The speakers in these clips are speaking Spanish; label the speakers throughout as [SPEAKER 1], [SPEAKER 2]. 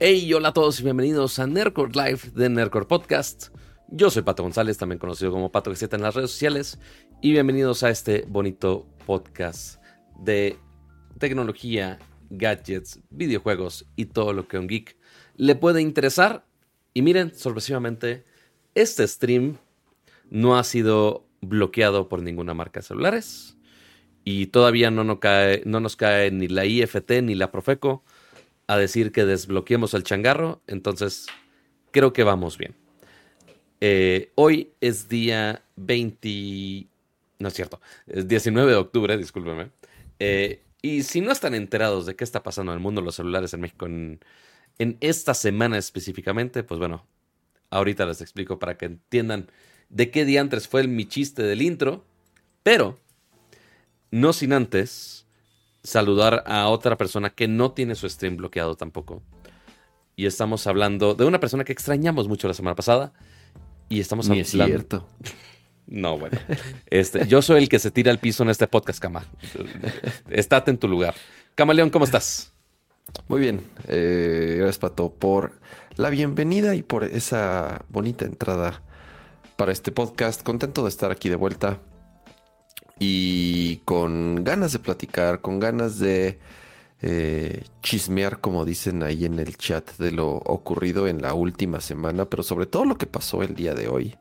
[SPEAKER 1] Hey, hola a todos y bienvenidos a Nerdcore Live de Nerdcore Podcast. Yo soy Pato González, también conocido como Pato G7 en las redes sociales, y bienvenidos a este bonito podcast de tecnología, gadgets, videojuegos y todo lo que a un geek le puede interesar. Y miren, sorpresivamente, este stream no ha sido bloqueado por ninguna marca de celulares y todavía no nos cae ni la IFT ni la Profeco a decir que desbloqueemos el changarro, entonces creo que vamos bien. Eh, hoy es día 20, no es cierto, es 19 de octubre, discúlpeme. Eh, y si no están enterados de qué está pasando en el mundo de los celulares en México en, esta semana específicamente, pues bueno, ahorita les explico para que entiendan de qué diantres fue el, mi chiste del intro, pero no sin antes saludar a otra persona que no tiene su stream bloqueado tampoco. Y estamos hablando de una persona que extrañamos mucho la semana pasada. Y estamos
[SPEAKER 2] Ni hablando. Es cierto.
[SPEAKER 1] No, bueno. Este, yo soy el que se tira al piso en este podcast, Cama. Estate en tu lugar. Camaleón, ¿cómo estás?
[SPEAKER 2] Muy bien. Eh, gracias, Pato, por la bienvenida y por esa bonita entrada para este podcast. Contento de estar aquí de vuelta y con ganas de platicar, con ganas de eh, chismear, como dicen ahí en el chat, de lo ocurrido en la última semana, pero sobre todo lo que pasó el día de hoy.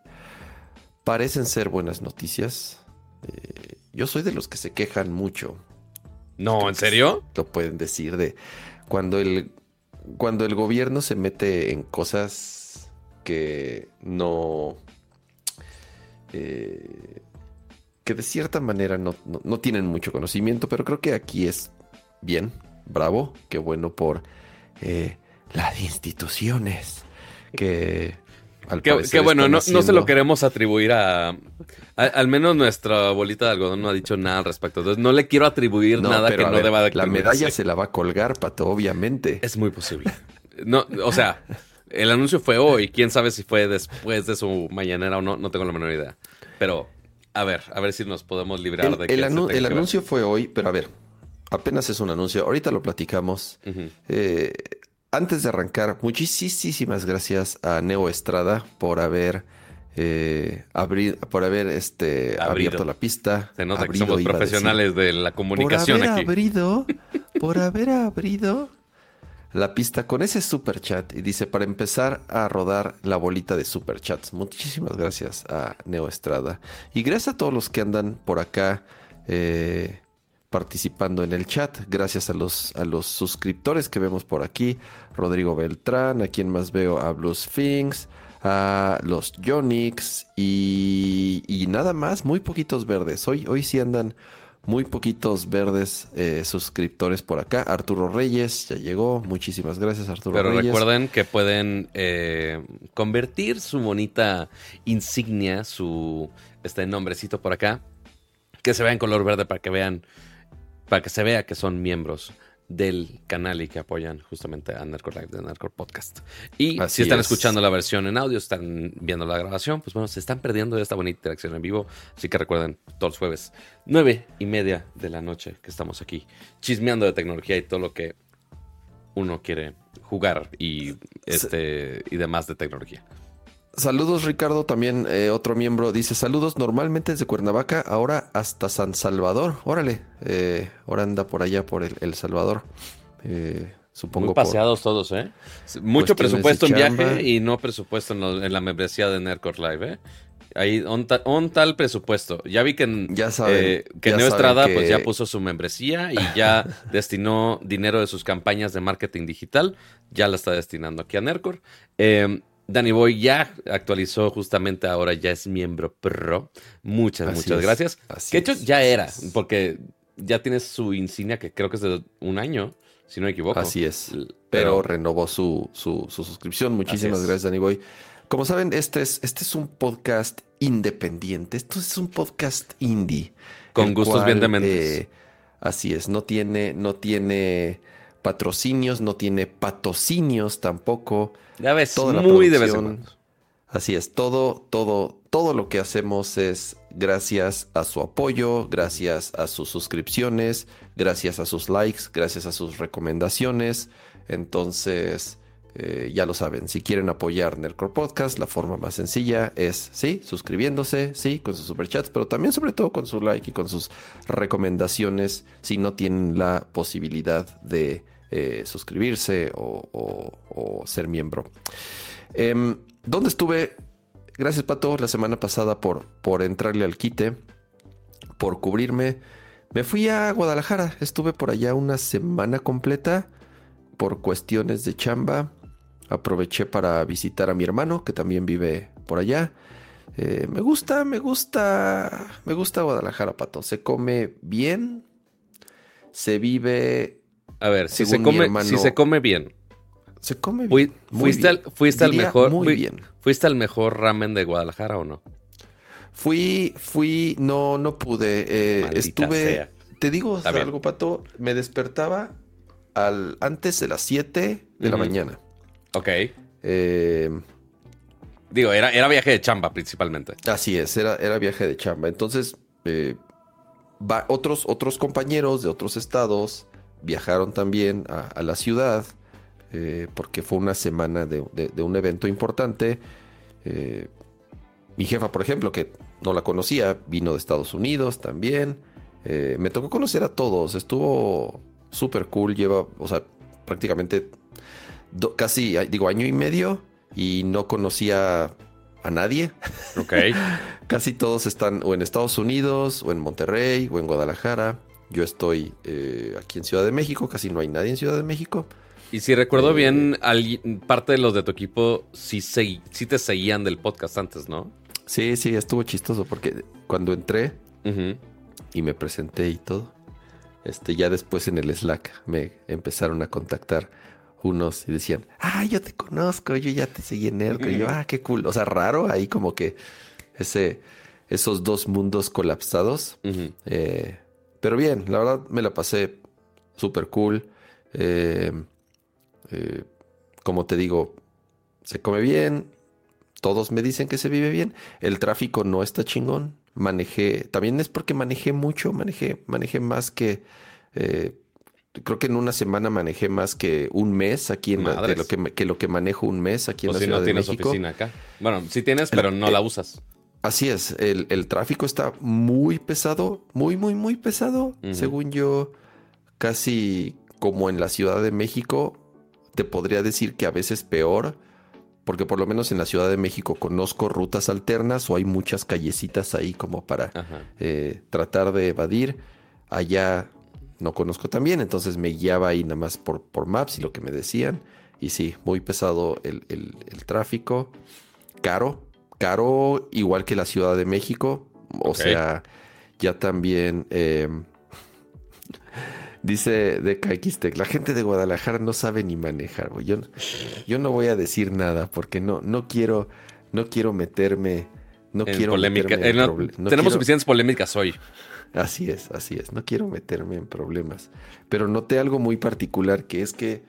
[SPEAKER 2] Parecen ser buenas noticias. Eh, yo soy de los que se quejan mucho.
[SPEAKER 1] No, ¿en serio?
[SPEAKER 2] Lo pueden decir de cuando el cuando el gobierno se mete en cosas que no eh, que de cierta manera no, tienen mucho conocimiento, pero creo que aquí es bien, bravo, qué bueno por eh, las instituciones que...
[SPEAKER 1] Al qué, bueno, no, se lo queremos atribuir a, Al menos nuestra bolita de algodón no ha dicho nada al respecto. Entonces no le quiero atribuir nada que no deba de
[SPEAKER 2] La medalla se la va a colgar, Pato, obviamente.
[SPEAKER 1] Es muy posible. No, o sea, el anuncio fue hoy. Quién sabe si fue después de su mañanera o no. No tengo la menor idea. Pero a ver, a ver si nos podemos librar
[SPEAKER 2] de que el, el anuncio fue hoy, pero a ver, apenas es un anuncio. Ahorita lo platicamos. Eh, antes de arrancar, muchísimas gracias a Neo Estrada por haber eh, por haber este, abierto la pista.
[SPEAKER 1] Se nota que somos profesionales de la comunicación
[SPEAKER 2] por haber Abrido, por haber abrido la pista con ese super chat y dice para empezar a rodar la bolita de super chats. Muchísimas gracias a Neo Estrada y gracias a todos los que andan por acá eh, participando en el chat. Gracias a los, a los suscriptores que vemos por aquí. Rodrigo Beltrán, a quien más veo a Blue Sphinx, a los Yonix y, y nada más, muy poquitos verdes. Hoy, hoy sí andan muy poquitos verdes eh, suscriptores por acá. Arturo Reyes ya llegó. Muchísimas gracias, Arturo
[SPEAKER 1] Pero
[SPEAKER 2] Reyes.
[SPEAKER 1] Pero recuerden que pueden eh, convertir su bonita insignia, su este nombrecito por acá, que se vea en color verde para que vean, para que se vea que son miembros del canal y que apoyan justamente a Nerdcore Live de Nerdcore Podcast. Y si están escuchando la versión en audio, están viendo la grabación, pues bueno, se están perdiendo esta bonita interacción en vivo. Así que recuerden, todos los jueves, nueve y media de la noche que estamos aquí chismeando de tecnología y todo lo que uno quiere jugar y, este, y demás de tecnología.
[SPEAKER 2] Saludos Ricardo, también eh, otro miembro dice saludos normalmente desde Cuernavaca, ahora hasta San Salvador. Órale, eh, ahora anda por allá por el, Salvador. Eh, supongo.
[SPEAKER 1] Muy paseados todos, ¿eh? Mucho presupuesto en viaje y no presupuesto en, la membresía de Nerdcore Live, ¿eh? Ahí, un, tal presupuesto. Ya vi que,
[SPEAKER 2] ya saben,
[SPEAKER 1] que Neo Estrada pues ya puso su membresía y ya destinó dinero de sus campañas de marketing digital. Ya la está destinando aquí a Nerdcore. Eh, Danny Boy ya actualizó justamente ahora, ya es miembro pro. Muchas, muchas gracias. que hecho ya era, porque ya tienes su insignia que creo que es de un año, si no me equivoco.
[SPEAKER 2] Así es. Pero, renovó su, suscripción. Muchísimas gracias, Danny Boy. Como saben, este es, este es un podcast independiente. Esto es un podcast indie.
[SPEAKER 1] Con gustos bien dementes.
[SPEAKER 2] Eh, así es, no tiene, no tiene patrocinios, no tiene patrocinios tampoco.
[SPEAKER 1] Ya ves, muy de vez
[SPEAKER 2] Así es, todo, todo, todo lo que hacemos es gracias a su apoyo, gracias a sus suscripciones, gracias a sus likes, gracias a sus recomendaciones. Entonces, Eh, ya lo saben, si quieren apoyar Nerdcore Podcast, la forma más sencilla es, sí, suscribiéndose, sí, con sus superchats, pero también sobre todo con su like y con sus recomendaciones si no tienen la posibilidad de eh, suscribirse o, ser miembro. Em, ¿Dónde estuve? Gracias, Pato, la semana pasada por, por entrarle al quite, por cubrirme. Me fui a Guadalajara, estuve por allá una semana completa por cuestiones de chamba. Aproveché para visitar a mi hermano, que también vive por allá. Eh, me gusta, me gusta, me gusta Guadalajara, Pato. Se come bien, se vive.
[SPEAKER 1] A ver, si se come, si se come bien.
[SPEAKER 2] Se come
[SPEAKER 1] bien. fuiste Al, fuiste al mejor. Muy bien. ¿Fuiste al mejor ramen de Guadalajara o no?
[SPEAKER 2] Fui, fui, no, no pude. Eh, estuve. Te digo algo, Pato. Me despertaba al, antes de las 7 de la mañana.
[SPEAKER 1] Ok. Eh, Digo, era, era viaje de chamba principalmente.
[SPEAKER 2] Así es, era, era viaje de chamba. Entonces, eh, otros, otros compañeros de otros estados viajaron también a, la ciudad eh, porque fue una semana de, un evento importante. mi jefa, por ejemplo, que no la conocía, vino de Estados Unidos también. me tocó conocer a todos. Estuvo súper cool. Lleva, o sea, prácticamente casi, digo, año y medio y no conocía a nadie.
[SPEAKER 1] Ok.
[SPEAKER 2] casi todos están o en Estados Unidos, o en Monterrey, o en Guadalajara. Yo estoy eh, aquí en Ciudad de México, casi no hay nadie en Ciudad de México.
[SPEAKER 1] Y si recuerdo bien, eh, parte de los de tu equipo sí, sí te seguían del podcast antes, ¿no?
[SPEAKER 2] Sí, sí, estuvo chistoso porque cuando entré y me presenté y todo, este, ya después en el Slack me empezaron a contactar unos y decían, ah, yo te conozco, yo ya te seguí en Nerdcore. Y yo, ah, qué cool. O sea, raro ahí como que ese, esos dos mundos colapsados. Eh, pero bien, la verdad me la pasé súper cool. Eh, eh, como te digo, se come bien. Todos me dicen que se vive bien. El tráfico no está chingón manejé, también es porque manejé mucho, manejé, manejé más que, eh, creo que en una semana manejé más que un mes aquí en la, lo que, lo que manejo un mes aquí en la si Ciudad no tienes oficina
[SPEAKER 1] acá. Bueno, sí tienes, pero no la usas.
[SPEAKER 2] Así es, el, tráfico está muy pesado, muy, muy, muy pesado. Según yo, casi como en la Ciudad de México, te podría decir que a veces peor porque por lo menos en la Ciudad de México conozco rutas alternas o hay muchas callecitas ahí como para eh, tratar de evadir. Allá no conozco también, entonces me guiaba ahí nada más por, por maps y lo que me decían. Y sí, muy pesado el, tráfico. Caro, caro igual que la Ciudad de México. O sea, ya también... Em, Dice de Kaikistec, la gente de Guadalajara no sabe ni manejar, Yo, yo no voy a decir nada porque no, no quiero, no quiero meterme, no quiero
[SPEAKER 1] polémica. Eh, tenemos suficientes polémicas hoy.
[SPEAKER 2] Así es, así es. No quiero meterme en problemas. Pero noté algo muy particular que es que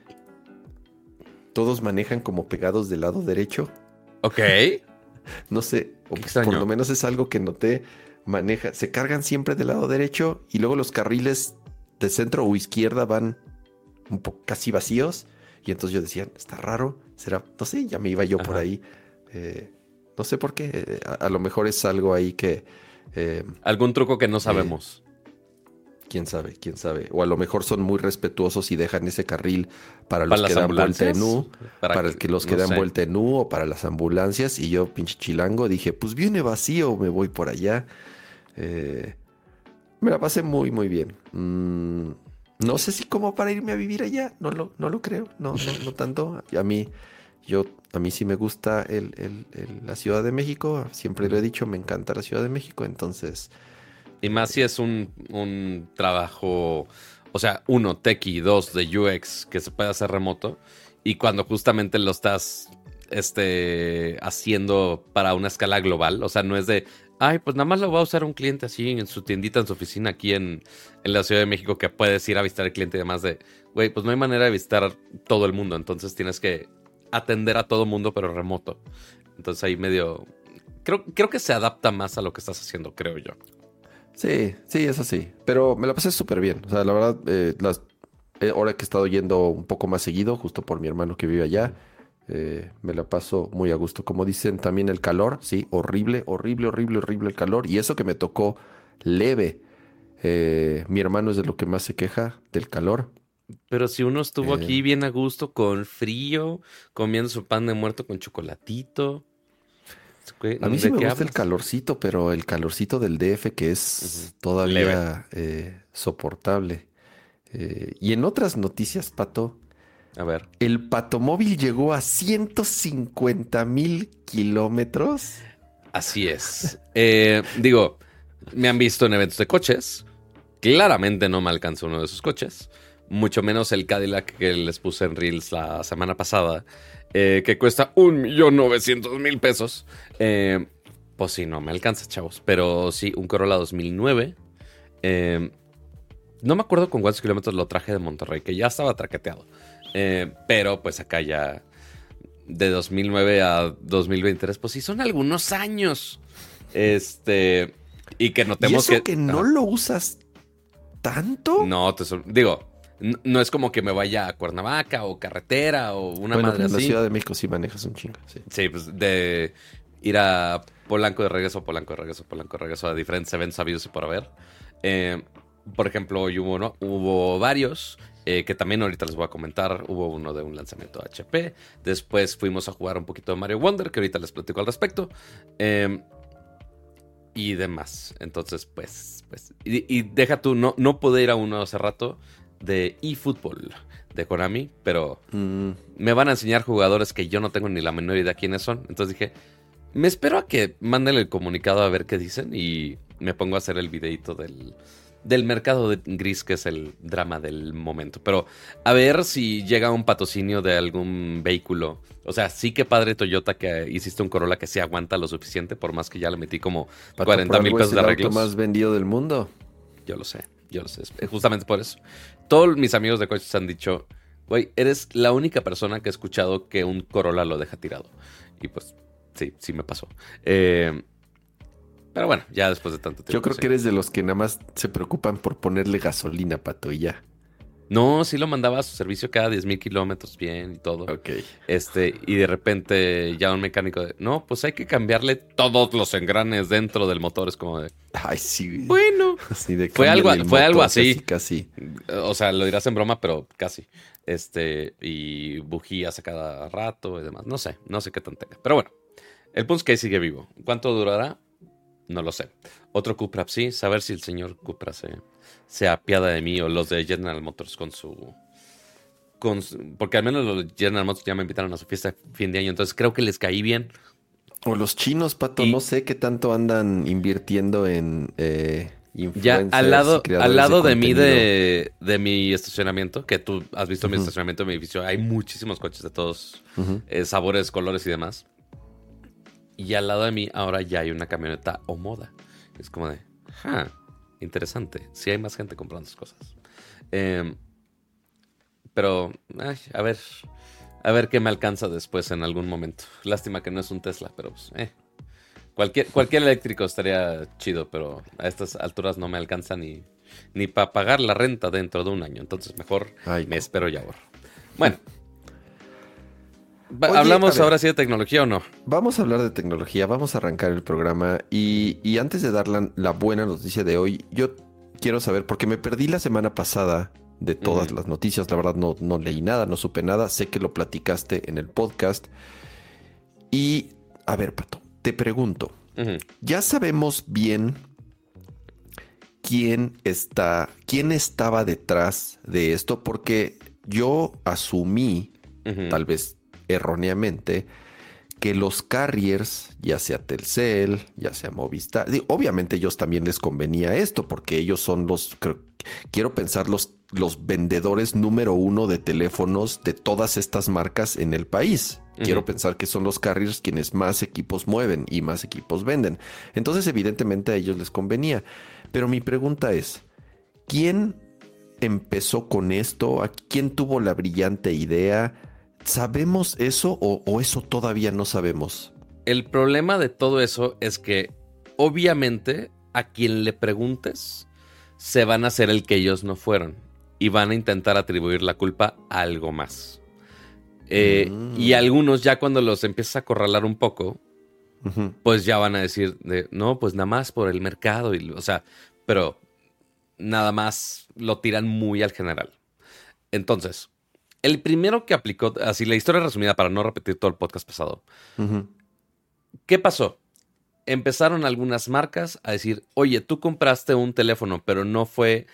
[SPEAKER 2] todos manejan como pegados del lado derecho.
[SPEAKER 1] Ok.
[SPEAKER 2] No sé, por lo menos es algo que noté. Maneja, se cargan siempre del lado derecho y luego los carriles de centro o izquierda van un poco casi vacíos. Y entonces yo decía, está raro, será, no sé, ya me iba yo por ahí. Eh, no sé por qué, eh, a, lo mejor es algo ahí que...
[SPEAKER 1] Eh, Algún truco que no sabemos.
[SPEAKER 2] Quién sabe, quién sabe. O a lo mejor son muy respetuosos y dejan ese carril para los que dan vuelta en U, para, que, los que dan vuelta en U o para las ambulancias. Y yo, pinche chilango, dije, pues viene vacío, me voy por allá. Eh, me la pasé muy, muy bien. Mm, no sé si como para irme a vivir allá, no lo, no lo creo, no, no, tanto. A mí, yo, a mí sí me gusta el, la Ciudad de México, siempre lo he dicho, me encanta la Ciudad de México, entonces...
[SPEAKER 1] Y más si es un, un trabajo, o sea, uno, tequi, dos, de UX, que se puede hacer remoto, y cuando justamente lo estás este, haciendo para una escala global, o sea, no es de, Ay, pues nada más lo va a usar un cliente así en su tiendita, en su oficina aquí en, la Ciudad de México que puedes ir a visitar al cliente y demás de, güey, pues no hay manera de visitar todo el mundo, entonces tienes que atender a todo mundo pero remoto. Entonces ahí medio... Creo, creo que se adapta más a lo que estás haciendo, creo yo.
[SPEAKER 2] Sí, sí, es así. Pero me la pasé súper bien. O sea, la verdad, eh, las, eh, ahora que he estado yendo un poco más seguido, justo por mi hermano que vive allá, Eh, me la paso muy a gusto. Como dicen también el calor, sí, horrible, horrible, horrible, horrible el calor. Y eso que me tocó leve. Eh, mi hermano es de lo que más se queja del calor.
[SPEAKER 1] Pero si uno estuvo aquí bien a gusto, con frío, comiendo su pan de muerto con chocolatito.
[SPEAKER 2] A mí
[SPEAKER 1] ¿De
[SPEAKER 2] sí me gusta el calorcito, pero el calorcito del DF que es todavía eh, soportable. Eh, y en otras noticias, Pato,
[SPEAKER 1] A ver.
[SPEAKER 2] el Patomóvil llegó a 150 mil kilómetros.
[SPEAKER 1] Así es. Eh, digo, me han visto en eventos de coches. Claramente no me alcanza uno de esos coches. Mucho menos el Cadillac que les puse en Reels la semana pasada. Eh, que cuesta un millón novecientos mil pesos. Eh, pues sí, no me alcanza, chavos. Pero sí, un Corolla 2009. Eh, no me acuerdo con cuántos kilómetros lo traje de Monterrey, que ya estaba traqueteado. Pero pues acá ya de 2009 a 2023, pues sí, son algunos años. Este. Y que
[SPEAKER 2] ¿Y
[SPEAKER 1] notemos
[SPEAKER 2] eso
[SPEAKER 1] que.
[SPEAKER 2] que, no
[SPEAKER 1] Ajá.
[SPEAKER 2] lo usas tanto?
[SPEAKER 1] No, te digo, no es como que me vaya a Cuernavaca o carretera o una
[SPEAKER 2] bueno,
[SPEAKER 1] madre
[SPEAKER 2] en la. Ciudad de México sí manejas un chingo. Sí.
[SPEAKER 1] Sí, pues de ir a Polanco de regreso, Polanco de regreso, Polanco de regreso a diferentes eventos sabidos y por haber. Eh, por ejemplo, hoy hubo, ¿no? hubo varios eh, que también ahorita les voy a comentar. Hubo uno de un lanzamiento HP. Después fuimos a jugar un poquito de Mario Wonder, que ahorita les platico al respecto. Eh, y demás. Entonces, pues, pues. Y, y deja tú, no, no pude ir a uno hace rato de eFootball de Konami, pero
[SPEAKER 2] Mm,
[SPEAKER 1] me van a enseñar jugadores que yo no tengo ni la menor idea quiénes son. Entonces dije, me espero a que manden el comunicado a ver qué dicen y me pongo a hacer el videito del, del mercado de gris, que es el drama del momento. Pero a ver si llega un patrocinio de algún vehículo. O sea, sí que padre Toyota que hiciste un Corolla que se aguanta lo suficiente, por más que ya le metí como
[SPEAKER 2] Pato,
[SPEAKER 1] 40
[SPEAKER 2] por
[SPEAKER 1] mil pesos
[SPEAKER 2] es
[SPEAKER 1] de
[SPEAKER 2] el auto
[SPEAKER 1] arreglos.
[SPEAKER 2] más vendido del mundo.
[SPEAKER 1] Yo lo sé, yo lo sé. Justamente por eso. Todos mis amigos de coches han dicho, güey, eres la única persona que he escuchado que un Corolla lo deja tirado. Y pues, sí, sí me pasó. Eh, pero bueno, ya después de tanto tiempo.
[SPEAKER 2] Yo creo
[SPEAKER 1] sí.
[SPEAKER 2] que eres de los que nada más se preocupan por ponerle gasolina, Pato, y ya.
[SPEAKER 1] No, sí lo mandaba a su servicio cada 10 mil kilómetros bien y todo.
[SPEAKER 2] Ok.
[SPEAKER 1] Este, y de repente ya un mecánico de, no, pues hay que cambiarle todos los engranes dentro del motor. Es como de,
[SPEAKER 2] Ay, sí.
[SPEAKER 1] bueno.
[SPEAKER 2] Así de
[SPEAKER 1] Fue algo- fue algo así.
[SPEAKER 2] Casi, casi.
[SPEAKER 1] O sea, lo dirás en broma, pero casi. Este, y bujías a cada rato y demás. No sé, no sé qué tan tenga. Pero bueno, el punto es que sigue vivo. ¿Cuánto durará? No lo sé. Otro Cupra, sí, saber si el señor Cupra se, se apiada de mí o los de General Motors con su. Con su- porque al menos los de General Motors ya me invitaron a su fiesta de fin de año, entonces creo que les caí bien.
[SPEAKER 2] O los chinos, Pato,
[SPEAKER 1] Y-
[SPEAKER 2] no sé qué tanto andan invirtiendo en eh,
[SPEAKER 1] Ya al lado, al lado de, mí de, de mi estacionamiento, que tú has visto mi
[SPEAKER 2] Ujú.
[SPEAKER 1] estacionamiento de mi edificio, hay muchísimos coches de todos eh, sabores, colores y demás. Y al lado de mí ahora ya hay una camioneta o moda. Es como de, "Ja, interesante. Sí hay más gente comprando esas cosas. Em, pero, ay, a ver, a ver qué me alcanza después en algún momento. Lástima que no es un Tesla, pero pues, eh. Cualquier, cualquier eléctrico estaría chido, pero a estas alturas no me alcanza ni, ni para pagar la renta dentro de un año. Entonces mejor
[SPEAKER 2] Ay,
[SPEAKER 1] me espero y ahorro. Bueno.
[SPEAKER 2] Oye,
[SPEAKER 1] ¿Hablamos
[SPEAKER 2] ver.
[SPEAKER 1] ahora sí de tecnología o no?
[SPEAKER 2] Vamos a hablar de tecnología, vamos a arrancar el programa y, y antes de dar la, la buena noticia de hoy, yo quiero saber, porque me perdí la semana pasada de todas las noticias, la verdad no, no leí nada, no supe nada, sé que lo platicaste en el podcast. Y, a ver, Pato, te pregunto, ya sabemos bien quién está, quién estaba detrás de esto, porque yo asumí tal vez erróneamente, que los carriers, ya sea Telcel, ya sea Movistar, obviamente ellos también les convenía esto, porque ellos son los, creo- quiero pensar, los, los vendedores número uno de teléfonos de todas estas marcas en el país. Quiero pensar que son los carriers quienes más equipos mueven y más equipos venden. Entonces, evidentemente a ellos les convenía. Pero mi pregunta es, ¿quién empezó con esto? ¿A ¿Quién tuvo la brillante idea? ¿Sabemos eso o, o eso todavía no sabemos?
[SPEAKER 1] El problema de todo eso es que obviamente a quien le preguntes se van a hacer el que ellos no fueron y van a intentar atribuir la culpa a algo más. Eh,
[SPEAKER 2] Mm.
[SPEAKER 1] Y algunos ya cuando los empiezas a acorralar un poco, pues ya van a decir, de, no, pues nada más por el mercado. Y, o sea, pero nada más lo tiran muy al general. Entonces, el primero que aplicó, así la historia resumida para no repetir todo el podcast pasado. ¿Qué pasó? Empezaron algunas marcas a decir, oye, tú compraste un teléfono, pero no fue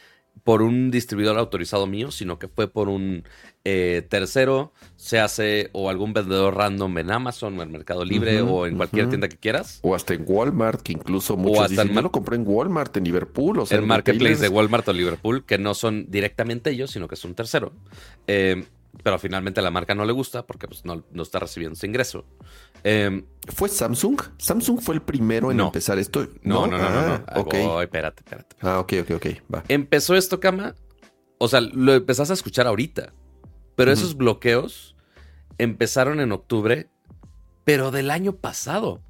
[SPEAKER 1] por un distribuidor autorizado mío, sino que fue por un eh, tercero, se hace o algún vendedor random en Amazon o en Mercado Libre o en cualquier tienda que quieras.
[SPEAKER 2] O hasta en Walmart, que incluso muchos
[SPEAKER 1] hasta
[SPEAKER 2] dicen,
[SPEAKER 1] en
[SPEAKER 2] yo lo compré en Walmart, en Liverpool. O sea,
[SPEAKER 1] el
[SPEAKER 2] en
[SPEAKER 1] marketplace de. Walmart o Liverpool, que no son directamente ellos, sino que es un tercero. Eh, pero finalmente la marca no le gusta porque pues, no, no está recibiendo ese ingreso. Eh,
[SPEAKER 2] ¿Fue Samsung? ¿Samsung fue el primero en
[SPEAKER 1] No.
[SPEAKER 2] empezar esto?
[SPEAKER 1] no, no, no, no. no.
[SPEAKER 2] Ah, ok.
[SPEAKER 1] voy, espérate, espérate.
[SPEAKER 2] Ah, ok, ok, ok. Va.
[SPEAKER 1] Empezó esto, Cama. O sea, lo empezaste a escuchar ahorita. Pero esos bloqueos empezaron en octubre, pero del año pasado.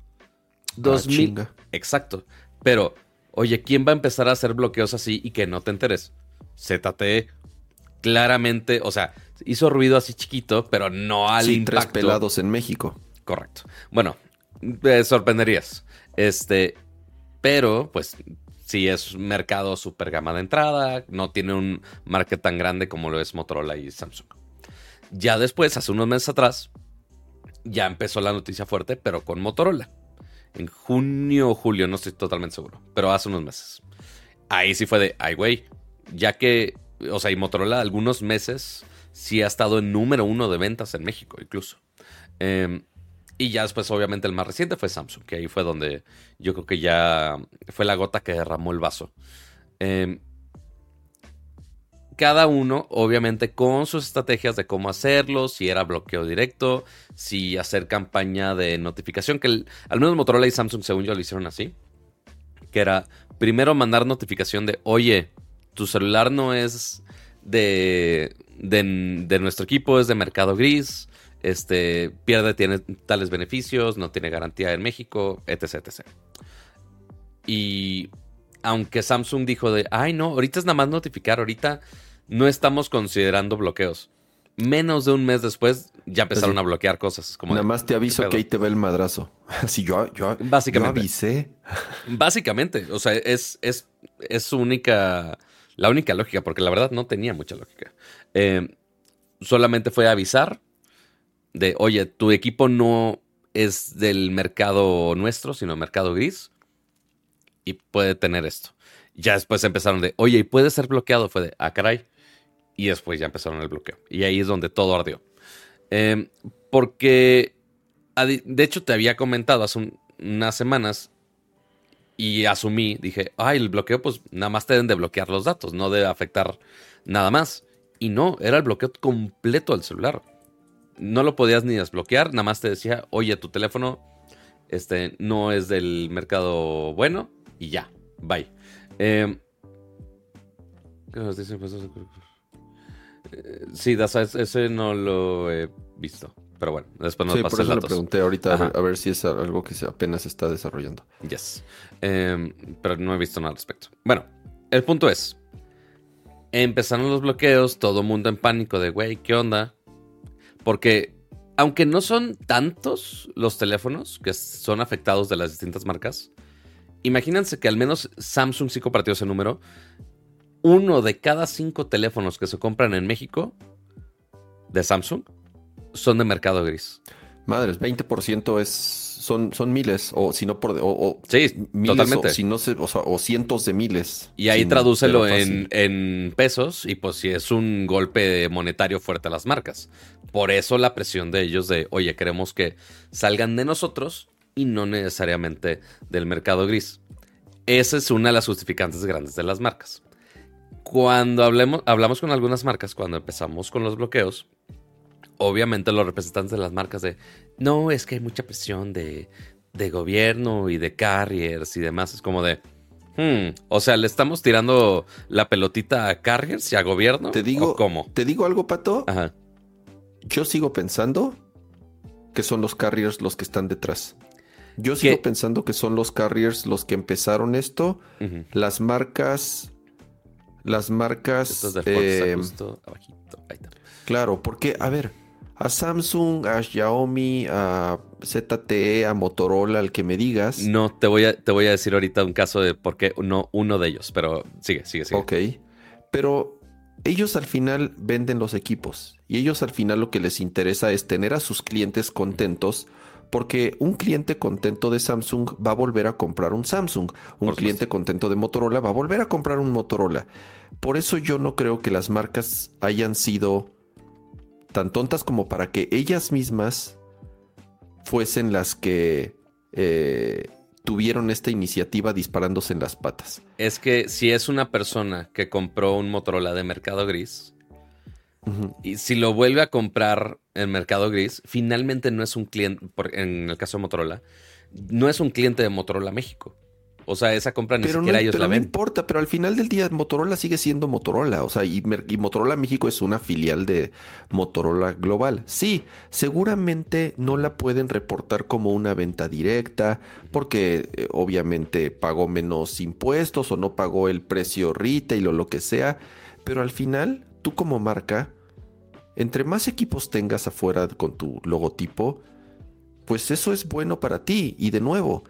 [SPEAKER 1] 2000.
[SPEAKER 2] Ah, chinga.
[SPEAKER 1] Exacto. Pero, oye, ¿quién va a empezar a hacer bloqueos así y que no te enteres? ZTE claramente, o sea, hizo ruido así chiquito, pero no al
[SPEAKER 2] Sí, tres
[SPEAKER 1] impacto.
[SPEAKER 2] pelados en México.
[SPEAKER 1] Correcto. Bueno, te sorprenderías. Este, pero pues sí es un mercado super gama de entrada, no tiene un market tan grande como lo es Motorola y Samsung. Ya después, hace unos meses atrás, ya empezó la noticia fuerte, pero con Motorola. En junio o julio, no estoy totalmente seguro, pero hace unos meses. Ahí sí fue de, ay güey, ya que, o sea, y Motorola algunos meses sí ha estado en número uno de ventas en México incluso. Em, y ya después, obviamente, el más reciente fue Samsung, que ahí fue donde yo creo que ya fue la gota que derramó el vaso. Em, cada uno, obviamente, con sus estrategias de cómo hacerlo, si era bloqueo directo, si hacer campaña de notificación, que al menos Motorola y Samsung, según yo, lo hicieron así. Que era primero mandar notificación de, oye, tu celular no es de, de, de nuestro equipo, es de mercado gris, este, pierde, tiene tales beneficios, no tiene garantía en México, etc, etc. Y aunque Samsung dijo de, ay no, ahorita es nada más notificar, ahorita no estamos considerando bloqueos. Menos de un mes después ya empezaron
[SPEAKER 2] Así.
[SPEAKER 1] a bloquear cosas. Como
[SPEAKER 2] Nada
[SPEAKER 1] de,
[SPEAKER 2] más te aviso
[SPEAKER 1] ¿qué
[SPEAKER 2] que ahí te ve el madrazo. Así yo, yo,
[SPEAKER 1] Básicamente.
[SPEAKER 2] yo avisé.
[SPEAKER 1] Básicamente, o sea, es, es, es su única, la única lógica, porque la verdad no tenía mucha lógica. Eh, solamente fue avisar de, oye, tu equipo no es del mercado nuestro, sino mercado gris, y puede tener esto. Ya después empezaron de, oye, y puede ser bloqueado, fue de, ah, caray. Y después ya empezaron el bloqueo. Y ahí es donde todo ardió. Eh, porque, de hecho, te había comentado hace un- unas semanas y asumí, dije, ay, el bloqueo, pues nada más te deben de bloquear los datos, no debe afectar nada más. Y no, era el bloqueo completo del celular. No lo podías ni desbloquear, nada más te decía, oye, tu teléfono este, no es del mercado bueno y ya, bye. Eh, ¿qué nos dicen? Pues, eh, sí, das- ese no lo he visto. Pero bueno, después nos
[SPEAKER 2] Sí, por eso le pregunté ahorita a
[SPEAKER 1] Ajá.
[SPEAKER 2] ver, a ver si es algo que se apenas se está desarrollando.
[SPEAKER 1] Yes. Em, pero no he visto nada al respecto. Bueno, el punto es: empezaron los bloqueos, todo mundo en pánico de, güey, ¿qué onda? Porque, aunque no son tantos los teléfonos que son afectados de las distintas marcas, imagínense que al menos Samsung sí compartió ese número. Uno de cada cinco teléfonos que se compran en México de Samsung son de mercado gris.
[SPEAKER 2] Madres, 20% es, son, son miles, o si no por... O, o
[SPEAKER 1] Sí,
[SPEAKER 2] miles,
[SPEAKER 1] totalmente.
[SPEAKER 2] O, si no se- o, sea, o cientos de miles.
[SPEAKER 1] Y ahí tradúcelo en, en pesos y pues si es un golpe monetario fuerte a las marcas. Por eso la presión de ellos de, oye, queremos que salgan de nosotros y no necesariamente del mercado gris. Esa es una de las justificantes grandes de las marcas. Cuando hablemos, hablamos con algunas marcas, cuando empezamos con los bloqueos, obviamente los representantes de las marcas de, no, es que hay mucha presión de, de gobierno y de carriers y demás. Es como de, hmm, o sea, le estamos tirando la pelotita a carriers y a gobierno.
[SPEAKER 2] Te digo,
[SPEAKER 1] ¿O cómo?
[SPEAKER 2] te digo algo, Pato.
[SPEAKER 1] Ajá.
[SPEAKER 2] Yo sigo pensando que son los carriers los que están detrás. Yo sigo
[SPEAKER 1] ¿Qué?
[SPEAKER 2] pensando que son los carriers los que empezaron esto. Las marcas. Las marcas. Eh,
[SPEAKER 1] justo abajito. Ahí está.
[SPEAKER 2] Claro, porque, a ver, a Samsung, a Xiaomi, a ZTE, a Motorola, al que me digas.
[SPEAKER 1] No, te voy a, te voy a decir ahorita un caso de por qué no uno de ellos, pero sigue, sigue, sigue.
[SPEAKER 2] Ok. Pero ellos al final venden los equipos y ellos al final lo que les interesa es tener a sus clientes contentos porque un cliente contento de Samsung va a volver a comprar un Samsung, un cliente contento de Motorola va a volver a comprar un Motorola. Por eso yo no creo que las marcas hayan sido tan tontas como para que ellas mismas fuesen las que eh, tuvieron esta iniciativa disparándose en las patas.
[SPEAKER 1] Es que si es una persona que compró un Motorola de mercado gris, y si lo vuelve a comprar en mercado gris, finalmente no es un cliente, en el caso de Motorola, no es un cliente de Motorola México. O sea, esa compra ni siquiera ellos la ven.
[SPEAKER 2] No importa, pero al final del día Motorola sigue siendo Motorola. O sea, y, Motorola México es una filial de Motorola Global. Sí, seguramente no la pueden reportar como una venta directa porque eh, obviamente pagó menos impuestos o no pagó el precio retail o lo que sea. Pero al final, tú como marca, entre más equipos tengas afuera con tu logotipo, pues eso es bueno para ti. Y de nuevo,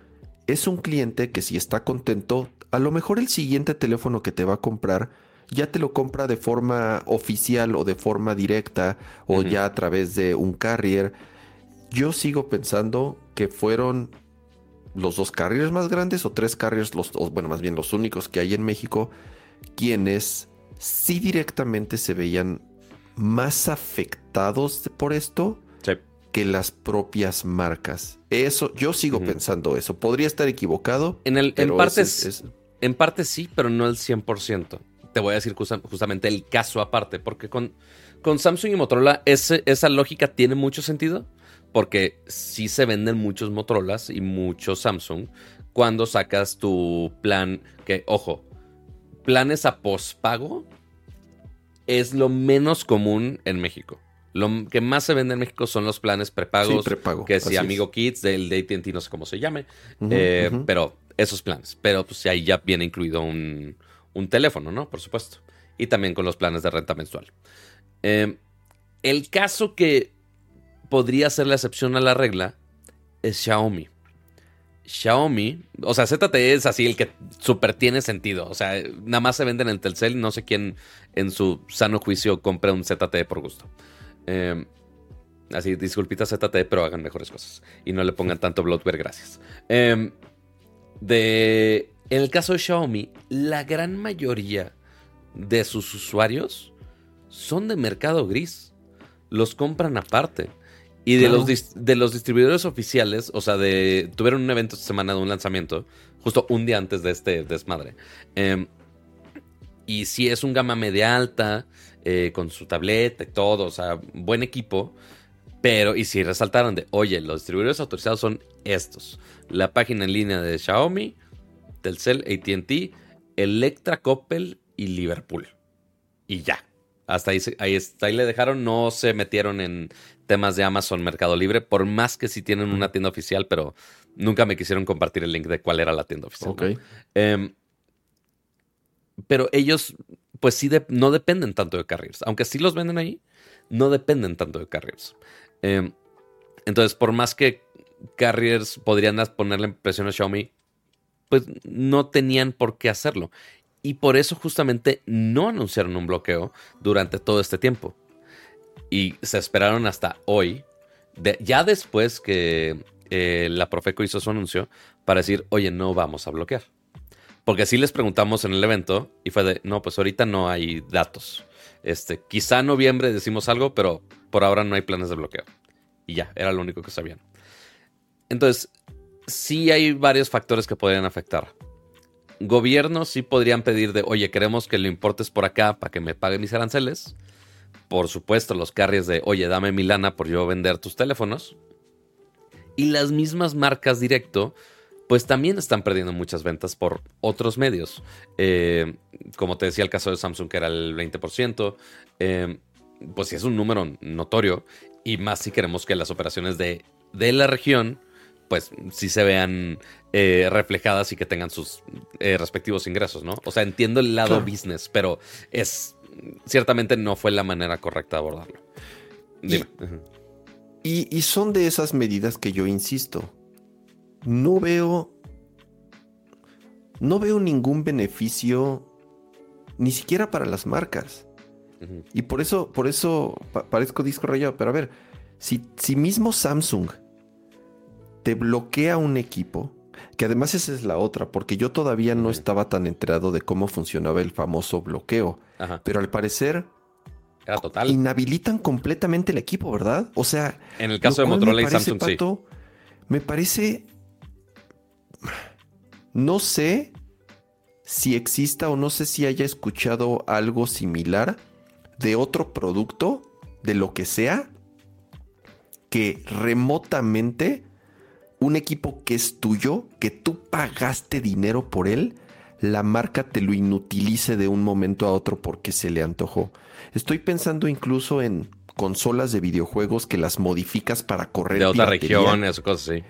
[SPEAKER 2] es un cliente que si está contento, a lo mejor el siguiente teléfono que te va a comprar ya te lo compra de forma oficial o de forma directa o ya a través de un carrier. Yo sigo pensando que fueron los dos carriers más grandes o tres carriers, los, bueno, más bien los únicos que hay en México, quienes sí directamente se veían más afectados por esto que las propias marcas. Eso, yo sigo pensando eso. Podría estar equivocado.
[SPEAKER 1] En, el, en, parte, en parte sí, pero no el 100%. Te voy a decir justamente el caso aparte, porque con, con Samsung y Motorola esa lógica tiene mucho sentido, porque sí se venden muchos Motorolas y muchos Samsung cuando sacas tu plan, que ojo, planes a pospago es lo menos común en México. Lo que más se vende en México son los planes prepagos.
[SPEAKER 2] prepago.
[SPEAKER 1] Que si Amigo Kids, del de AT&T, no sé cómo se llame. Eh, pero esos planes. Pero pues ahí ya viene incluido un, teléfono, ¿no? Por supuesto. Y también con los planes de renta mensual. Em, el caso que podría ser la excepción a la regla es Xiaomi. Xiaomi, o sea, ZTE es así el que súper tiene sentido. O sea, nada más se venden en Telcel. No sé quién en su sano juicio compra un ZTE por gusto. Em, así, disculpita ZT, pero hagan mejores cosas. Y no le pongan tanto bloatware, gracias. Em, de, en el caso de Xiaomi, la gran mayoría de sus usuarios son de mercado gris. Los compran aparte. Y de, los, de los distribuidores oficiales, o sea, de tuvieron un evento esta semana de un lanzamiento, justo un día antes de este desmadre. Em, y si es un gama media alta, eh, con su tableta y todo, o sea, buen equipo. Pero, y si resaltaron de, oye, los distribuidores autorizados son estos. La página en línea de Xiaomi, Telcel, ATT, Electra, Coppel y Liverpool. Y ya. Hasta ahí, ahí, ahí le dejaron, no se metieron en temas de Amazon Mercado Libre, por más que sí tienen una tienda oficial, pero nunca me quisieron compartir el link de cuál era la tienda oficial.
[SPEAKER 2] Ok.
[SPEAKER 1] Em, pero ellos pues sí no dependen tanto de carriers. Aunque sí los venden ahí, no dependen tanto de carriers. Em, entonces, por más que carriers podrían ponerle presión a Xiaomi, pues no tenían por qué hacerlo. Y por eso justamente no anunciaron un bloqueo durante todo este tiempo. Y se esperaron hasta hoy, ya después que eh, la Profeco hizo su anuncio, para decir, oye, no vamos a bloquear. Porque sí les preguntamos en el evento y fue de, no, pues ahorita no hay datos. Este, quizá en noviembre decimos algo, pero por ahora no hay planes de bloqueo. Y ya, era lo único que sabían. Entonces, sí hay varios factores que podrían afectar. Gobiernos sí podrían pedir de, oye, queremos que lo importes por acá para que me paguen mis aranceles. Por supuesto, los carriers de, oye, dame mi lana por yo vender tus teléfonos. Y las mismas marcas directo pues también están perdiendo muchas ventas por otros medios. Eh, como te decía el caso de Samsung, que era el 20%, eh, pues sí es un número notorio, y más si queremos que las operaciones de, la región, pues sí se vean eh, reflejadas y que tengan sus respectivos ingresos, ¿no? O sea, entiendo el lado business, pero es ciertamente no fue la manera correcta de abordarlo. Dime.
[SPEAKER 2] Y, y son de esas medidas que yo insisto. No veo. No veo ningún beneficio. Ni siquiera para las marcas. Y por eso, por eso pa- parezco disco rayado. Pero a ver, si, si mismo Samsung te bloquea un equipo, que además esa es la otra, porque yo todavía no estaba tan enterado de cómo funcionaba el famoso bloqueo.
[SPEAKER 1] Ajá.
[SPEAKER 2] Pero al parecer
[SPEAKER 1] Era total.
[SPEAKER 2] inhabilitan completamente el equipo, ¿verdad? O sea,
[SPEAKER 1] En el caso de Motorola y Samsung, sí.
[SPEAKER 2] Me parece. No sé si exista o no sé si haya escuchado algo similar de otro producto, de lo que sea, que remotamente un equipo que es tuyo, que tú pagaste dinero por él, la marca te lo inutilice de un momento a otro porque se le antojó. Estoy pensando incluso en consolas de videojuegos que las modificas para correr
[SPEAKER 1] De otras regiones cosas así.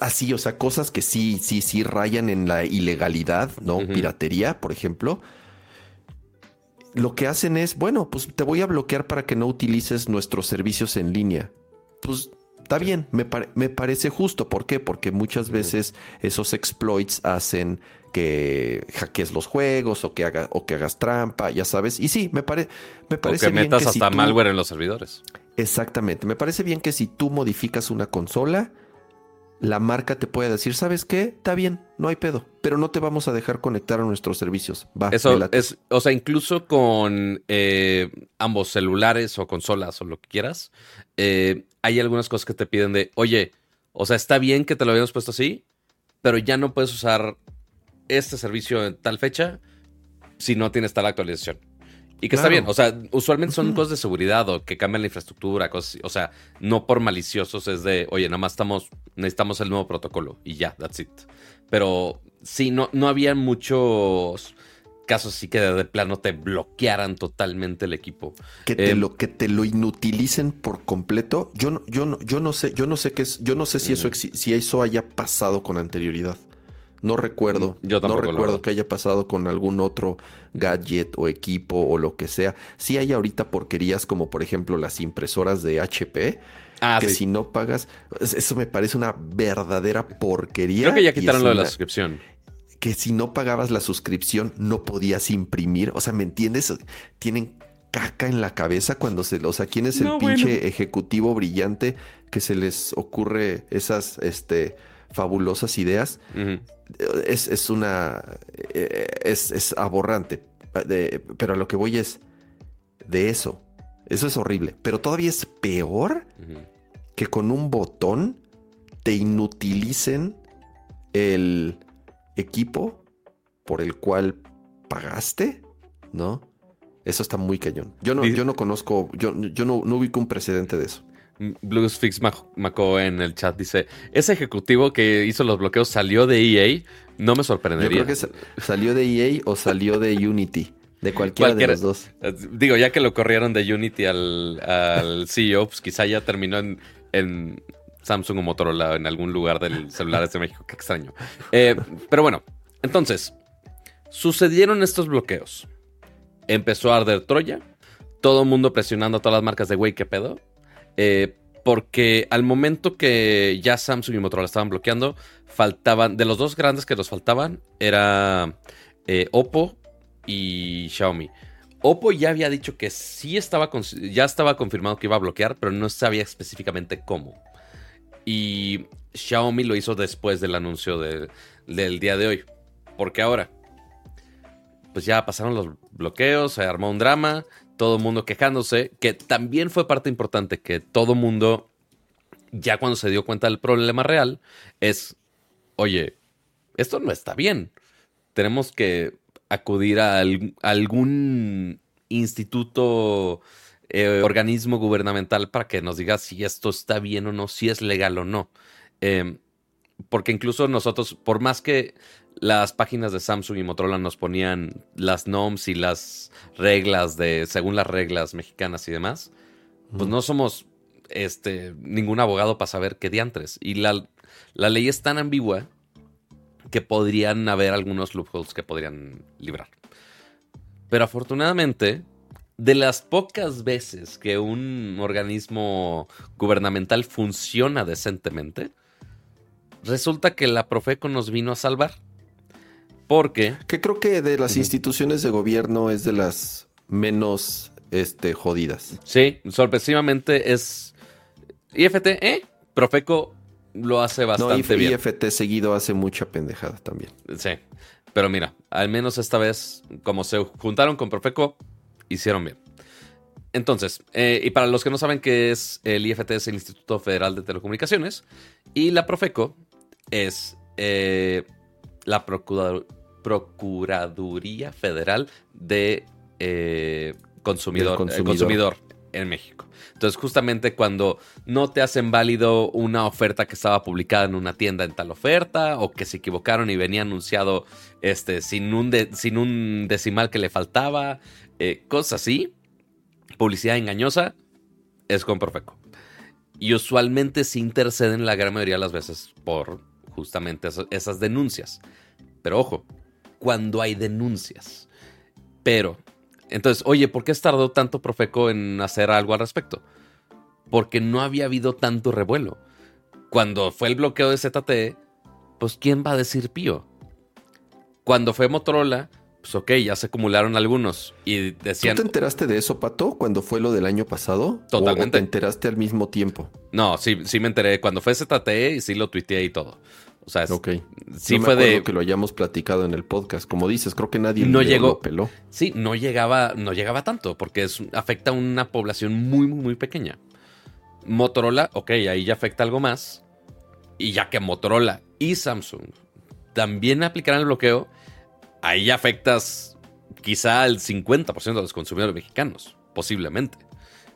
[SPEAKER 2] Así, o sea, cosas que sí, sí, sí rayan en la ilegalidad, ¿no? Piratería, por ejemplo. Lo que hacen es, bueno, pues te voy a bloquear para que no utilices nuestros servicios en línea. Pues está bien, me, me parece justo. ¿Por qué? Porque muchas veces esos exploits hacen que hackees los juegos o que, haga, o que hagas trampa, ya sabes. Y sí, me, pare, me
[SPEAKER 1] O
[SPEAKER 2] parece
[SPEAKER 1] que
[SPEAKER 2] bien
[SPEAKER 1] metas
[SPEAKER 2] que si
[SPEAKER 1] hasta
[SPEAKER 2] tú-
[SPEAKER 1] malware en los servidores.
[SPEAKER 2] Exactamente. Me parece bien que si tú modificas una consola, la marca te puede decir, ¿sabes qué? Está bien, no hay pedo, pero no te vamos a dejar conectar a nuestros servicios. Va,
[SPEAKER 1] Eso
[SPEAKER 2] late".
[SPEAKER 1] es, o sea, incluso con eh, ambos celulares o consolas o lo que quieras, eh, hay algunas cosas que te piden de, oye, o sea, está bien que te lo habíamos puesto así, pero ya no puedes usar este servicio en tal fecha si no tienes tal actualización. Y que está bien, o sea, usualmente son cosas de seguridad o que cambian la infraestructura, cosas así. O sea, no por maliciosos es de, oye, nada más estamos, necesitamos el nuevo protocolo y ya, that's it. Pero sí, no, no había muchos casos así que de, de plano te bloquearan totalmente el equipo.
[SPEAKER 2] que te
[SPEAKER 1] eh,
[SPEAKER 2] lo que te lo inutilicen por completo. Yo no, yo no, yo no sé, yo no sé qué es, yo no sé si eso si eso haya pasado con anterioridad. No recuerdo.
[SPEAKER 1] Yo tampoco,
[SPEAKER 2] no recuerdo que haya pasado con algún otro gadget o equipo o lo que sea. Sí hay ahorita porquerías como por ejemplo las impresoras de HP.
[SPEAKER 1] Ah,
[SPEAKER 2] que
[SPEAKER 1] sí.
[SPEAKER 2] si no pagas, es- eso me parece una verdadera porquería.
[SPEAKER 1] Creo que ya quitaron lo de la suscripción.
[SPEAKER 2] Que si no pagabas la suscripción no podías imprimir. O sea, ¿me entiendes? Tienen caca en la cabeza cuando se... O sea, ¿quién es el
[SPEAKER 1] No,
[SPEAKER 2] pinche
[SPEAKER 1] bueno.
[SPEAKER 2] ejecutivo brillante que se les ocurre esas este, fabulosas ideas? Es, es una... eh, Es, es aborrante. De- pero a lo que voy es de eso. Eso es horrible. Pero todavía es peor que con un botón te inutilicen el equipo por el cual pagaste, ¿no? Eso está muy cañón. Yo no, yo no conozco, yo, yo no, no ubico un precedente de eso.
[SPEAKER 1] Bluesfix Mac- Maco en el chat dice: Ese ejecutivo que hizo los bloqueos salió de EA. No me
[SPEAKER 2] Yo
[SPEAKER 1] sorprendería.
[SPEAKER 2] creo que sa- salió de EA o salió de Unity, de cualquiera
[SPEAKER 1] Cualquiera.
[SPEAKER 2] de los dos.
[SPEAKER 1] Eh, Digo, ya que lo corrieron de Unity al, al CEO, pues quizá ya terminó en, en Samsung o Motorola en algún lugar del celulares de México. Qué extraño. Eh, pero bueno, entonces, sucedieron estos bloqueos. Empezó a arder Troya. Todo el mundo presionando a todas las marcas de güey, ¿qué pedo? Eh, porque al momento que ya Samsung y Motorola estaban bloqueando, faltaban, de los dos grandes que nos faltaban, era eh, Oppo y Xiaomi. Oppo ya había dicho que sí estaba, ya estaba confirmado que iba a bloquear, pero no sabía específicamente cómo. Y Xiaomi lo hizo después del anuncio de- del día de hoy. Porque ahora, pues ya pasaron los bloqueos, se armó un drama, todo mundo quejándose, que también fue parte importante que todo mundo, ya cuando se dio cuenta del problema real, es, oye, esto no está bien. Tenemos que acudir a, a algún instituto, eh, organismo gubernamental para que nos diga si esto está bien o no, si es legal o no. Eh, porque incluso nosotros, por más que las páginas de Samsung y Motorola nos ponían las NOMs y las reglas de, según las reglas mexicanas y demás, pues no somos este, ningún abogado para saber qué diantres. Y la, la ley es tan ambigua que podrían haber algunos loopholes que podrían librar. Pero afortunadamente, de las pocas veces que un organismo gubernamental funciona decentemente, resulta que la Profeco nos vino a salvar. Porque...
[SPEAKER 2] Que creo que de las instituciones de gobierno es de las menos este, jodidas.
[SPEAKER 1] Sí, sorpresivamente es... IFT, ¿eh? Profeco lo hace bastante no, bien.
[SPEAKER 2] IFT seguido hace mucha pendejada también.
[SPEAKER 1] Sí, pero mira, al menos esta vez, como se juntaron con Profeco, hicieron bien. Entonces, eh, y para los que no saben qué es el IFT, es el Instituto Federal de Telecomunicaciones, y la Profeco es eh, la Procuraduría Federal de eh, consumidor, consumidor. en México. Entonces, justamente cuando no te hacen válido una oferta que estaba publicada en una tienda en tal oferta, o que se equivocaron y venía anunciado este, sin, un sin un decimal que le faltaba, eh, cosas así, publicidad engañosa, es con Profeco. Y usualmente se interceden la gran mayoría de las veces por justamente esas denuncias. Pero ojo, cuando hay denuncias. Pero, entonces, oye, ¿por qué tardó tanto Profeco en hacer algo al respecto? Porque no había habido tanto revuelo. Cuando fue el bloqueo de ZTE, pues ¿quién va a decir pío? Cuando fue Motorola, pues ok, ya se acumularon algunos. Y decían.
[SPEAKER 2] ¿Tú te enteraste de eso, Pato, cuando fue lo del año pasado?
[SPEAKER 1] Totalmente.
[SPEAKER 2] ¿O te enteraste al mismo tiempo?
[SPEAKER 1] No, sí, sí me enteré. Cuando fue ZTE y sí lo tuiteé y todo. O sea,
[SPEAKER 2] ok. sí fue de. que lo hayamos platicado en el podcast. Como dices, creo que nadie no llegó, lo peló.
[SPEAKER 1] Sí, no llegaba, no llegaba tanto, porque es, afecta a una población muy, muy, muy pequeña. Motorola, ok, ahí ya afecta algo más. Y ya que Motorola y Samsung también aplicarán el bloqueo, ahí afectas quizá al 50% de los consumidores mexicanos, posiblemente.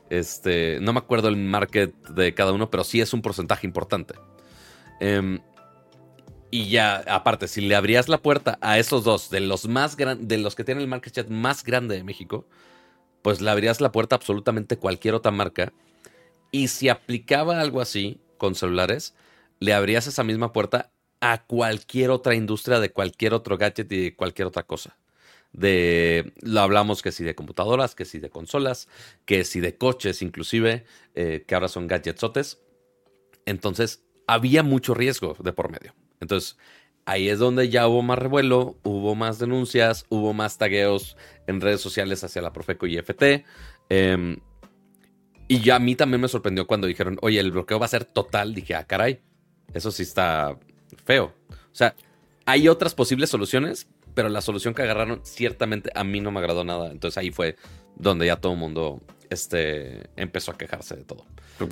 [SPEAKER 1] Este, no me acuerdo el market de cada uno, pero sí es un porcentaje importante. Em, y ya, aparte, si le abrías la puerta a esos dos, de los más de los que tienen el market share más grande de México, pues le abrías la puerta a absolutamente cualquier otra marca. Y si aplicaba algo así con celulares, le abrías esa misma puerta a cualquier otra industria de cualquier otro gadget y de cualquier otra cosa. De, lo hablamos que si de computadoras, que si de consolas, que si de coches inclusive, eh, que ahora son gadgetsotes. Entonces, había mucho riesgo de por medio. Entonces, ahí es donde ya hubo más revuelo, hubo más denuncias, hubo más tagueos en redes sociales hacia la Profeco y FT. Em, y ya a mí también me sorprendió cuando dijeron, oye, el bloqueo va a ser total. Dije, ah, caray, eso sí está feo. O sea, hay otras posibles soluciones, pero la solución que agarraron ciertamente a mí no me agradó nada. Entonces ahí fue donde ya todo el mundo este, empezó a quejarse de todo.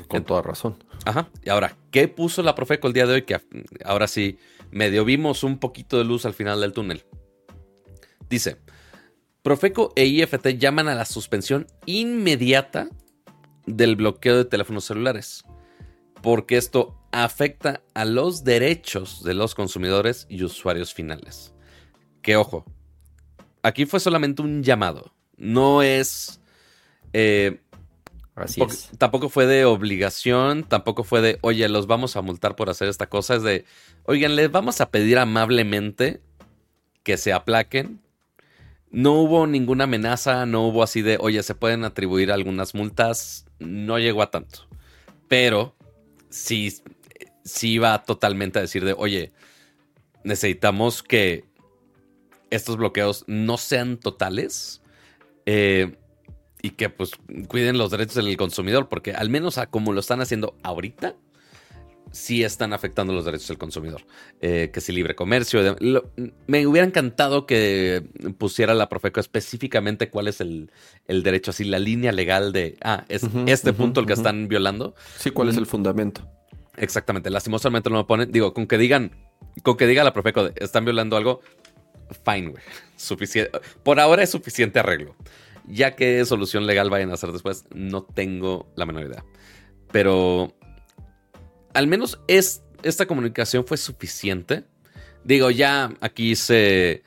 [SPEAKER 2] Con toda razón.
[SPEAKER 1] Ajá. Y ahora, ¿qué puso la Profeco el día de hoy? Que ahora sí, medio vimos un poquito de luz al final del túnel. Dice, Profeco e IFT llaman a la suspensión inmediata del bloqueo de teléfonos celulares porque esto afecta a los derechos de los consumidores y usuarios finales. Que ojo, aquí fue solamente un llamado, no es... Eh,
[SPEAKER 2] Así es.
[SPEAKER 1] Tampoco fue de obligación, tampoco fue de, oye, los vamos a multar por hacer esta cosa. Es de, oigan, les vamos a pedir amablemente que se aplaquen. No hubo ninguna amenaza, no hubo así de, oye, se pueden atribuir algunas multas. No llegó a tanto. Pero sí, sí va totalmente a decir de, oye, necesitamos que estos bloqueos no sean totales eh, y que pues cuiden los derechos del consumidor, porque al menos a como lo están haciendo ahorita, sí están afectando los derechos del consumidor. Eh, que si libre comercio. me hubiera encantado que pusiera la Profeco específicamente cuál es el, derecho, así la línea legal de, ah, es este punto el que están violando.
[SPEAKER 2] Sí, cuál es el fundamento.
[SPEAKER 1] Exactamente, lastimosamente no lo ponen. Digo, con que digan, con que diga la Profeco, están violando algo, fine. Suficiente. Por ahora es suficiente arreglo. Ya que solución legal vayan a hacer después, no tengo la menor idea. Pero al menos es, esta comunicación fue suficiente. Digo, ya aquí se,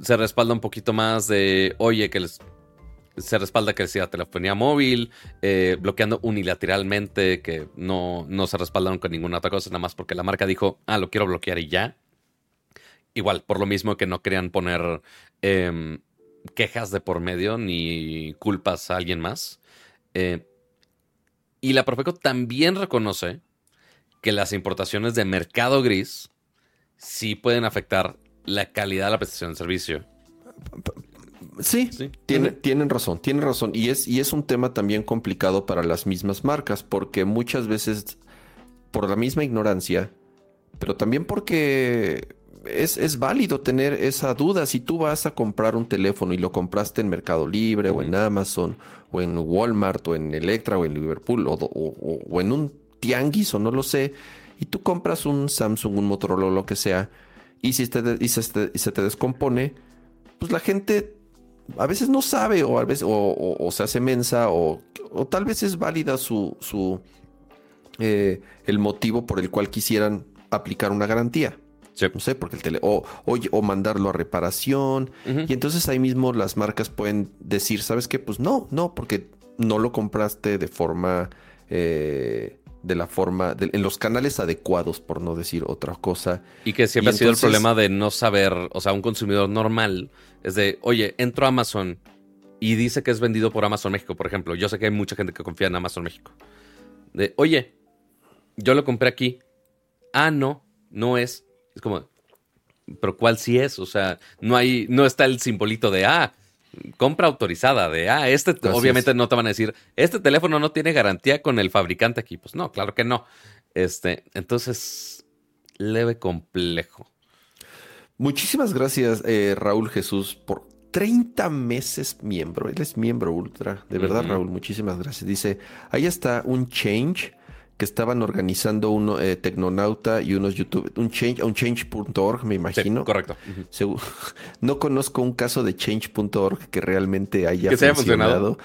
[SPEAKER 1] se respalda un poquito más de, oye, que les, se respalda que sea telefonía móvil, eh, bloqueando unilateralmente, que no, no se respaldaron con ninguna otra cosa, nada más porque la marca dijo, ah, lo quiero bloquear y ya. Igual, por lo mismo que no querían poner em, quejas de por medio ni culpas a alguien más. Eh, y la Profeco también reconoce que las importaciones de mercado gris sí pueden afectar la calidad de la prestación de servicio.
[SPEAKER 2] Sí, tienen razón, tienen razón. Y es, y es un tema también complicado para las mismas marcas, porque muchas veces, por la misma ignorancia, pero también porque es, válido tener esa duda. Si tú vas a comprar un teléfono y lo compraste en Mercado Libre o en Amazon o en Walmart o en Electra o en Liverpool o, en un tianguis o no lo sé, y tú compras un Samsung, un Motorola o lo que sea, y si y se, te descompone, pues la gente a veces no sabe o, a veces, o, se hace mensa o, tal vez es válida su, su eh, el motivo por el cual quisieran aplicar una garantía. No sé, porque el tele. O, o, mandarlo a reparación. Y entonces ahí mismo las marcas pueden decir, ¿sabes qué? Pues no, no, porque no lo compraste de forma. Eh, de la forma. en los canales adecuados, por no decir otra cosa.
[SPEAKER 1] Y que siempre ha sido el problema de no saber. O sea, un consumidor normal es de, oye, entro a Amazon y dice que es vendido por Amazon México, por ejemplo. Yo sé que hay mucha gente que confía en Amazon México. De, oye, yo lo compré aquí. Ah, no, no es. Es como, pero ¿cuál sí es? O sea, no hay, no está el simbolito de, ah, compra autorizada, de, ah, este, obviamente no te van a decir, este teléfono no tiene garantía con el fabricante aquí. Pues no, claro que no. Este, entonces, leve complejo.
[SPEAKER 2] Muchísimas gracias, eh, Raúl Jesús, por 30 meses miembro. Él es miembro ultra. De verdad, Raúl, muchísimas gracias. Dice, ahí está un change que estaban organizando uno eh, Tecnonauta y unos YouTube, un change, un change.org, me imagino.
[SPEAKER 1] correcto.
[SPEAKER 2] no conozco un caso de change.org que realmente haya funcionado.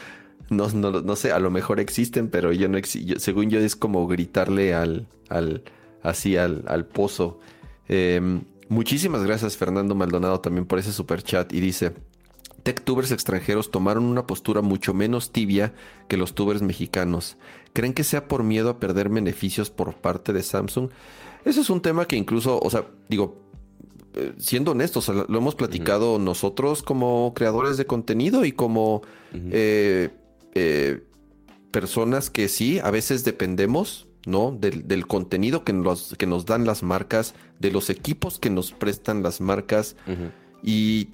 [SPEAKER 2] No, no, sé, a lo mejor existen, pero yo no según yo es como gritarle al, al así al, al pozo. Em, muchísimas gracias Fernando Maldonado también por ese super chat y dice, TechTubers extranjeros tomaron una postura mucho menos tibia que los tubers mexicanos. ¿Creen que sea por miedo a perder beneficios por parte de Samsung? Ese es un tema que incluso, o sea, digo, eh, siendo honestos, lo hemos platicado nosotros como creadores de contenido y como eh, eh, personas que sí, a veces dependemos, ¿no? Del, contenido que nos, que nos dan las marcas, de los equipos que nos prestan las marcas. Y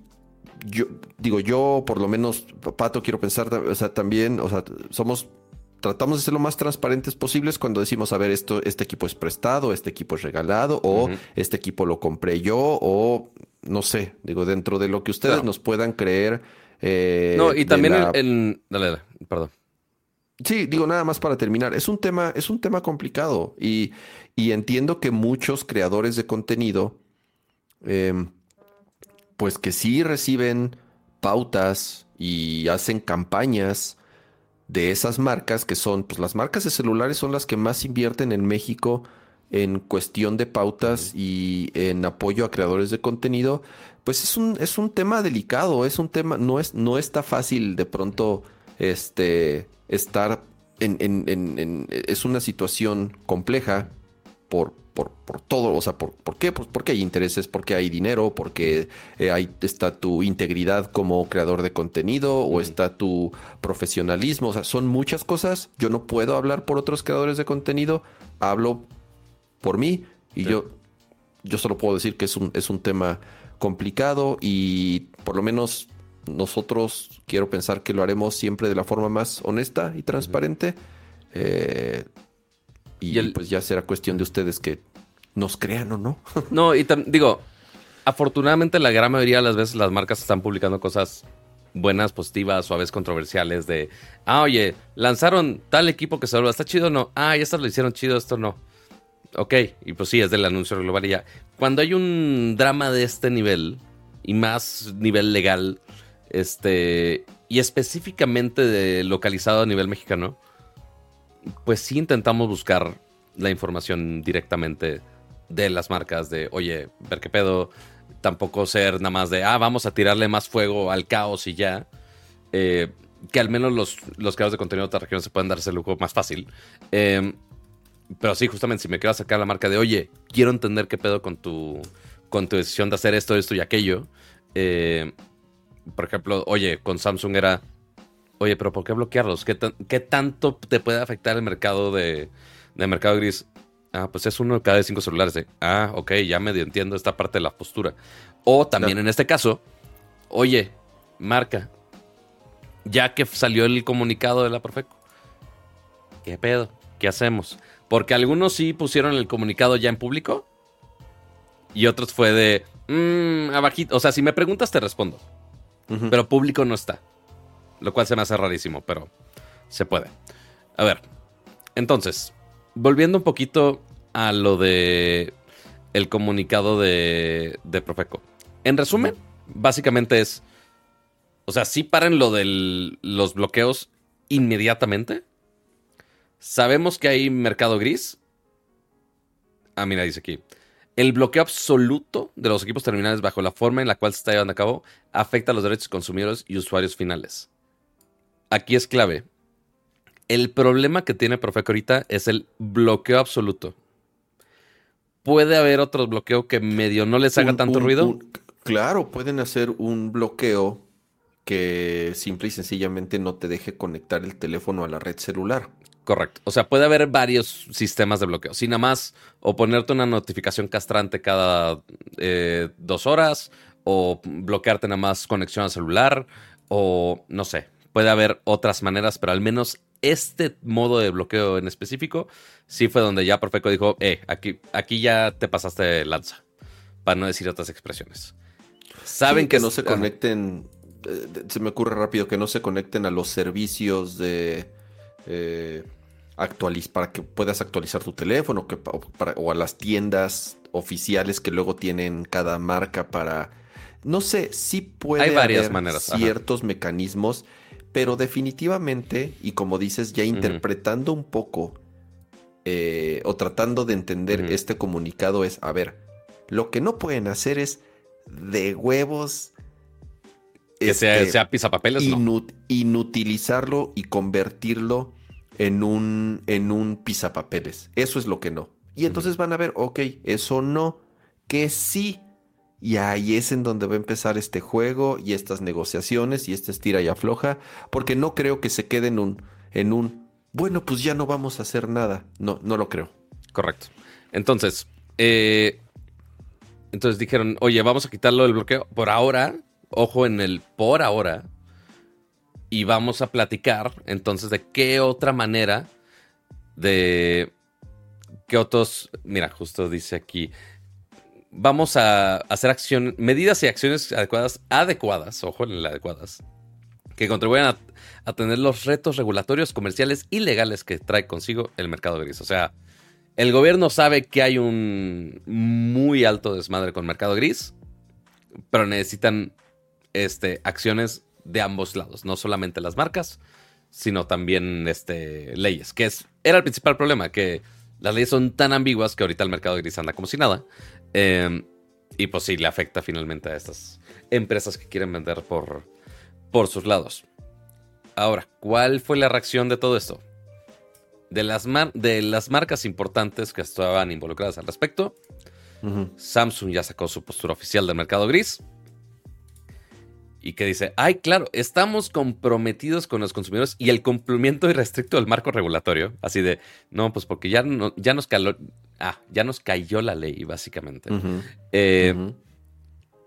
[SPEAKER 2] yo digo, yo por lo menos, Pato, quiero pensar, o sea, también, o sea, somos, tratamos de ser lo más transparentes posibles cuando decimos, a ver, esto, este equipo es prestado, este equipo es regalado, o este equipo lo compré yo, o no sé, digo, dentro de lo que ustedes nos puedan creer.
[SPEAKER 1] Eh, no, y también en, Dale, dale, perdón.
[SPEAKER 2] Sí, digo nada más para terminar. Es un tema, es un tema complicado y, y entiendo que muchos creadores de contenido eh, pues que sí reciben pautas y hacen campañas de esas marcas que son, pues las marcas de celulares son las que más invierten en México en cuestión de pautas y en apoyo a creadores de contenido, pues es un, es un tema delicado, es un tema, no, es, no está fácil de pronto este, estar en, en, en es una situación compleja por, por, todo, o sea, ¿por, por qué? Pues porque hay intereses, porque hay dinero, porque eh, ahí está tu integridad como creador de contenido o está tu profesionalismo, o sea, son muchas cosas. Yo no puedo hablar por otros creadores de contenido, hablo por mí y yo, yo solo puedo decir que es un, es un tema complicado y por lo menos nosotros quiero pensar que lo haremos siempre de la forma más honesta y transparente. Eh, y, pues ya será cuestión de ustedes que nos crean o no.
[SPEAKER 1] no, y digo, afortunadamente la gran mayoría de las veces las marcas están publicando cosas buenas, positivas o a veces controversiales de, ah, oye, lanzaron tal equipo que se está chido o no, ah, estas lo hicieron chido, esto no. Ok, y pues sí, es del anuncio global y ya. Cuando hay un drama de este nivel, y más nivel legal, este, y específicamente de localizado a nivel mexicano, pues sí intentamos buscar la información directamente de las marcas, de, oye, ver qué pedo, tampoco ser nada más de, ah, vamos a tirarle más fuego al caos y ya. Eh, que al menos los, los creadores de contenido de otra región se pueden darse el lujo más fácil. Em, pero sí, justamente si me quiero sacar la marca de, oye, quiero entender qué pedo con tu, con tu decisión de hacer esto, esto y aquello, eh, por ejemplo, oye, con Samsung era, oye, pero ¿por qué bloquearlos? ¿Qué, qué tanto te puede afectar el mercado de, de mercado gris? Ah, pues es uno de cada cinco celulares. ¿eh? Ah, ok, ya medio entiendo esta parte de la postura. O también en este caso, oye, marca, ya que salió el comunicado de la Profeco, ¿qué pedo? ¿Qué hacemos? Porque algunos sí pusieron el comunicado ya en público y otros fue de, mmm, abajito. O sea, si me preguntas te respondo. Pero público no está. Lo cual se me hace rarísimo, pero se puede. A ver, entonces, volviendo un poquito a lo de el comunicado de, de Profeco. En resumen, básicamente es, o sea, sí paren lo de los bloqueos inmediatamente. Sabemos que hay mercado gris. Ah, mira, dice aquí. El bloqueo absoluto de los equipos terminales bajo la forma en la cual se está llevando a cabo afecta a los derechos consumidores y usuarios finales. Aquí es clave. El problema que tiene Profeco ahorita es el bloqueo absoluto. Puede haber otro bloqueo que medio no les haga tanto ruido.
[SPEAKER 2] claro, pueden hacer un bloqueo que simple y sencillamente no te deje conectar el teléfono a la red celular.
[SPEAKER 1] Correcto. O sea, puede haber varios sistemas de bloqueo. Si nada más o ponerte una notificación castrante cada eh, dos horas, o bloquearte nada más conexión al celular, o no sé. Puede haber otras maneras, pero al menos este modo de bloqueo en específico sí fue donde ya Profeco dijo, eh, aquí, aquí ya te pasaste lanza, para no decir otras expresiones.
[SPEAKER 2] Saben que, no se conecten eh, se me ocurre rápido que no se conecten a los servicios de eh, para que puedas actualizar tu teléfono o, a las tiendas oficiales que luego tienen cada marca para no sé si puede
[SPEAKER 1] hay varias maneras
[SPEAKER 2] ciertos mecanismos pero definitivamente y como dices ya interpretando un poco eh, o tratando de entender este comunicado es a ver lo que no pueden hacer es de huevos
[SPEAKER 1] que sea, este, sea pisapapeles,
[SPEAKER 2] Inutilizarlo y convertirlo en un, en un pisapapeles. Eso es lo que no. Y entonces van a ver, ok, eso no, que sí. Y ahí es en donde va a empezar este juego y estas negociaciones y este estira y afloja, porque no creo que se quede en un, en un, bueno, pues ya no vamos a hacer nada. No, no lo creo.
[SPEAKER 1] Correcto. Entonces, eh, entonces dijeron, oye, vamos a quitarlo del bloqueo. Por ahora, ojo en el por ahora. Y vamos a platicar entonces de qué otra manera de qué otros, mira, justo dice aquí, vamos a hacer acción, medidas y acciones adecuadas, adecuadas, ojo en las adecuadas, que contribuyan a, a, tener los retos regulatorios, comerciales y legales que trae consigo el mercado gris. O sea, el gobierno sabe que hay un muy alto desmadre con mercado gris, pero necesitan este, acciones de ambos lados, no solamente las marcas, sino también este, leyes, que es, era el principal problema, que las leyes son tan ambiguas que ahorita el mercado gris anda como si nada. Em, y pues sí, le afecta finalmente a estas empresas que quieren vender por, por sus lados. Ahora, ¿cuál fue la reacción de todo esto? De las, de las marcas importantes que estaban involucradas al respecto, Samsung ya sacó su postura oficial del mercado gris y que dice, ay, claro, estamos comprometidos con los consumidores y el cumplimiento irrestricto del marco regulatorio. Así de, no, pues porque ya, no, ya nos caló, ah, ya nos cayó la ley, básicamente. Eh,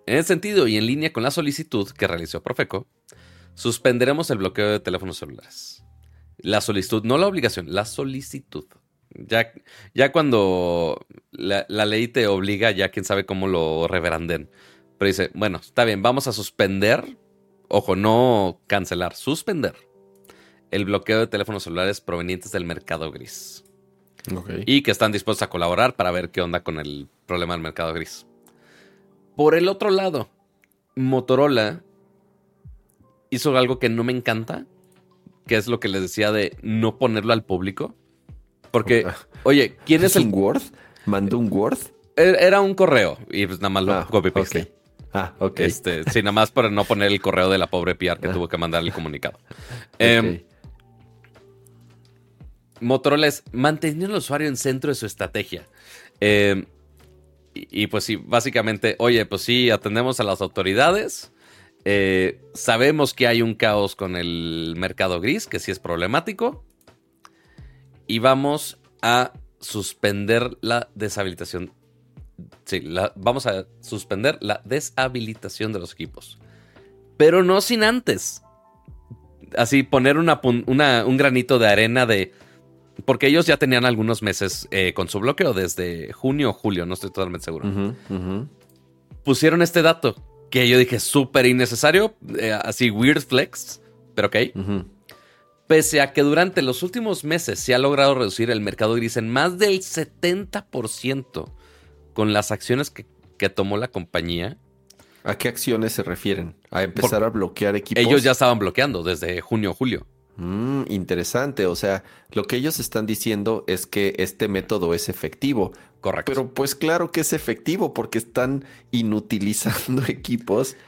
[SPEAKER 1] en ese sentido, y en línea con la solicitud que realizó Profeco, suspenderemos el bloqueo de teléfonos celulares. La solicitud, no la obligación, la solicitud. Ya, ya cuando la, la ley te obliga, ya quién sabe cómo lo reveranden pero dice, bueno, está bien, vamos a suspender, ojo, no cancelar, suspender el bloqueo de teléfonos celulares provenientes del mercado gris. Y que están dispuestos a colaborar para ver qué onda con el problema del mercado gris. Por el otro lado, Motorola hizo algo que no me encanta, que es lo que les decía de no ponerlo al público. Porque, oye, ¿quién es, el
[SPEAKER 2] Word? ¿Mandó un Word?
[SPEAKER 1] E-, era un correo y pues nada más lo ah, copy paste.
[SPEAKER 2] Ah, ok.
[SPEAKER 1] Este, sí, nada más para no poner el correo de la pobre PR que tuvo que mandar el comunicado. Em, Motorola es mantener al usuario en centro de su estrategia. Em, y, pues sí, básicamente, oye, pues sí, atendemos a las autoridades Eh, sabemos que hay un caos con el mercado gris, que sí es problemático. Y vamos a suspender la deshabilitación. Sí, vamos a suspender la deshabilitación de los equipos. Pero no sin antes. Así poner un granito de arena de porque ellos ya tenían algunos meses eh, con su bloqueo, desde junio o julio, no estoy totalmente seguro. Pusieron este dato que yo dije súper innecesario, eh, así weird flex, pero ok. Pese a que durante los últimos meses se ha logrado reducir el mercado gris en más del 70% con las acciones que, tomó la compañía.
[SPEAKER 2] ¿A qué acciones se refieren? ¿A empezar a bloquear equipos?
[SPEAKER 1] Ellos ya estaban bloqueando desde junio o julio.
[SPEAKER 2] Mm, interesante, o sea, lo que ellos están diciendo es que este método es efectivo.
[SPEAKER 1] Correcto.
[SPEAKER 2] Pero pues claro que es efectivo porque están inutilizando equipos.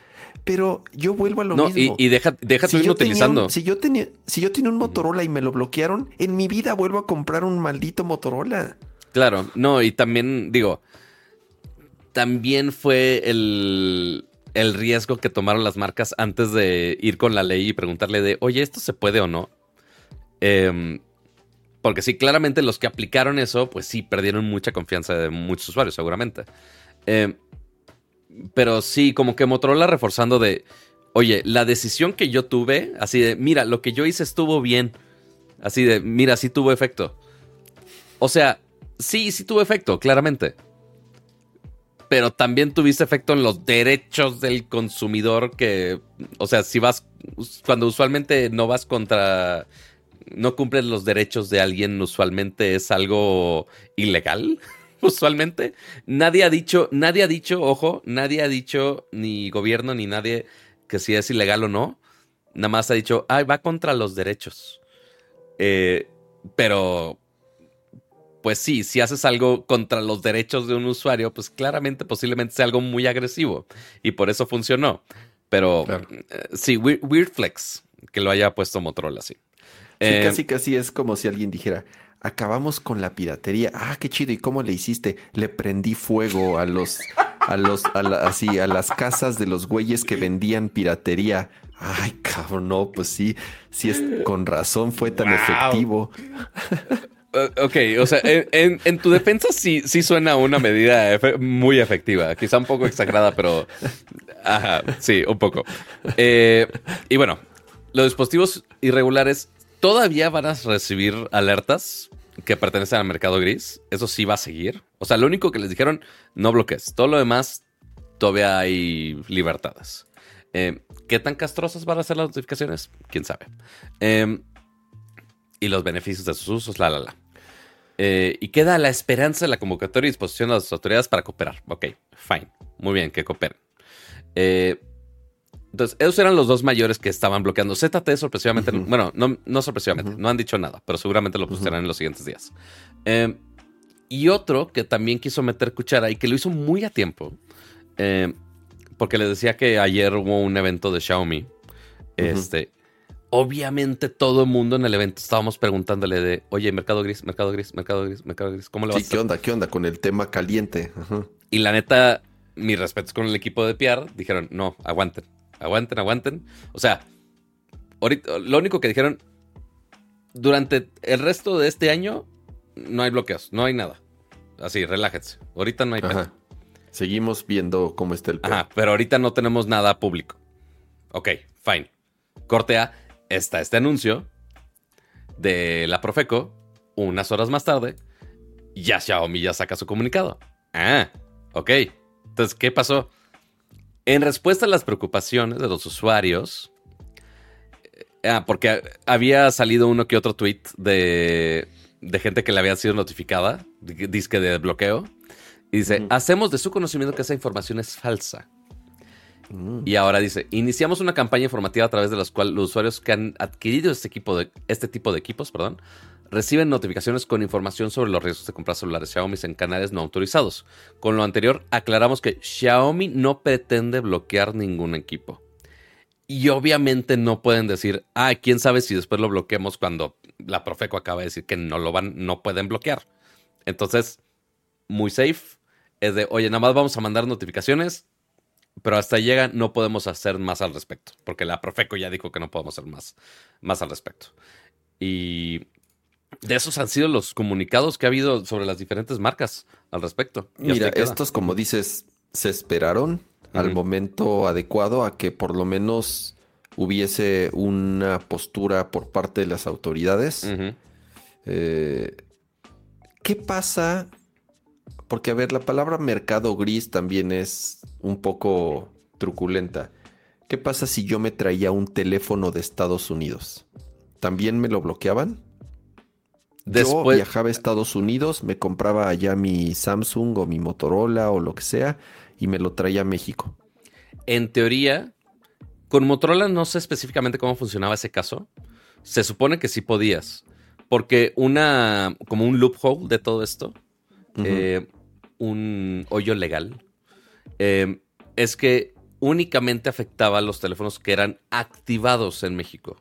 [SPEAKER 2] Pero yo vuelvo a lo mismo.
[SPEAKER 1] Y, y deja, deja si inutilizando.
[SPEAKER 2] si yo tenía, si yo tenía un Motorola y me lo bloquearon, en mi vida vuelvo a comprar un maldito Motorola.
[SPEAKER 1] Claro, no, y también digo, también fue el, el riesgo que tomaron las marcas antes de ir con la ley y preguntarle de, oye, ¿esto se puede o no? Em, porque sí, claramente los que aplicaron eso, pues sí, perdieron mucha confianza de muchos usuarios, seguramente. Em, pero sí, como que Motorola reforzando de, oye, la decisión que yo tuve, así de, mira, lo que yo hice estuvo bien. Así de, mira, sí tuvo efecto. O sea, sí, sí tuvo efecto, claramente pero también tuviste efecto en los derechos del consumidor que, o sea, si vas, cuando usualmente no vas contra, no cumples los derechos de alguien, usualmente es algo ilegal, usualmente. Nadie ha dicho, nadie ha dicho, ojo, nadie ha dicho, ni gobierno ni nadie, que si es ilegal o no. Nada más ha dicho, ay, va contra los derechos. Eh, pero pues sí, si haces algo contra los derechos de un usuario, pues claramente posiblemente sea algo muy agresivo. Y por eso funcionó. Pero eh, sí, weird, flex que lo haya puesto Motorola así. Sí,
[SPEAKER 2] eh, casi casi es como si alguien dijera, acabamos con la piratería. Ah, qué chido. ¿Y cómo le hiciste? Le prendí fuego a los, a los, así, a las casas de los güeyes que vendían piratería. Ay, cabrón, no, pues sí, sí es con razón fue tan efectivo.
[SPEAKER 1] Eh, ok, o sea, en, tu defensa sí, sí suena una medida muy efectiva, quizá un poco exagerada, pero ajá, sí, un poco. Eh, y bueno, los dispositivos irregulares todavía van a recibir alertas que pertenecen al mercado gris. Eso sí va a seguir. O sea, lo único que les dijeron, no bloques. Todo lo demás, todavía hay libertades. Eh, ¿Qué tan castrosas van a ser las notificaciones? ¿Quién sabe? y los beneficios de sus usos, la, la, la. Eh, y queda la esperanza de la convocatoria y disposición de las autoridades para cooperar. Ok, fine. Muy bien, que cooperen. Eh, entonces, esos eran los dos mayores que estaban bloqueando. ZT sorpresivamente, bueno, no, no sorpresivamente, no han dicho nada, pero seguramente lo pusieran en los siguientes días. Eh, y otro que también quiso meter cuchara y que lo hizo muy a tiempo, porque les decía que ayer hubo un evento de Xiaomi. Este, obviamente todo el mundo en el evento estábamos preguntándole de, oye, mercado gris, mercado gris, mercado gris, mercado gris, ¿cómo le vas
[SPEAKER 2] sí, ¿qué onda? ¿Qué onda con el tema caliente?
[SPEAKER 1] Y la neta, mis respetos con el equipo de PR, dijeron, no, aguanten, aguanten, aguanten. O sea, ahorita, lo único que dijeron, durante el resto de este año, no hay bloqueos, no hay nada. Así, relájense. Ahorita no hay nada.
[SPEAKER 2] Seguimos viendo cómo está el
[SPEAKER 1] Ajá, pero ahorita no tenemos nada público. Ok, fine. Cortea está este anuncio de la Profeco. Unas horas más tarde, ya Xiaomi ya saca su comunicado. Ah, ok. Entonces, ¿qué pasó? En respuesta a las preocupaciones de los usuarios, eh, ah, porque había salido uno que otro tweet de, de gente que le había sido notificada, disque de bloqueo, y dice, hacemos de su conocimiento que esa información es falsa. Mm. Y ahora dice, iniciamos una campaña informativa a través de la cual los usuarios que han adquirido este, equipo de, este tipo de equipos perdón, reciben notificaciones con información sobre los riesgos de comprar celulares Xiaomi en canales no autorizados. Con lo anterior, aclaramos que Xiaomi no pretende bloquear ningún equipo. Y obviamente no pueden decir, ah, quién sabe si después lo bloqueemos cuando la Profeco acaba de decir que no lo van, no pueden bloquear. Entonces, muy safe. Es de, oye, nada más vamos a mandar notificaciones pero hasta llega no podemos hacer más al respecto, porque la Profeco ya dijo que no podemos hacer más, más al respecto. Y de esos han sido los comunicados que ha habido sobre las diferentes marcas al respecto.
[SPEAKER 2] Mira, estos, como dices, se esperaron al momento adecuado a que por lo menos hubiese una postura por parte de las autoridades. Eh, ¿Qué pasa? Porque, a ver, la palabra mercado gris también es un poco truculenta. ¿Qué pasa si yo me traía un teléfono de Estados Unidos? ¿También me lo bloqueaban? Yo viajaba a Estados Unidos, me compraba allá mi Samsung o mi Motorola o lo que sea y me lo traía a México.
[SPEAKER 1] En teoría, con Motorola no sé específicamente cómo funcionaba ese caso. Se supone que sí podías. Porque una, como un loophole de todo esto, eh, un hoyo legal, eh, es que únicamente afectaba a los teléfonos que eran activados en México.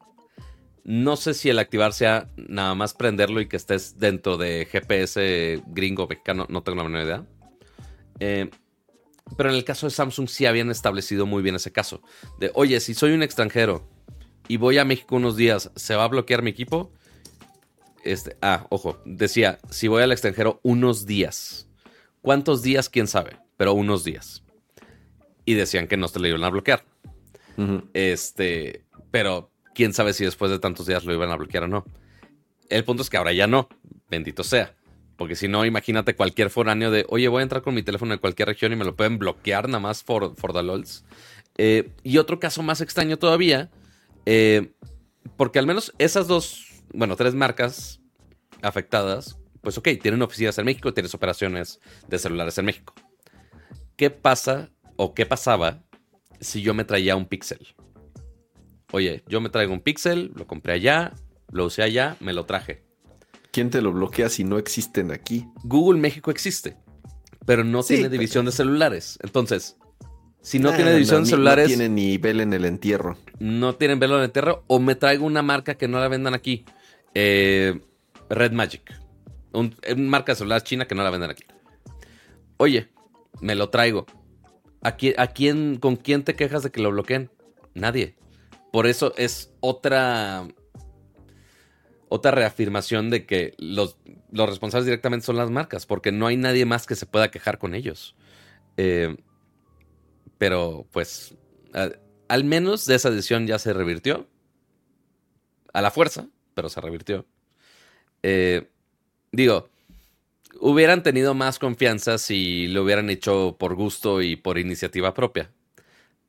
[SPEAKER 1] No sé si el activar sea nada más prenderlo y que estés dentro de GPS gringo mexicano, no tengo la menor idea. Eh, pero en el caso de Samsung sí habían establecido muy bien ese caso. De, oye, si soy un extranjero y voy a México unos días, ¿se va a bloquear mi equipo? Este, ah, ojo, decía, si voy al extranjero unos días. ¿Cuántos días? ¿Quién sabe? Pero unos días. Y decían que no te lo iban a bloquear. Este, pero quién sabe si después de tantos días lo iban a bloquear o no. El punto es que ahora ya no. Bendito sea. Porque si no, imagínate cualquier foráneo de, oye, voy a entrar con mi teléfono en cualquier región y me lo pueden bloquear nada más for, for the LOLs. Eh, y otro caso más extraño todavía, eh, porque al menos esas dos, bueno, tres marcas afectadas, pues ok, tienen oficinas en México, tienes operaciones de celulares en México. ¿Qué pasa o qué pasaba si yo me traía un Pixel? Oye, yo me traigo un Pixel, lo compré allá, lo usé allá, me lo traje.
[SPEAKER 2] ¿Quién te lo bloquea si no existen aquí?
[SPEAKER 1] Google México existe, pero no tiene división de celulares. Entonces, si no tiene división de celulares. No
[SPEAKER 2] tiene ni vela en el entierro.
[SPEAKER 1] No tienen velo en el entierro. O me traigo una marca que no la vendan aquí. Eh, Red Magic. Un, marca de celular china que no la vendan aquí. Oye, me lo traigo. ¿A ¿A quién, ¿Con quién te quejas de que lo bloqueen? Nadie. Por eso es otra otra reafirmación de que los, los, responsables directamente son las marcas, porque no hay nadie más que se pueda quejar con ellos. Eh, pero pues, al menos de esa decisión ya se revirtió. A la fuerza, pero se revirtió. Eh, digo, hubieran tenido más confianza si lo hubieran hecho por gusto y por iniciativa propia.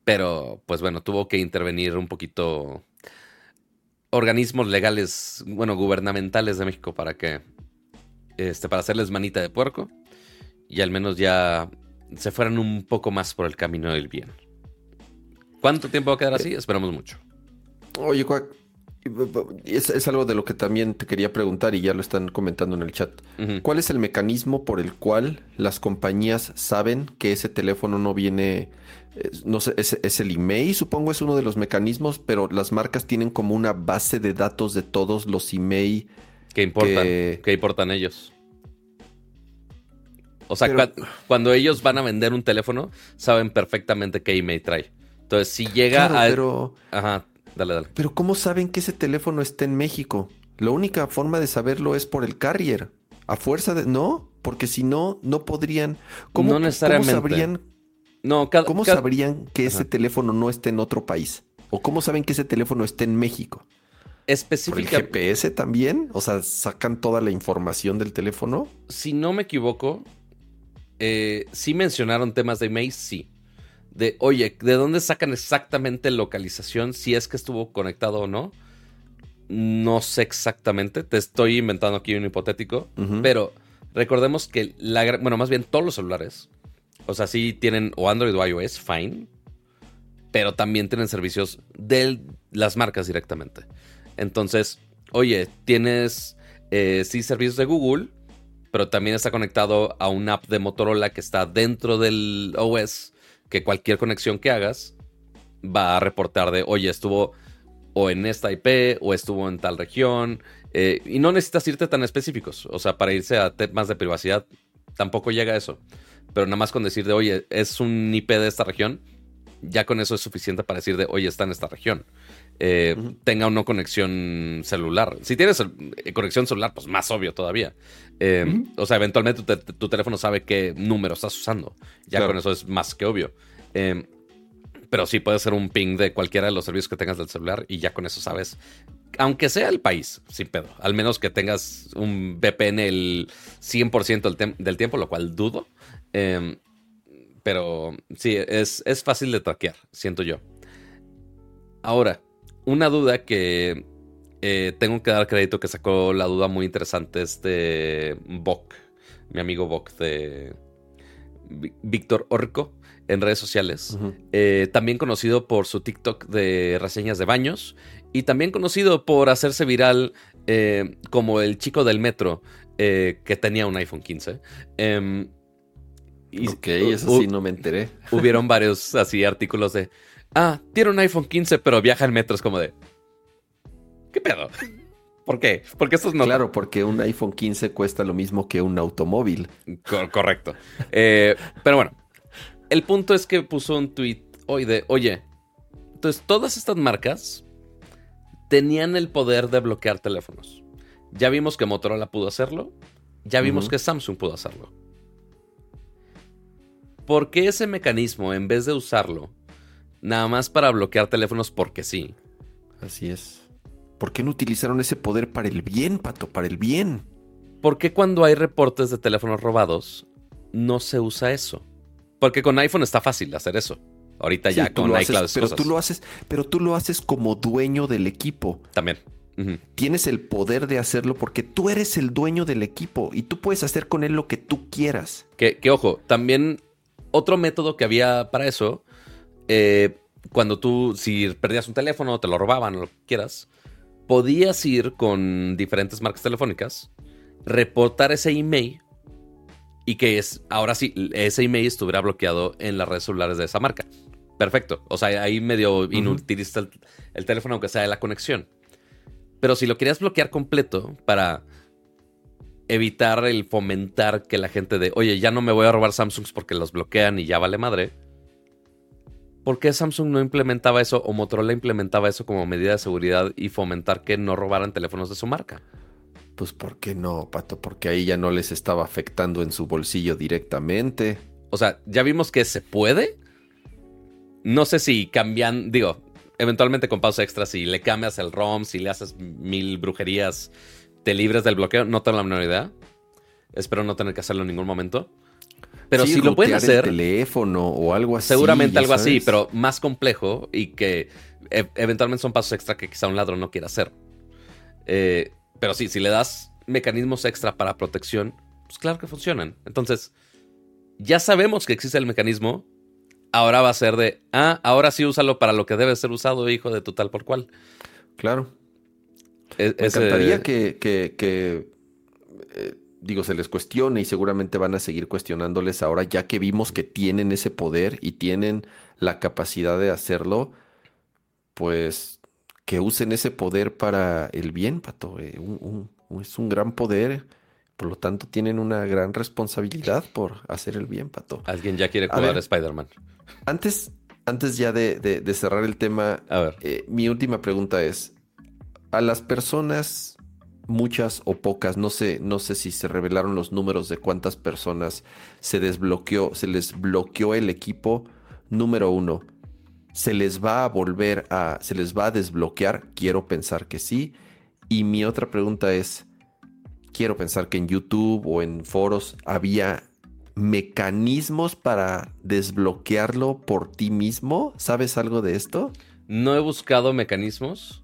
[SPEAKER 1] Pero, pues bueno, tuvo que intervenir un poquito organismos legales, bueno, gubernamentales de México para que, este, para hacerles manita de puerco y al menos ya se fueran un poco más por el camino del bien. ¿Cuánto tiempo va a quedar así? Esperamos mucho.
[SPEAKER 2] Oye, es, es, algo de lo que también te quería preguntar y ya lo están comentando en el chat. ¿Cuál es el mecanismo por el cual las compañías saben que ese teléfono no viene no sé, es, el email, supongo es uno de los mecanismos, pero las marcas tienen como una base de datos de todos los email.
[SPEAKER 1] que importan? Que... importan ellos? O sea, cuando ellos van a vender un teléfono, saben perfectamente qué email trae. Entonces, si llega a.
[SPEAKER 2] Pero...
[SPEAKER 1] Ajá, dale, dale.
[SPEAKER 2] Pero, ¿cómo saben que ese teléfono está en México? La única forma de saberlo es por el carrier. A fuerza de. No, porque si no, no podrían. ¿Cómo, no necesariamente. ¿cómo sabrían
[SPEAKER 1] no,
[SPEAKER 2] ¿Cómo sabrían que ese teléfono no esté en otro país? ¿O cómo saben que ese teléfono esté en México?
[SPEAKER 1] Específicamente.
[SPEAKER 2] ¿El GPS también? O sea, sacan toda la información del teléfono.
[SPEAKER 1] Si no me equivoco, eh, sí mencionaron temas de email, sí. De, oye, ¿de dónde sacan exactamente localización? Si es que estuvo conectado o no. No sé exactamente. Te estoy inventando aquí un hipotético. Pero recordemos que la, bueno, más bien todos los celulares o sea, sí tienen o Android o iOS, fine. Pero también tienen servicios de las marcas directamente. Entonces, oye, tienes eh, sí servicios de Google, pero también está conectado a una app de Motorola que está dentro del OS, que cualquier conexión que hagas va a reportar de, oye, estuvo o en esta IP o estuvo en tal región. Eh, y no necesitas irte tan específicos. O sea, para irse a temas de privacidad, tampoco llega a eso pero nada más con decir de, oye, es un IP de esta región, ya con eso es suficiente para decir de, oye, está en esta región. Eh, tenga o no conexión celular. Si tienes eh, conexión celular, pues más obvio todavía. Eh, o sea, eventualmente tu, teléfono sabe qué número estás usando. Ya con eso es más que obvio. pero sí puede ser un ping de cualquiera de los servicios que tengas del celular y ya con eso sabes. Aunque sea el país, sin pedo. Al menos que tengas un VPN el 100% del, tiempo, lo cual dudo. pero sí, es, es fácil de traquear, siento yo. Ahora, una duda que eh, tengo que dar crédito que sacó la duda muy interesante este Bok, mi amigo Bok de Víctor Orco en redes sociales, eh, también conocido por su TikTok de reseñas de baños y también conocido por hacerse viral eh, como el chico del metro que tenía un iPhone 15.
[SPEAKER 2] Em, y, ok, eso sí no me enteré.
[SPEAKER 1] Hubieron varios así artículos de ah, tiene un iPhone 15, pero viaja en metros como de... ¿Qué pedo? ¿Por qué? Porque esto no...
[SPEAKER 2] Claro, porque un iPhone 15 cuesta lo mismo que un automóvil.
[SPEAKER 1] correcto. Eh, pero bueno, el punto es que puso un tweet hoy de, oye, entonces todas estas marcas tenían el poder de bloquear teléfonos. Ya vimos que Motorola pudo hacerlo, ya vimos que Samsung pudo hacerlo. ¿Por qué ese mecanismo, en vez de usarlo nada más para bloquear teléfonos porque sí.
[SPEAKER 2] Así es. ¿Por qué no utilizaron ese poder para el bien, Pato? Para el bien.
[SPEAKER 1] ¿Por qué cuando hay reportes de teléfonos robados no se usa eso? Porque con iPhone está fácil hacer eso. Ahorita ya con iCloud.
[SPEAKER 2] pero tú lo haces, pero tú lo haces como dueño del equipo.
[SPEAKER 1] También.
[SPEAKER 2] Tienes el poder de hacerlo porque tú eres el dueño del equipo y tú puedes hacer con él lo que tú quieras.
[SPEAKER 1] Que, que ojo, también otro método que había para eso eh, cuando tú, si perdías un teléfono, te lo robaban o lo que quieras, podías ir con diferentes marcas telefónicas, reportar ese email y que es, ahora sí, ese email estuviera bloqueado en las redes celulares de esa marca. Perfecto. O sea, ahí medio inutiliza el, el, teléfono, aunque sea de la conexión. Pero si lo querías bloquear completo para evitar el fomentar que la gente de, oye, ya no me voy a robar Samsungs porque los bloquean y ya vale madre, ¿Por qué Samsung no implementaba eso o Motorola implementaba eso como medida de seguridad y fomentar que no robaran teléfonos de su marca?
[SPEAKER 2] Pues ¿por qué no, Pato? Porque ahí ya no les estaba afectando en su bolsillo directamente.
[SPEAKER 1] O sea, ya vimos que se puede. No sé si cambian, digo, eventualmente con pausa extra, si le cambias el ROM, si le haces mil brujerías, te libres del bloqueo, no tengo la menor idea. Espero no tener que hacerlo en ningún momento. Pero si lo pueden hacer.
[SPEAKER 2] teléfono o algo así.
[SPEAKER 1] Seguramente algo así, pero más complejo y que e, eventualmente son pasos extra que quizá un ladrón no quiera hacer. Eh, pero sí, si le das mecanismos extra para protección, pues claro que funcionan. Entonces, ya sabemos que existe el mecanismo. Ahora va a ser de, ah, ahora sí úsalo para lo que debe ser usado, hijo de tu tal por cual.
[SPEAKER 2] Claro. E, Me encantaría que, que, eh, digo, se les cuestione y seguramente van a seguir cuestionándoles ahora, ya que vimos que tienen ese poder y tienen la capacidad de hacerlo, pues que usen ese poder para el bien, Pato. Eh, es un gran poder, por lo tanto tienen una gran responsabilidad por hacer el bien, Pato.
[SPEAKER 1] Alguien ya quiere jugar a, Spider-Man.
[SPEAKER 2] Antes, antes ya de, cerrar el tema, eh, mi última pregunta es, a las personas muchas o pocas, no sé, no sé si se revelaron los números de cuántas personas se desbloqueó, se les bloqueó el equipo. Número uno, ¿se les va a volver a, se les va a desbloquear? Quiero pensar que sí. Y mi otra pregunta es, quiero pensar que en YouTube o en foros había mecanismos para desbloquearlo por ti mismo. ¿Sabes algo de esto?
[SPEAKER 1] No he buscado mecanismos.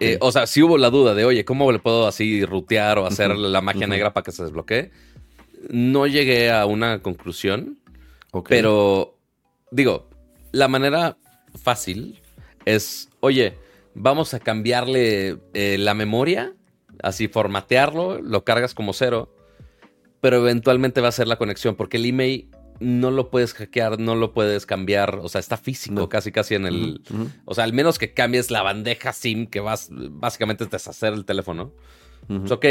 [SPEAKER 1] Eh, o sea, si hubo la duda de, oye, ¿cómo le puedo así rutear o hacer la magia negra para que se desbloquee? No llegué a una conclusión. Pero, digo, la manera fácil es, oye, vamos a cambiarle eh, la memoria, así formatearlo, lo cargas como cero, pero eventualmente va a ser la conexión, porque el email no lo puedes hackear, no lo puedes cambiar, o sea, está físico casi casi en el... O sea, al menos que cambies la bandeja SIM que vas, básicamente deshacer el teléfono. Pues, ok,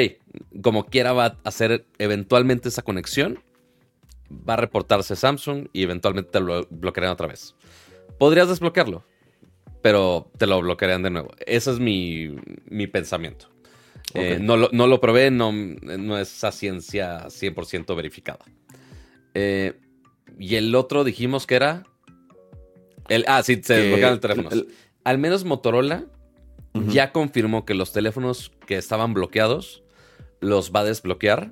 [SPEAKER 1] como quiera va a hacer eventualmente esa conexión, va a reportarse Samsung y eventualmente te lo bloquearán otra vez. Podrías desbloquearlo, pero te lo bloquearían de nuevo. Ese es mi, mi pensamiento. Eh, no, lo, no, lo, probé, no, no es a ciencia 100% verificada. Eh, y el otro dijimos que era... El, ah, sí, se desbloquearon el teléfono. Al menos Motorola ya confirmó que los teléfonos que estaban bloqueados los va a desbloquear.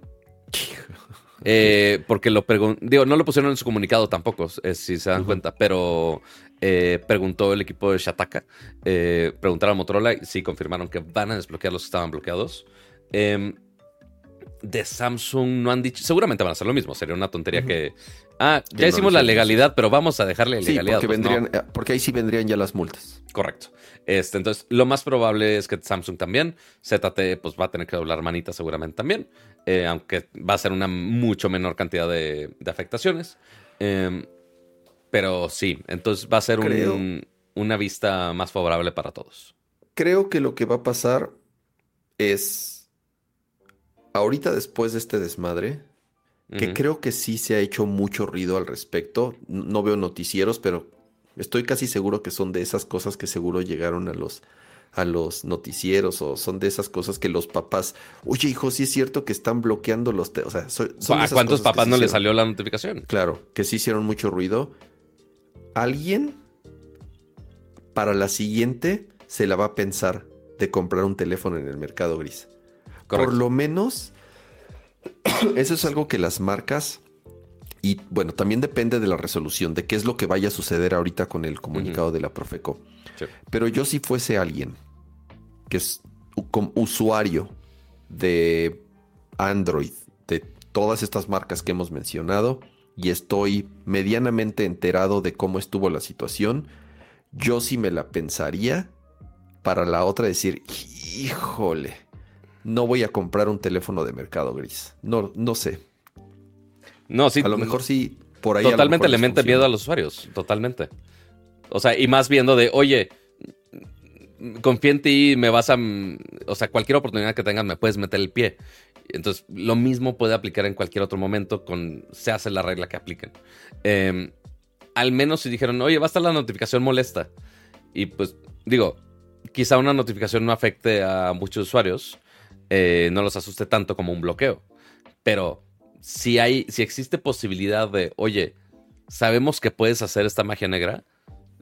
[SPEAKER 1] Eh, porque lo digo, no lo pusieron en su comunicado tampoco, si se dan cuenta, pero eh, preguntó el equipo de Shataka, eh, preguntaron a Motorola y sí confirmaron que van a desbloquear los que estaban bloqueados. De Samsung no han dicho, seguramente van a hacer lo mismo, sería una tontería que, ah, ya hicimos la legalidad, pero vamos a dejarle legalidad.
[SPEAKER 2] porque, pues, porque ahí sí vendrían ya las multas.
[SPEAKER 1] Correcto. Este, entonces, lo más probable es que Samsung también, ZT pues va a tener que doblar manita seguramente también, eh, aunque va a ser una mucho menor cantidad de, afectaciones. Em, pero sí, entonces va a ser una vista más favorable para todos.
[SPEAKER 2] Creo que lo que va a pasar es, ahorita después de este desmadre, que creo que sí se ha hecho mucho ruido al respecto. No veo noticieros, pero Estoy casi seguro que son de esas cosas que seguro llegaron a los, a los noticieros o son de esas cosas que los papás, oye hijo, sí es cierto que están bloqueando los... o sea,
[SPEAKER 1] ¿A cuántos papás no le salió la notificación?
[SPEAKER 2] Claro, que sí hicieron mucho ruido. Alguien para la siguiente se la va a pensar de comprar un teléfono en el mercado gris. Por lo menos, eso es algo que las marcas y bueno, también depende de la resolución, de qué es lo que vaya a suceder ahorita con el comunicado de la Profeco. Pero yo si fuese alguien que es como usuario de Android, de todas estas marcas que hemos mencionado, y estoy medianamente enterado de cómo estuvo la situación, yo sí me la pensaría para la otra decir, híjole, no voy a comprar un teléfono de mercado gris. No, no sé.
[SPEAKER 1] No, sí.
[SPEAKER 2] A lo mejor sí,
[SPEAKER 1] por ahí. Totalmente le mete miedo a los usuarios, totalmente. O sea, y más viendo de, oye, confía en ti, me vas a. O sea, cualquier oportunidad que tengas me puedes meter el pie. Entonces, lo mismo puede aplicar en cualquier otro momento con. Se hace la regla que apliquen. Em, al menos si dijeron, oye, va a estar la notificación molesta. Y pues, digo, quizá una notificación no afecte a muchos usuarios. Eh, no los asuste tanto como un bloqueo. Pero si hay, si existe posibilidad de, oye, sabemos que puedes hacer esta magia negra,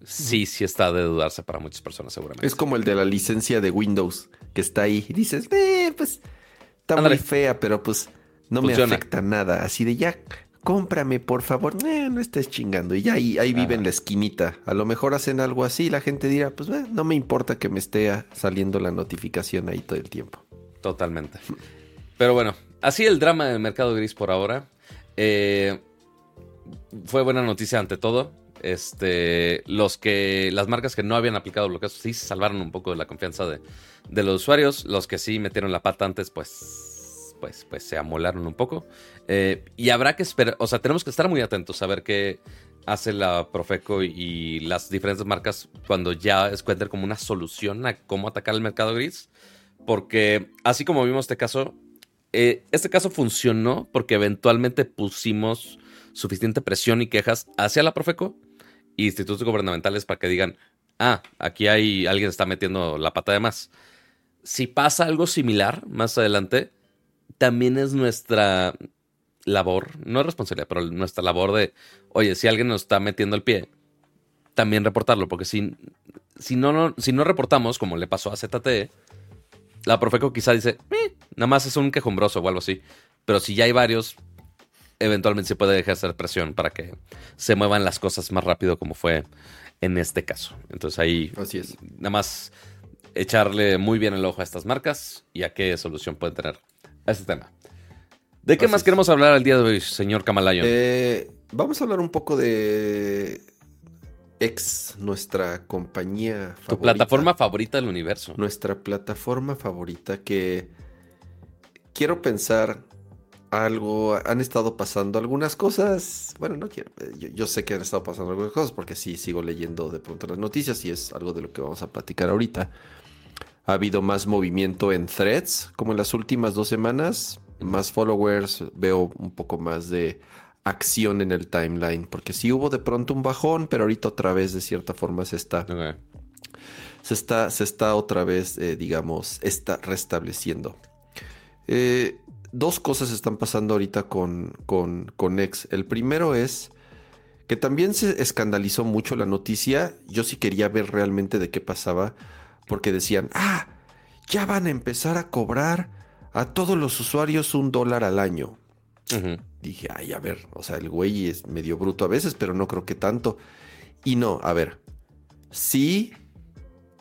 [SPEAKER 1] sí, sí está de dudarse para muchas personas seguramente.
[SPEAKER 2] Es como el de la licencia de Windows, que está ahí y dices, eh, pues está muy fea, pero pues no me afecta nada. Así de ya, cómprame, por favor. Eh, no estés chingando. Y ya ahí, ahí vive en la esquinita. A lo mejor hacen algo así la gente dirá, pues eh, no me importa que me esté saliendo la notificación ahí todo el tiempo.
[SPEAKER 1] Totalmente. Pero bueno, así el drama del mercado gris por ahora. Eh, fue buena noticia ante todo. Este, los que, las marcas que no habían aplicado bloqueos sí salvaron un poco de la confianza de, los usuarios. Los que sí metieron la pata antes, pues, pues, pues se amolaron un poco. Eh, y habrá que esperar, o sea, tenemos que estar muy atentos a ver qué hace la Profeco y las diferentes marcas cuando ya encuentren como una solución a cómo atacar el mercado gris. Porque así como vimos este caso, eh, este caso funcionó porque eventualmente pusimos suficiente presión y quejas hacia la Profeco e institutos gubernamentales para que digan, ah, aquí hay alguien está metiendo la pata de más. Si pasa algo similar más adelante, también es nuestra labor, no es responsabilidad, pero nuestra labor de, oye, si alguien nos está metiendo el pie, también reportarlo, porque si, si, no, no, si no reportamos, como le pasó a ZTE, la Profeco quizá dice, eh, nada más es un quejumbroso o algo así. Pero si ya hay varios, eventualmente se puede ejercer presión para que se muevan las cosas más rápido como fue en este caso. Entonces ahí
[SPEAKER 2] Así es.
[SPEAKER 1] nada más echarle muy bien el ojo a estas marcas y a qué solución pueden tener a este tema. ¿De qué más queremos hablar el día de hoy, señor Kamalayon?
[SPEAKER 2] Eh, vamos a hablar un poco de ex nuestra compañía
[SPEAKER 1] favorita. Tu plataforma favorita del universo.
[SPEAKER 2] Nuestra plataforma favorita que quiero pensar algo, han estado pasando algunas cosas, bueno, no quiero, yo, sé que han estado pasando algunas cosas porque sí sigo leyendo de pronto las noticias y es algo de lo que vamos a platicar ahorita. Ha habido más movimiento en threads como en las últimas dos semanas, más followers, veo un poco más de acción en el timeline, porque sí hubo de pronto un bajón, pero ahorita otra vez de cierta forma se está, se está, se está otra vez, eh, digamos, está restableciendo. Eh, dos cosas están pasando ahorita con, con, con X. El primero es que también se escandalizó mucho la noticia. Yo sí quería ver realmente de qué pasaba, porque decían, ah, ya van a empezar a cobrar a todos los usuarios un dólar al año. Dije, ay, a ver, o sea, el güey es medio bruto a veces, pero no creo que tanto. Y no, a ver, sí,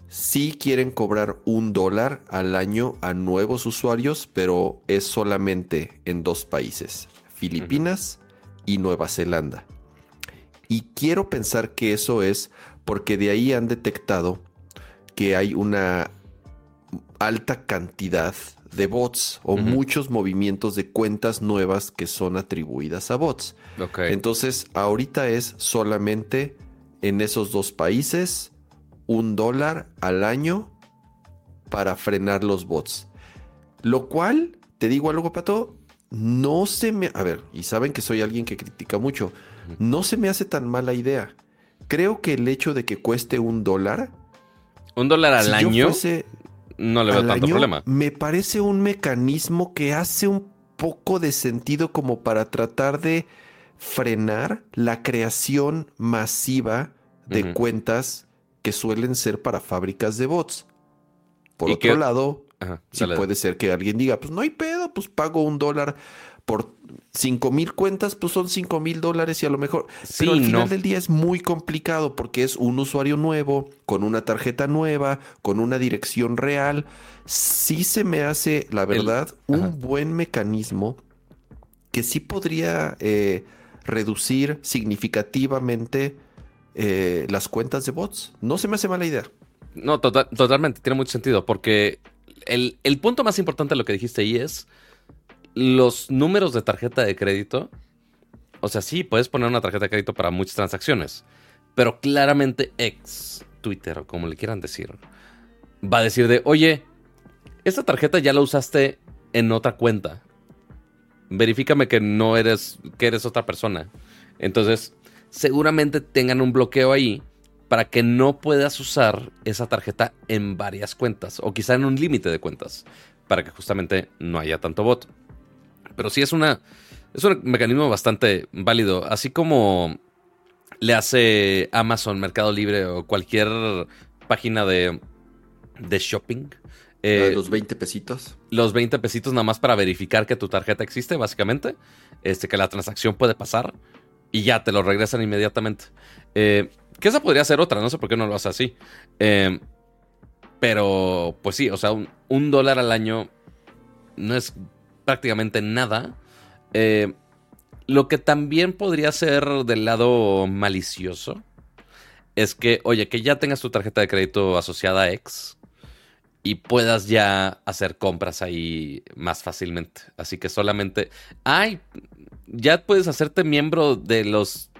[SPEAKER 2] sí quieren cobrar un dólar al año a nuevos usuarios, pero es solamente en dos países, Filipinas y Nueva Zelanda. Y quiero pensar que eso es porque de ahí han detectado que hay una alta cantidad de bots o muchos movimientos de cuentas nuevas que son atribuidas a bots. Entonces, ahorita es solamente en esos dos países un dólar al año para frenar los bots. Lo cual, te digo algo, Pato, no se me... A ver, y saben que soy alguien que critica mucho. No se me hace tan mala idea. Creo que el hecho de que cueste un dólar...
[SPEAKER 1] ¿Un dólar al año? No le veo tanto problema.
[SPEAKER 2] Me parece un mecanismo que hace un poco de sentido como para tratar de frenar la creación masiva de cuentas que suelen ser para fábricas de bots. Por otro lado, sí puede ser que alguien diga, pues no hay pedo, pues pago un dólar por cinco mil cuentas, pues son cinco mil dólares y a lo mejor. pero al final del día es muy complicado porque es un usuario nuevo, con una tarjeta nueva, con una dirección real. Sí se me hace, la verdad, un buen mecanismo que sí podría eh, reducir significativamente eh, las cuentas de bots. No se me hace mala idea.
[SPEAKER 1] No, tota-, totalmente, tiene mucho sentido porque el, el punto más importante de lo que dijiste ahí es los números de tarjeta de crédito, o sea, sí, puedes poner una tarjeta de crédito para muchas transacciones, pero claramente ex Twitter, o como le quieran decir, va a decir de, oye, esta tarjeta ya la usaste en otra cuenta. Verifícame que no eres, que eres otra persona. Entonces, seguramente tengan un bloqueo ahí para que no puedas usar esa tarjeta en varias cuentas o quizá en un límite de cuentas para que justamente no haya tanto bot. Pero sí es una. Es un mecanismo bastante válido. Así como le hace Amazon, Mercado Libre o cualquier página de, de shopping.
[SPEAKER 2] Eh, los 20 pesitos.
[SPEAKER 1] Los 20 pesitos nada más para verificar que tu tarjeta existe, básicamente. Este, que la transacción puede pasar. Y ya te lo regresan inmediatamente. Eh, que esa podría ser otra, no sé por qué no lo hace así. Eh, pero, pues sí, o sea, un dólar al año no es prácticamente nada. Eh, lo que también podría ser del lado malicioso es que, oye, que ya tengas tu tarjeta de crédito asociada a X y puedas ya hacer compras ahí más fácilmente. Así que solamente, ay, ya puedes hacerte miembro de los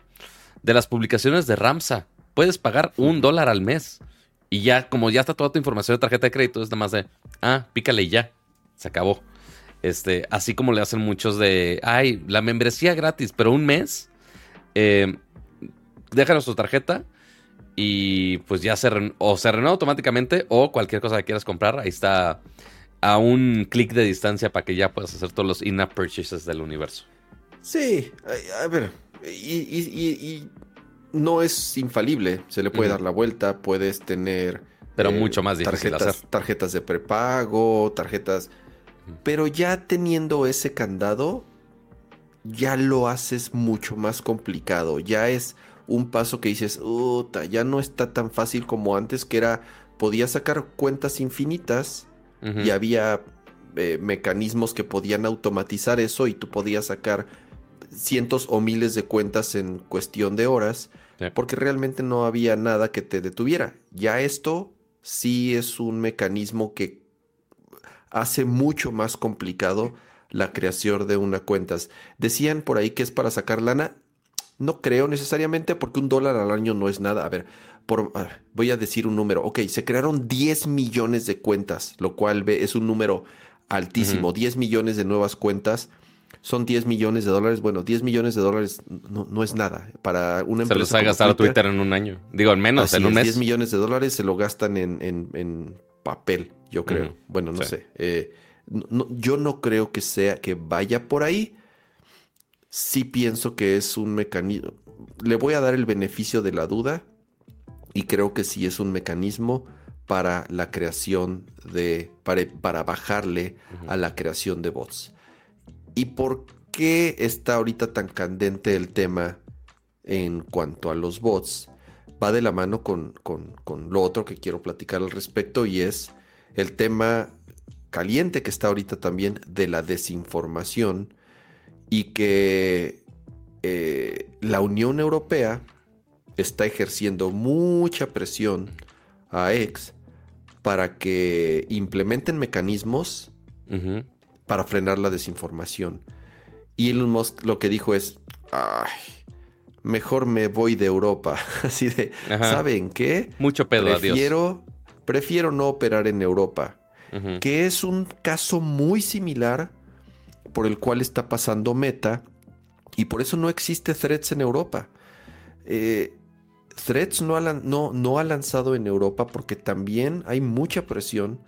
[SPEAKER 1] de las publicaciones de Ramsa. Puedes pagar un dólar al mes. Y ya, como ya está toda tu información de tarjeta de crédito, es nada más de, ah, pícale y ya. Se acabó. Este, así como le hacen muchos de, ay, la membresía gratis, pero un mes, eh, déjanos tu tarjeta y pues ya se, o se renueva automáticamente o cualquier cosa que quieras comprar, ahí está a un clic de distancia para que ya puedas hacer todos los in-app purchases del universo.
[SPEAKER 2] Sí, a, ver, y, no es infalible, se le puede dar la vuelta, puedes tener...
[SPEAKER 1] Pero eh, mucho más difícil
[SPEAKER 2] tarjetas,
[SPEAKER 1] hacer.
[SPEAKER 2] Tarjetas de prepago, tarjetas pero ya teniendo ese candado, ya lo haces mucho más complicado. Ya es un paso que dices, ya no está tan fácil como antes, que era, podías sacar cuentas infinitas y había eh, mecanismos que podían automatizar eso y tú podías sacar cientos o miles de cuentas en cuestión de horas, porque realmente no había nada que te detuviera. Ya esto sí es un mecanismo que hace mucho más complicado la creación de una cuenta. Decían por ahí que es para sacar lana. No creo necesariamente porque un dólar al año no es nada. A ver, por, voy a decir un número. Ok, se crearon 10 millones de cuentas, lo cual es un número altísimo. 10 millones de nuevas cuentas. son 10 millones de dólares. Bueno, 10 millones de dólares no, es nada para una empresa.
[SPEAKER 1] Se los ha gastado Twitter, en un año. Digo, en menos, en un mes.
[SPEAKER 2] 10 millones de dólares se lo gastan en, papel, yo creo. Bueno, no sé. Eh, yo no creo que sea que vaya por ahí. Sí pienso que es un mecanismo. Le voy a dar el beneficio de la duda y creo que sí es un mecanismo para la creación de, para, bajarle a la creación de bots. ¿Y por qué está ahorita tan candente el tema en cuanto a los bots? Va de la mano con, lo otro que quiero platicar al respecto y es el tema caliente que está ahorita también de la desinformación y que eh, la Unión Europea está ejerciendo mucha presión a X para que implementen mecanismos para frenar la desinformación. Y Elon Musk lo que dijo es, Ay, mejor me voy de Europa. Así de, ¿saben qué?
[SPEAKER 1] Mucho pedo,
[SPEAKER 2] prefiero, Prefiero no operar en Europa. Que es un caso muy similar por el cual está pasando Meta y por eso no existe Threads en Europa. Eh, Threads no no, no ha lanzado en Europa porque también hay mucha presión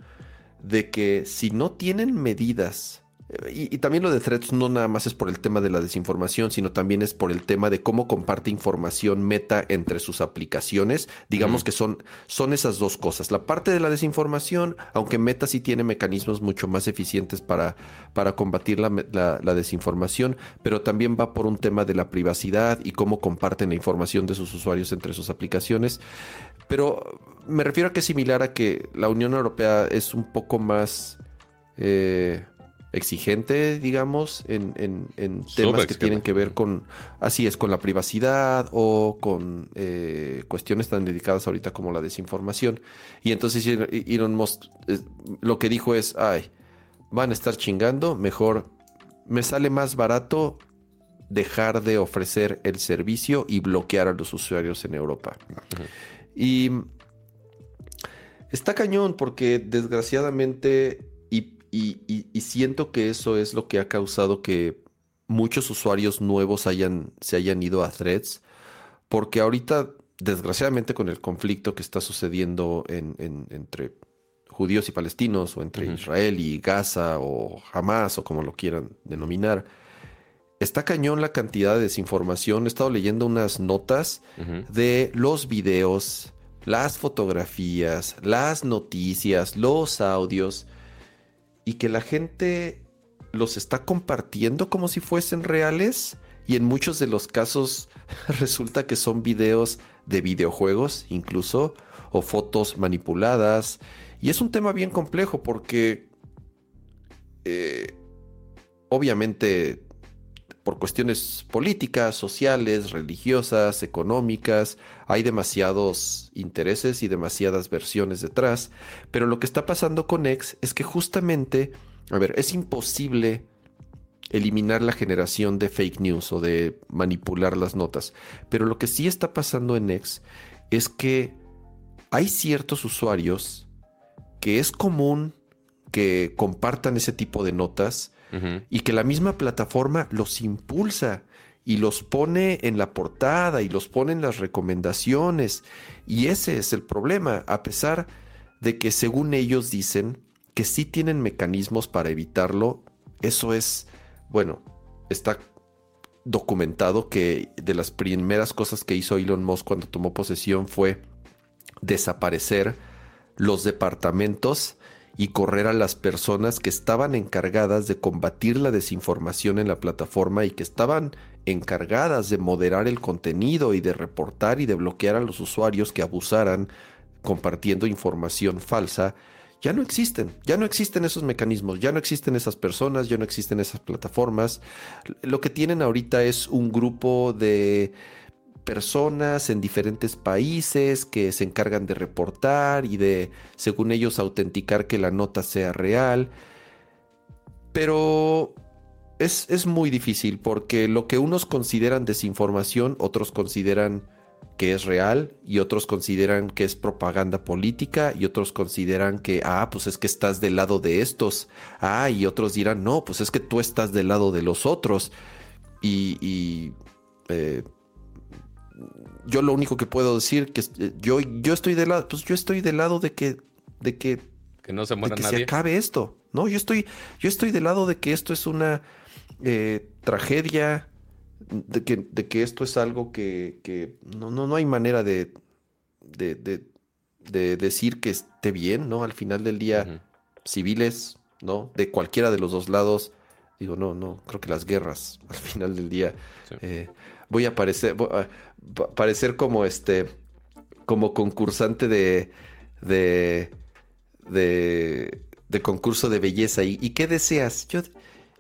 [SPEAKER 2] de que si no tienen medidas y, también lo de threads no nada más es por el tema de la desinformación, sino también es por el tema de cómo comparte información meta entre sus aplicaciones. Digamos que son, son esas dos cosas. La parte de la desinformación, aunque meta sí tiene mecanismos mucho más eficientes para, para combatir la, la, desinformación, pero también va por un tema de la privacidad y cómo comparten la información de sus usuarios entre sus aplicaciones. Pero me refiero a que es similar a que la Unión Europea es un poco más... Eh, exigente, digamos, en, temas que tienen que ver con, así es, con la privacidad o con eh, cuestiones tan dedicadas ahorita como la desinformación. Y entonces Elon Musk lo que dijo es, ay, van a estar chingando, mejor me sale más barato dejar de ofrecer el servicio y bloquear a los usuarios en Europa. Y está cañón porque desgraciadamente y, siento que eso es lo que ha causado que muchos usuarios nuevos hayan, se hayan ido a threads, porque ahorita, desgraciadamente, con el conflicto que está sucediendo entre judíos y palestinos, o entre Israel y Gaza, o Hamas, o como lo quieran denominar, está cañón la cantidad de desinformación. He estado leyendo unas notas de los videos, las fotografías, las noticias, los audios y que la gente los está compartiendo como si fuesen reales y en muchos de los casos resulta que son videos de videojuegos incluso o fotos manipuladas. Y es un tema bien complejo porque eh, obviamente por cuestiones políticas, sociales, religiosas, económicas, hay demasiados intereses y demasiadas versiones detrás, pero lo que está pasando con X es que justamente, a ver, es imposible eliminar la generación de fake news o de manipular las notas, pero lo que sí está pasando en X es que hay ciertos usuarios que es común que compartan ese tipo de notas, y que la misma plataforma los impulsa y los pone en la portada y los pone en las recomendaciones. Y ese es el problema, a pesar de que según ellos dicen que sí tienen mecanismos para evitarlo, eso es, bueno, está documentado que de las primeras cosas que hizo Elon Musk cuando tomó posesión fue desaparecer los departamentos y correr a las personas que estaban encargadas de combatir la desinformación en la plataforma y que estaban encargadas de moderar el contenido y de reportar y de bloquear a los usuarios que abusaran compartiendo información falsa, ya no existen, ya no existen esos mecanismos, ya no existen esas personas, ya no existen esas plataformas. Lo que tienen ahorita es un grupo de personas en diferentes países que se encargan de reportar y de, según ellos, autenticar que la nota sea real. Pero es, muy difícil porque lo que unos consideran desinformación, otros consideran que es real y otros consideran que es propaganda política y otros consideran que, ah, pues es que estás del lado de estos. Ah, y otros dirán, no, pues es que tú estás del lado de los otros. Y, eh, yo lo único que puedo decir que eh, yo, yo estoy del lado, pues yo estoy del lado de que, de que,
[SPEAKER 1] que no se muera
[SPEAKER 2] que
[SPEAKER 1] se
[SPEAKER 2] acabe esto. No, yo estoy, yo estoy del lado de que esto es una eh, tragedia de que, de que esto es algo que, no, no, no, hay manera de, de, decir que esté bien, ¿no? Al final del día, civiles, ¿no? De cualquiera de los dos lados. Digo, no, no, creo que las guerras, al final del día. Eh, voy a parecer, parecer como este, como concursante de, de, de, concurso de belleza. ¿Y, ¿Y, qué deseas? Yo,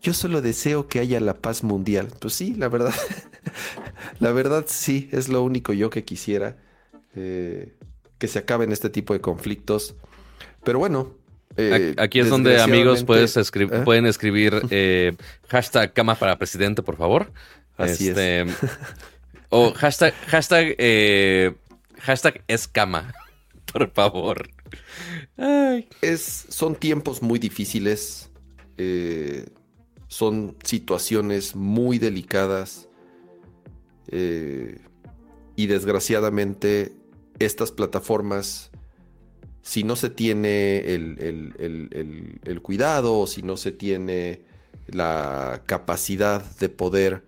[SPEAKER 2] yo solo deseo que haya la paz mundial. Pues sí, la verdad. la verdad sí, es lo único yo que quisiera. Eh, que se acaben este tipo de conflictos. Pero bueno.
[SPEAKER 1] Eh, Aquí es donde amigos puedes ¿eh? pueden escribir hashtag cama para presidente, por favor.
[SPEAKER 2] Así este,
[SPEAKER 1] o hashtag, hashtag, hashtag es cama, por favor.
[SPEAKER 2] Es, son tiempos muy difíciles. Eh, son situaciones muy delicadas eh, y desgraciadamente estas plataformas, si no se tiene el, cuidado o si no se tiene la capacidad de poder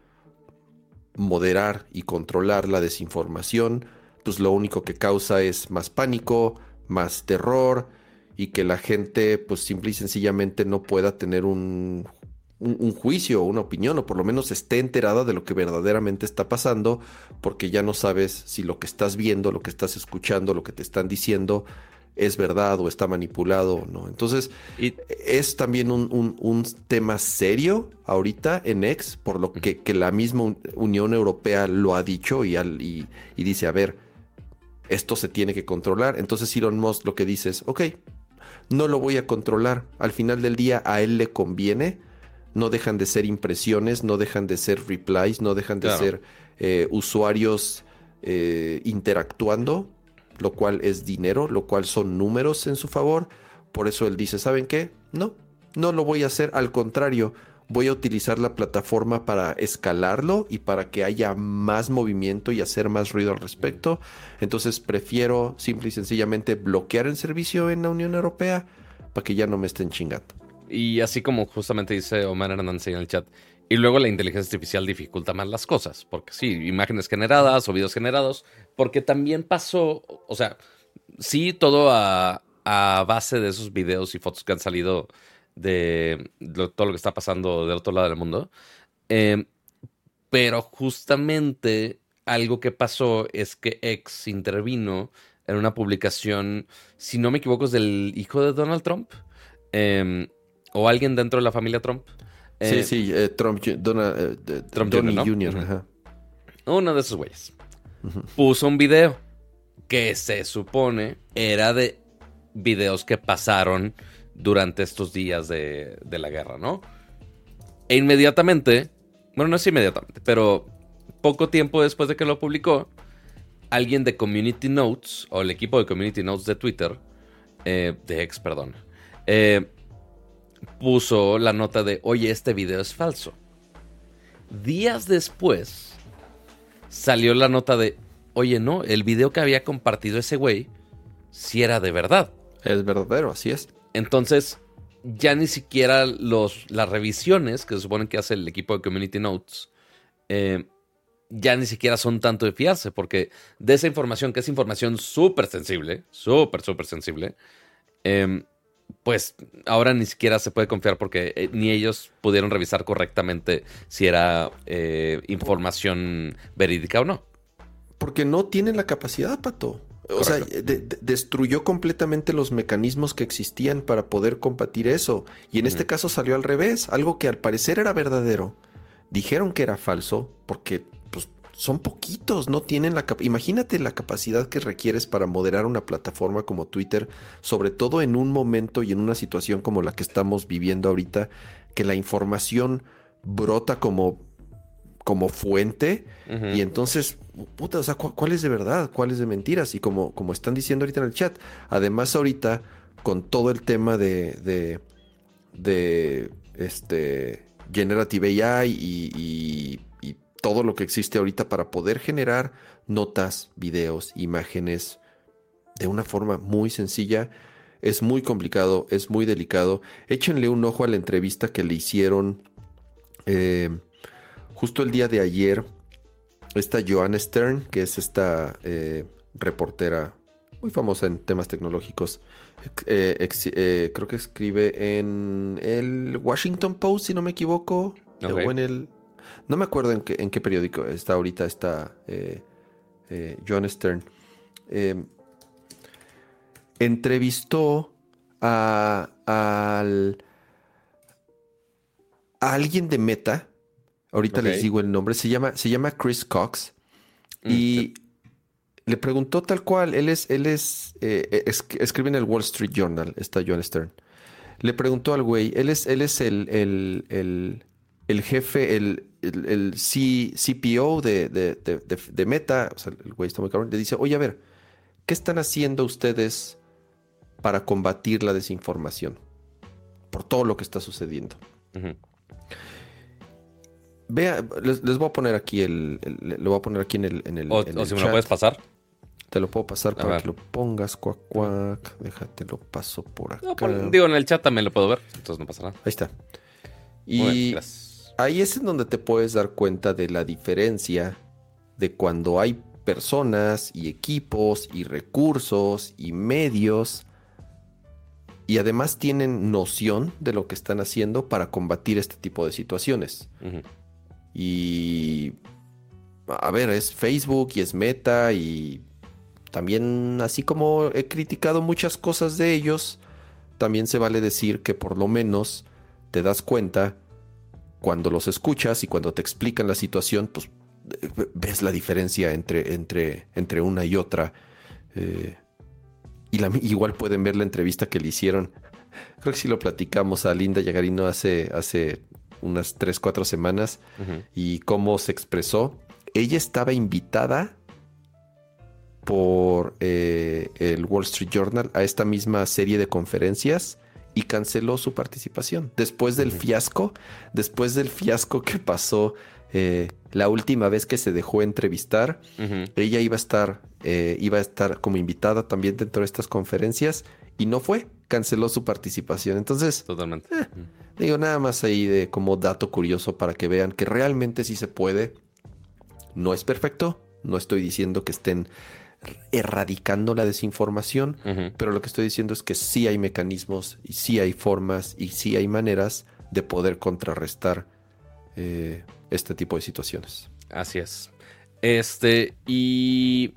[SPEAKER 2] moderar y controlar la desinformación, pues lo único que causa es más pánico, más terror y que la gente pues simple y sencillamente no pueda tener un un, juicio o una opinión, o por lo menos esté enterada de lo que verdaderamente está pasando, porque ya no sabes si lo que estás viendo, lo que estás escuchando, lo que te están diciendo es verdad o está manipulado o no. Entonces, es también un, tema serio ahorita en Ex, por lo que, la misma Unión Europea lo ha dicho y, y, y dice, a ver, esto se tiene que controlar. Entonces Elon Musk lo que dice es, ok, no lo voy a controlar. Al final del día a él le conviene no dejan de ser impresiones, no dejan de ser replies, no dejan de ser eh, usuarios eh, interactuando, lo cual es dinero, lo cual son números en su favor. Por eso él dice, ¿saben qué? No, no lo voy a hacer, al contrario, voy a utilizar la plataforma para escalarlo y para que haya más movimiento y hacer más ruido al respecto. Entonces prefiero simple y sencillamente bloquear el servicio en la Unión Europea para que ya no me estén chingando.
[SPEAKER 1] Y así como justamente dice Omar Hernández en el chat, y luego la inteligencia artificial dificulta más las cosas, porque sí, imágenes generadas o videos generados, porque también pasó, o sea, sí, todo a, base de esos videos y fotos que han salido de todo lo que está pasando del otro lado del mundo. Em, pero justamente algo que pasó es que X intervino en una publicación, si no me equivoco, es del hijo de Donald Trump. Eh, o alguien dentro de la familia Trump.
[SPEAKER 2] sí, eh, sí, eh, Trump, Donald, eh, Trump Jr.
[SPEAKER 1] Uno de esos güeyes. Puso un video que se supone era de videos que pasaron durante estos días de, la guerra, ¿no? E inmediatamente, bueno, no es inmediatamente, pero poco tiempo después de que lo publicó, alguien de Community Notes, o el equipo de Community Notes de Twitter, de ex, perdón, eh, puso la nota de, oye, este video es falso. Días después salió la nota de, oye, no, el video que había compartido ese güey, si era de verdad.
[SPEAKER 2] Es verdadero, así es.
[SPEAKER 1] Entonces, ya ni siquiera los, las revisiones que se supone que hace el equipo de Community Notes, eh, ya ni siquiera son tanto de fiarse, porque de esa información, que es información súper sensible, súper, súper sensible, eh, pues ahora ni siquiera se puede confiar porque eh, ni ellos pudieron revisar correctamente si era eh, información verídica o no.
[SPEAKER 2] Porque no tienen la capacidad, Pato. O sea, destruyó completamente los mecanismos que existían para poder combatir eso. Y en este caso salió al revés, algo que al parecer era verdadero. Dijeron que era falso porque son poquitos, no tienen la imagínate la capacidad que requieres para moderar una plataforma como Twitter, sobre todo en un momento y en una situación como la que estamos viviendo ahorita, que la información brota como como fuente. Y entonces, puta, o sea, ¿cu- ¿cuál es de verdad? ¿Cuál es de mentiras? Y como, como están diciendo ahorita en el chat, además ahorita con todo el tema de, de, de este Generative AI y todo lo que existe ahorita para poder generar notas, videos, imágenes de una forma muy sencilla, es muy complicado, es muy delicado. Échenle un ojo a la entrevista que le hicieron eh, justo el día de ayer. Esta Joanna Stern, que es esta eh, reportera muy famosa en temas tecnológicos. eh, ex- eh, creo que escribe en el Washington Post, si no me equivoco. O en el. No me acuerdo en qué, en qué periódico está ahorita esta eh, eh, Joanna Stern. Eh, entrevistó a, al- a alguien de Meta. Ahorita les digo el nombre. Se llama, se llama Chris Cox. Y le preguntó tal cual. Él es, él es, eh, es- escribe en el Wall Street Journal, está John Stern. Le preguntó al güey, él es, él es el, el, el- el jefe, el, el, el C- CPO de, de- de- de- de Meta. O sea, el güey está muy cabrón. Le dice, oye, a ver, ¿qué están haciendo ustedes para combatir la desinformación? Por todo lo que está sucediendo. Vea, les, les voy a poner aquí el, el- le voy a poner aquí en el, en el,
[SPEAKER 1] O,
[SPEAKER 2] en
[SPEAKER 1] o si me lo puedes pasar.
[SPEAKER 2] Te lo puedo pasar
[SPEAKER 1] A
[SPEAKER 2] para
[SPEAKER 1] ver.
[SPEAKER 2] que lo pongas, cuac, cuac. Déjate, lo paso por acá.
[SPEAKER 1] No, digo, en el chat también lo puedo ver, entonces no pasa nada.
[SPEAKER 2] Ahí está.
[SPEAKER 1] Muy bien,
[SPEAKER 2] Y
[SPEAKER 1] gracias.
[SPEAKER 2] Ahí es en donde te puedes dar cuenta de la diferencia de cuando hay personas y equipos y recursos y medios y además tienen noción de lo que están haciendo para combatir este tipo de situaciones. Y a ver, es Facebook y es Meta y también así como he criticado muchas cosas de ellos, también se vale decir que por lo menos te das cuenta cuando los escuchas y cuando te explican la situación, pues eh, ves la diferencia entre, entre, entre una y otra. Eh, y la- igual pueden ver la entrevista que le hicieron. Creo que sí lo platicamos a Linda Yagarino hace, hace unas 3, 4 semanas y cómo se expresó. Ella estaba invitada por eh, el Wall Street Journal a esta misma serie de conferencias y canceló su participación. Después del fiasco, después del fiasco que pasó eh, la última vez que se dejó entrevistar, ella iba a estar, eh, iba a estar como invitada también dentro de estas conferencias y no fue, canceló su participación. Entonces,
[SPEAKER 1] Totalmente.
[SPEAKER 2] Eh. Digo, nada más ahí de como dato curioso para que vean que realmente sí se puede. No es perfecto, no estoy diciendo que estén erradicando la desinformación, pero lo que estoy diciendo es que sí hay mecanismos y sí hay formas y sí hay maneras de poder contrarrestar eh, este tipo de situaciones.
[SPEAKER 1] Así es. Este, y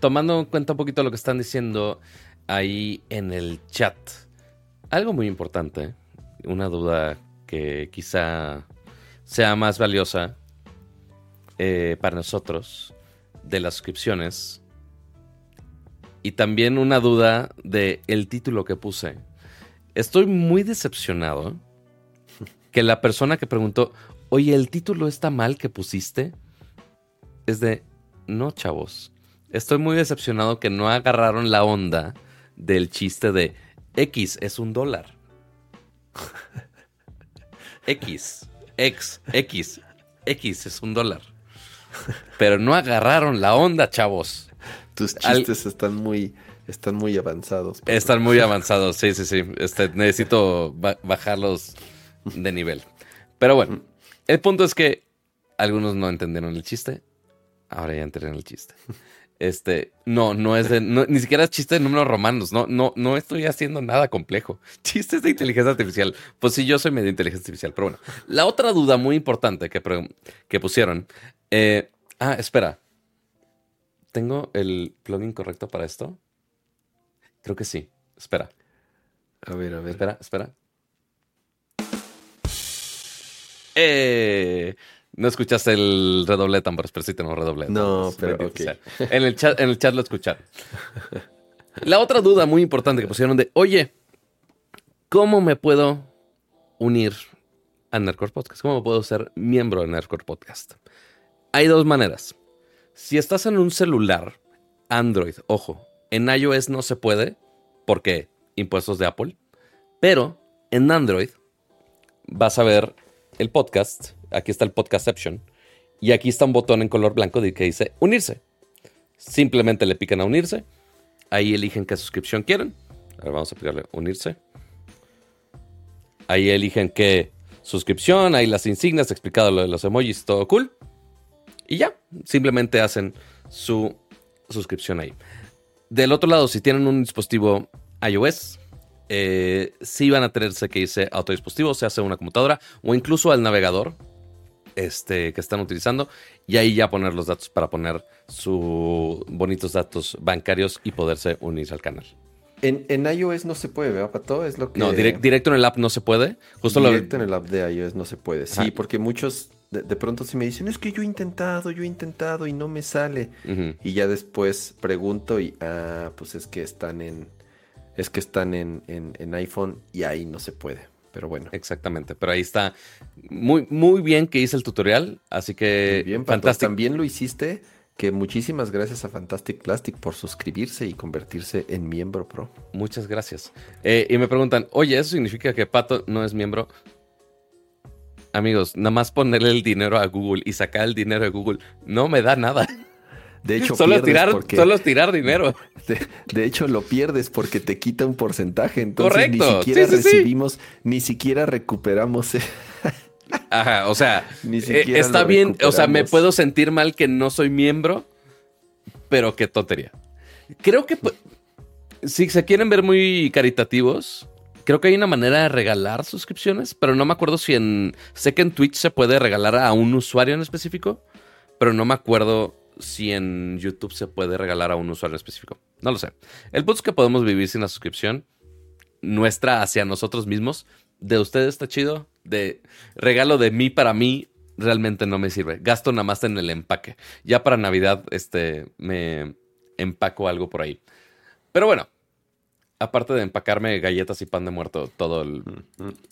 [SPEAKER 1] tomando en cuenta un poquito lo que están diciendo ahí en el chat, algo muy importante, una duda que quizá sea más valiosa eh, para nosotros de las suscripciones y también una duda de el título que puse. Estoy muy decepcionado que la persona que preguntó, oye, el título está mal que pusiste, es de, no, chavos. Estoy muy decepcionado que no agarraron la onda del chiste de X es un dólar. X, X, X, X es un dólar. Pero no agarraron la onda, chavos.
[SPEAKER 2] Tus
[SPEAKER 1] Al-
[SPEAKER 2] chistes están muy, están muy avanzados.
[SPEAKER 1] Están muy avanzados, sí, sí, sí. Este, necesito ba- bajarlos de nivel. Pero bueno, el punto es que algunos no entendieron el chiste. Ahora ya entendieron el chiste. Este, no, no es de, no- ni siquiera es chiste de números romanos. No, no, no estoy haciendo nada complejo. Chistes de inteligencia artificial. Pues sí, yo soy medio inteligencia artificial, pero bueno. La otra duda muy importante que, que pusieron. Eh, ah, espera. ¿Tengo el plugin correcto para esto? Creo que sí. Espera,
[SPEAKER 2] A ver, a ver.
[SPEAKER 1] espera, espera. ¡Eh! No escuchaste el redoble de tambores, pero sí tenemos redoble de
[SPEAKER 2] No, pero.
[SPEAKER 1] En el, chat, en el chat lo escucharon. La otra duda muy importante que pusieron de, oye, ¿cómo me puedo unir a Nerdcore Podcast? ¿Cómo puedo ser miembro de Nerdcore Podcast? Hay dos maneras. Si estás en un celular Android, ojo, en iOS no se puede porque impuestos de Apple, pero en Android vas a ver el podcast. Aquí está el podcastception. Y aquí está un botón en color blanco que dice unirse. Simplemente le pican a unirse. Ahí eligen qué suscripción quieren. Ahora vamos a picarle unirse. Ahí eligen qué suscripción. Ahí las insignias, explicado lo de los emojis, todo cool. Y ya, simplemente hacen su suscripción ahí. Del otro lado, si tienen un dispositivo iOS, eh, sí van a tenerse que irse a otro dispositivo, se hace una computadora o incluso al navegador este, que están utilizando y ahí ya poner los datos para poner sus bonitos datos bancarios y poderse unir al canal.
[SPEAKER 2] En, iOS no se puede, ¿verdad, Pato? Es lo que...
[SPEAKER 1] No, directo en el app no se puede.
[SPEAKER 2] Justo directo en el app de iOS no se puede. Sí, porque muchos de, pronto sí me dicen, es que yo he intentado, yo he intentado y no me sale. Y ya después pregunto y, ah, pues es que están en, es que están en, en, iPhone y ahí no se puede. Pero bueno.
[SPEAKER 1] Exactamente. Pero ahí está. Muy, muy bien que hice el tutorial. Así que.
[SPEAKER 2] bien, fantástico. También lo hiciste. Que muchísimas gracias a Fantastic Plastic por suscribirse y convertirse en miembro pro.
[SPEAKER 1] Muchas gracias. Eh, y me preguntan, oye, ¿eso significa que Pato no es miembro? Amigos, nada más ponerle el dinero a Google y sacar el dinero de Google no me da nada.
[SPEAKER 2] De hecho,
[SPEAKER 1] solo tirar, solo tirar dinero.
[SPEAKER 2] De, hecho, lo pierdes porque te quita un porcentaje. Entonces ni siquiera recibimos, ni siquiera recuperamos.
[SPEAKER 1] Ajá, o sea, ni eh, está bien, o sea, me puedo sentir mal que no soy miembro, pero qué tontería. Creo que si se quieren ver muy caritativos, creo que hay una manera de regalar suscripciones, pero no me acuerdo si en. Sé que en Twitch se puede regalar a un usuario en específico, pero no me acuerdo si en YouTube se puede regalar a un usuario específico. No lo sé. El punto es que podemos vivir sin la suscripción nuestra hacia nosotros mismos. De ustedes está chido. De regalo de mí para mí realmente no me sirve. Gasto nada más en el empaque. Ya para Navidad este, me empaco algo por ahí. Pero bueno, aparte de empacarme galletas y pan de muerto todo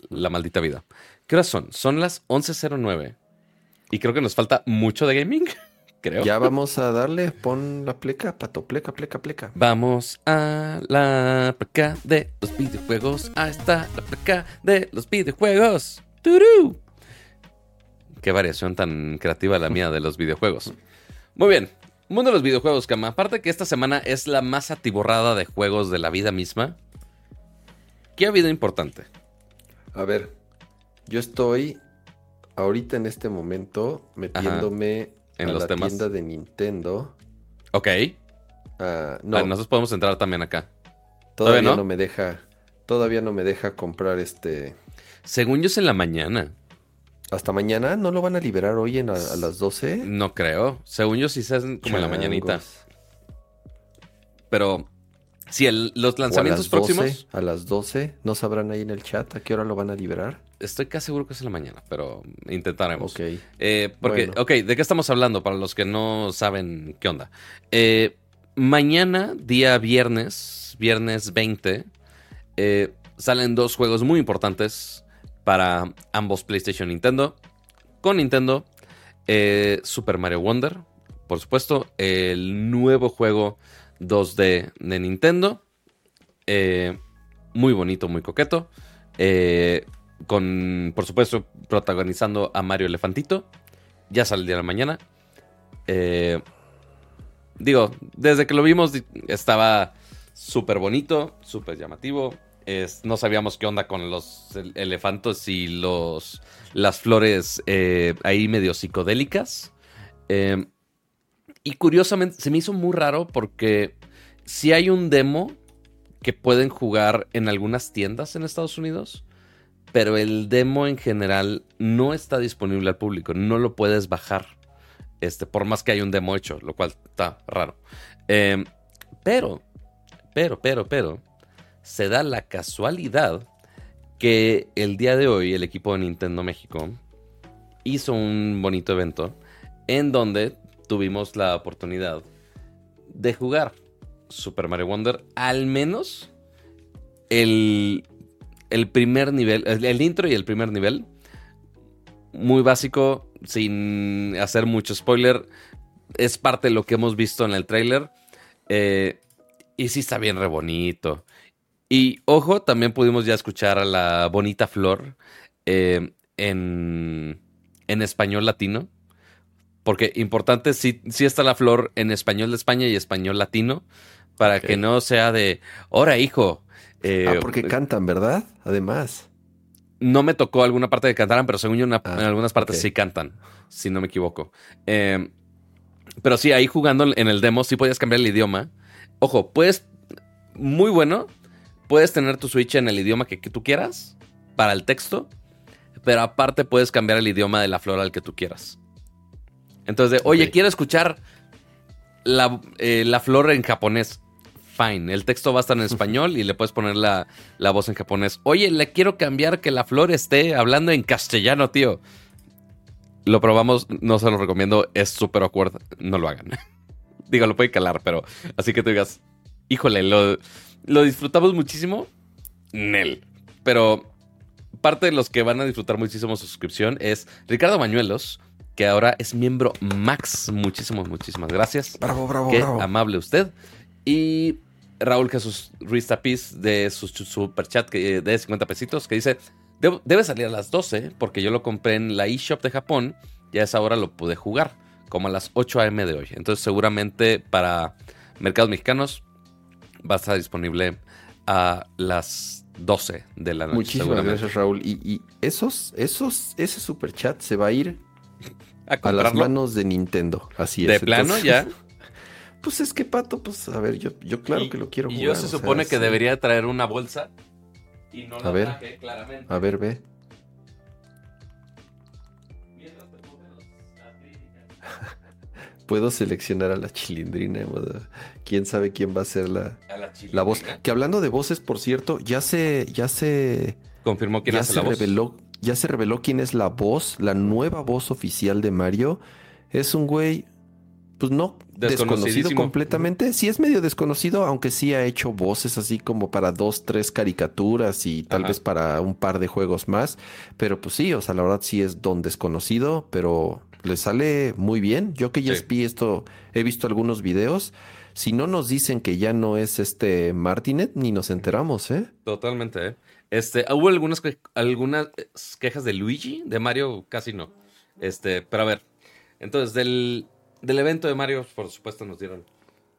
[SPEAKER 1] la maldita vida. ¿Qué horas son? Son las 11.09. Y creo que nos falta mucho de gaming.
[SPEAKER 2] Ya vamos a darle, pon la pleca, pato, pleca, pleca, pleca.
[SPEAKER 1] Vamos a la pleca de los videojuegos. Ahí está la pleca de los videojuegos. ¡Turú! Qué variación tan creativa la mía de los videojuegos. Muy bien, mundo de los videojuegos, Cama. Aparte que esta semana es la más atiborrada de juegos de la vida misma. ¿Qué ha habido importante?
[SPEAKER 2] A ver, yo estoy ahorita en este momento metiéndome en los la temas. tienda de Nintendo.
[SPEAKER 1] Ok.
[SPEAKER 2] Ah, no.
[SPEAKER 1] nosotros podemos entrar también acá.
[SPEAKER 2] Todavía, no? me deja. Todavía no me deja comprar este.
[SPEAKER 1] Según yo es en la mañana.
[SPEAKER 2] ¿Hasta mañana? ¿No lo van a liberar hoy en a, las 12?
[SPEAKER 1] No creo. Según yo sí se hacen como en la mañanita. Pero si los lanzamientos próximos.
[SPEAKER 2] A las 12, ¿no sabrán ahí en el chat a qué hora lo van a liberar?
[SPEAKER 1] Estoy casi seguro que es en la mañana, pero intentaremos.
[SPEAKER 2] Ok.
[SPEAKER 1] Eh, porque, ok, ¿de qué estamos hablando para los que no saben qué onda? Eh, mañana, día viernes, viernes 20, eh, salen dos juegos muy importantes para ambos PlayStation Nintendo. Con Nintendo, Super Mario Wonder, por supuesto, el nuevo juego 2D de Nintendo. muy bonito, muy coqueto. Eh, con, por supuesto, protagonizando a Mario Elefantito. Ya sale el día de la mañana. Eh, digo, desde que lo vimos estaba súper bonito, súper llamativo. No sabíamos qué onda con los elefantos y los, las flores eh, ahí medio psicodélicas. Eh, y curiosamente se me hizo muy raro porque si hay un demo que pueden jugar en algunas tiendas en Estados Unidos pero el demo en general no está disponible al público, no lo puedes bajar, este, por más que hay un demo hecho, lo cual está raro. Em, pero, pero, pero, pero, se da la casualidad que el día de hoy el equipo de Nintendo México hizo un bonito evento en donde tuvimos la oportunidad de jugar Super Mario Wonder, al menos el el primer nivel, el intro y el primer nivel, muy básico, sin hacer mucho spoiler. Es parte de lo que hemos visto en el trailer. Eh, y sí está bien re bonito. Y ojo, también pudimos ya escuchar a la bonita flor eh, en, en español latino. Porque importante, sí, sí está la flor en español de España y español latino. Para que no sea de, ahora hijo.
[SPEAKER 2] Eh, ah, porque cantan, ¿verdad? Además.
[SPEAKER 1] No me tocó alguna parte de cantaran, pero según yo ah, en algunas partes sí cantan, si no me equivoco. Eh, pero sí, ahí jugando en el demo sí podías cambiar el idioma. Ojo, puedes, muy bueno, puedes tener tu Switch en el idioma que, tú quieras para el texto, pero aparte puedes cambiar el idioma de la flor al que tú quieras. Entonces, oye, quiero escuchar la, eh, la, flor en japonés. Fine, el texto va a estar en español y le puedes poner la, la, voz en japonés. Oye, le quiero cambiar que la flor esté hablando en castellano, tío. Lo probamos, no se lo recomiendo, es súper awkward, no lo hagan. Digo, lo puede calar, pero así que tú digas, híjole, lo, lo disfrutamos muchísimo, Nel. Pero parte de los que van a disfrutar muchísimo su suscripción es Ricardo Mañuelos, que ahora es miembro Max. Muchísimas, muchísimas gracias.
[SPEAKER 2] Bravo, bravo,
[SPEAKER 1] Qué
[SPEAKER 2] bravo.
[SPEAKER 1] amable usted. Y Raúl Jesús Ruiz Tapiz de su superchat de 50 pesitos que dice, debe salir a las 12 porque yo lo compré en la eShop de Japón y a esa hora lo pude jugar, como a las 8 a.m. de hoy. Entonces seguramente para mercados mexicanos va a estar disponible a las 12 de la noche.
[SPEAKER 2] Muchísimas gracias, Raúl. Y, esos, esos, ese super chat se va a ir a, las manos de Nintendo. Así
[SPEAKER 1] es. ¿De plano ya?
[SPEAKER 2] Pues es que, Pato, pues a ver, yo, yo claro que lo quiero
[SPEAKER 1] jugar. Y yo se supone que debería traer una bolsa y no
[SPEAKER 2] a ver, claramente. A ver, ve. Puedo seleccionar a la chilindrina. Quién sabe quién va a ser la, la, voz. Que hablando de voces, por cierto, ya se, ya se
[SPEAKER 1] confirmó quién
[SPEAKER 2] ya se reveló, Ya se reveló quién es la voz, la nueva voz oficial de Mario. Es un güey, pues no desconocido completamente. Sí es medio desconocido, aunque sí ha hecho voces así como para dos, tres caricaturas y tal vez para un par de juegos más. Pero pues sí, o sea, la verdad sí es don desconocido, pero le sale muy bien. Yo que ya vi esto, he visto algunos videos. Si no nos dicen que ya no es este Martinet, ni nos enteramos, ¿eh?
[SPEAKER 1] Totalmente, ¿eh? Este, hubo algunas, algunas quejas de Luigi, de Mario casi no. Este, pero a ver, entonces del, del evento de Mario, por supuesto, nos dieron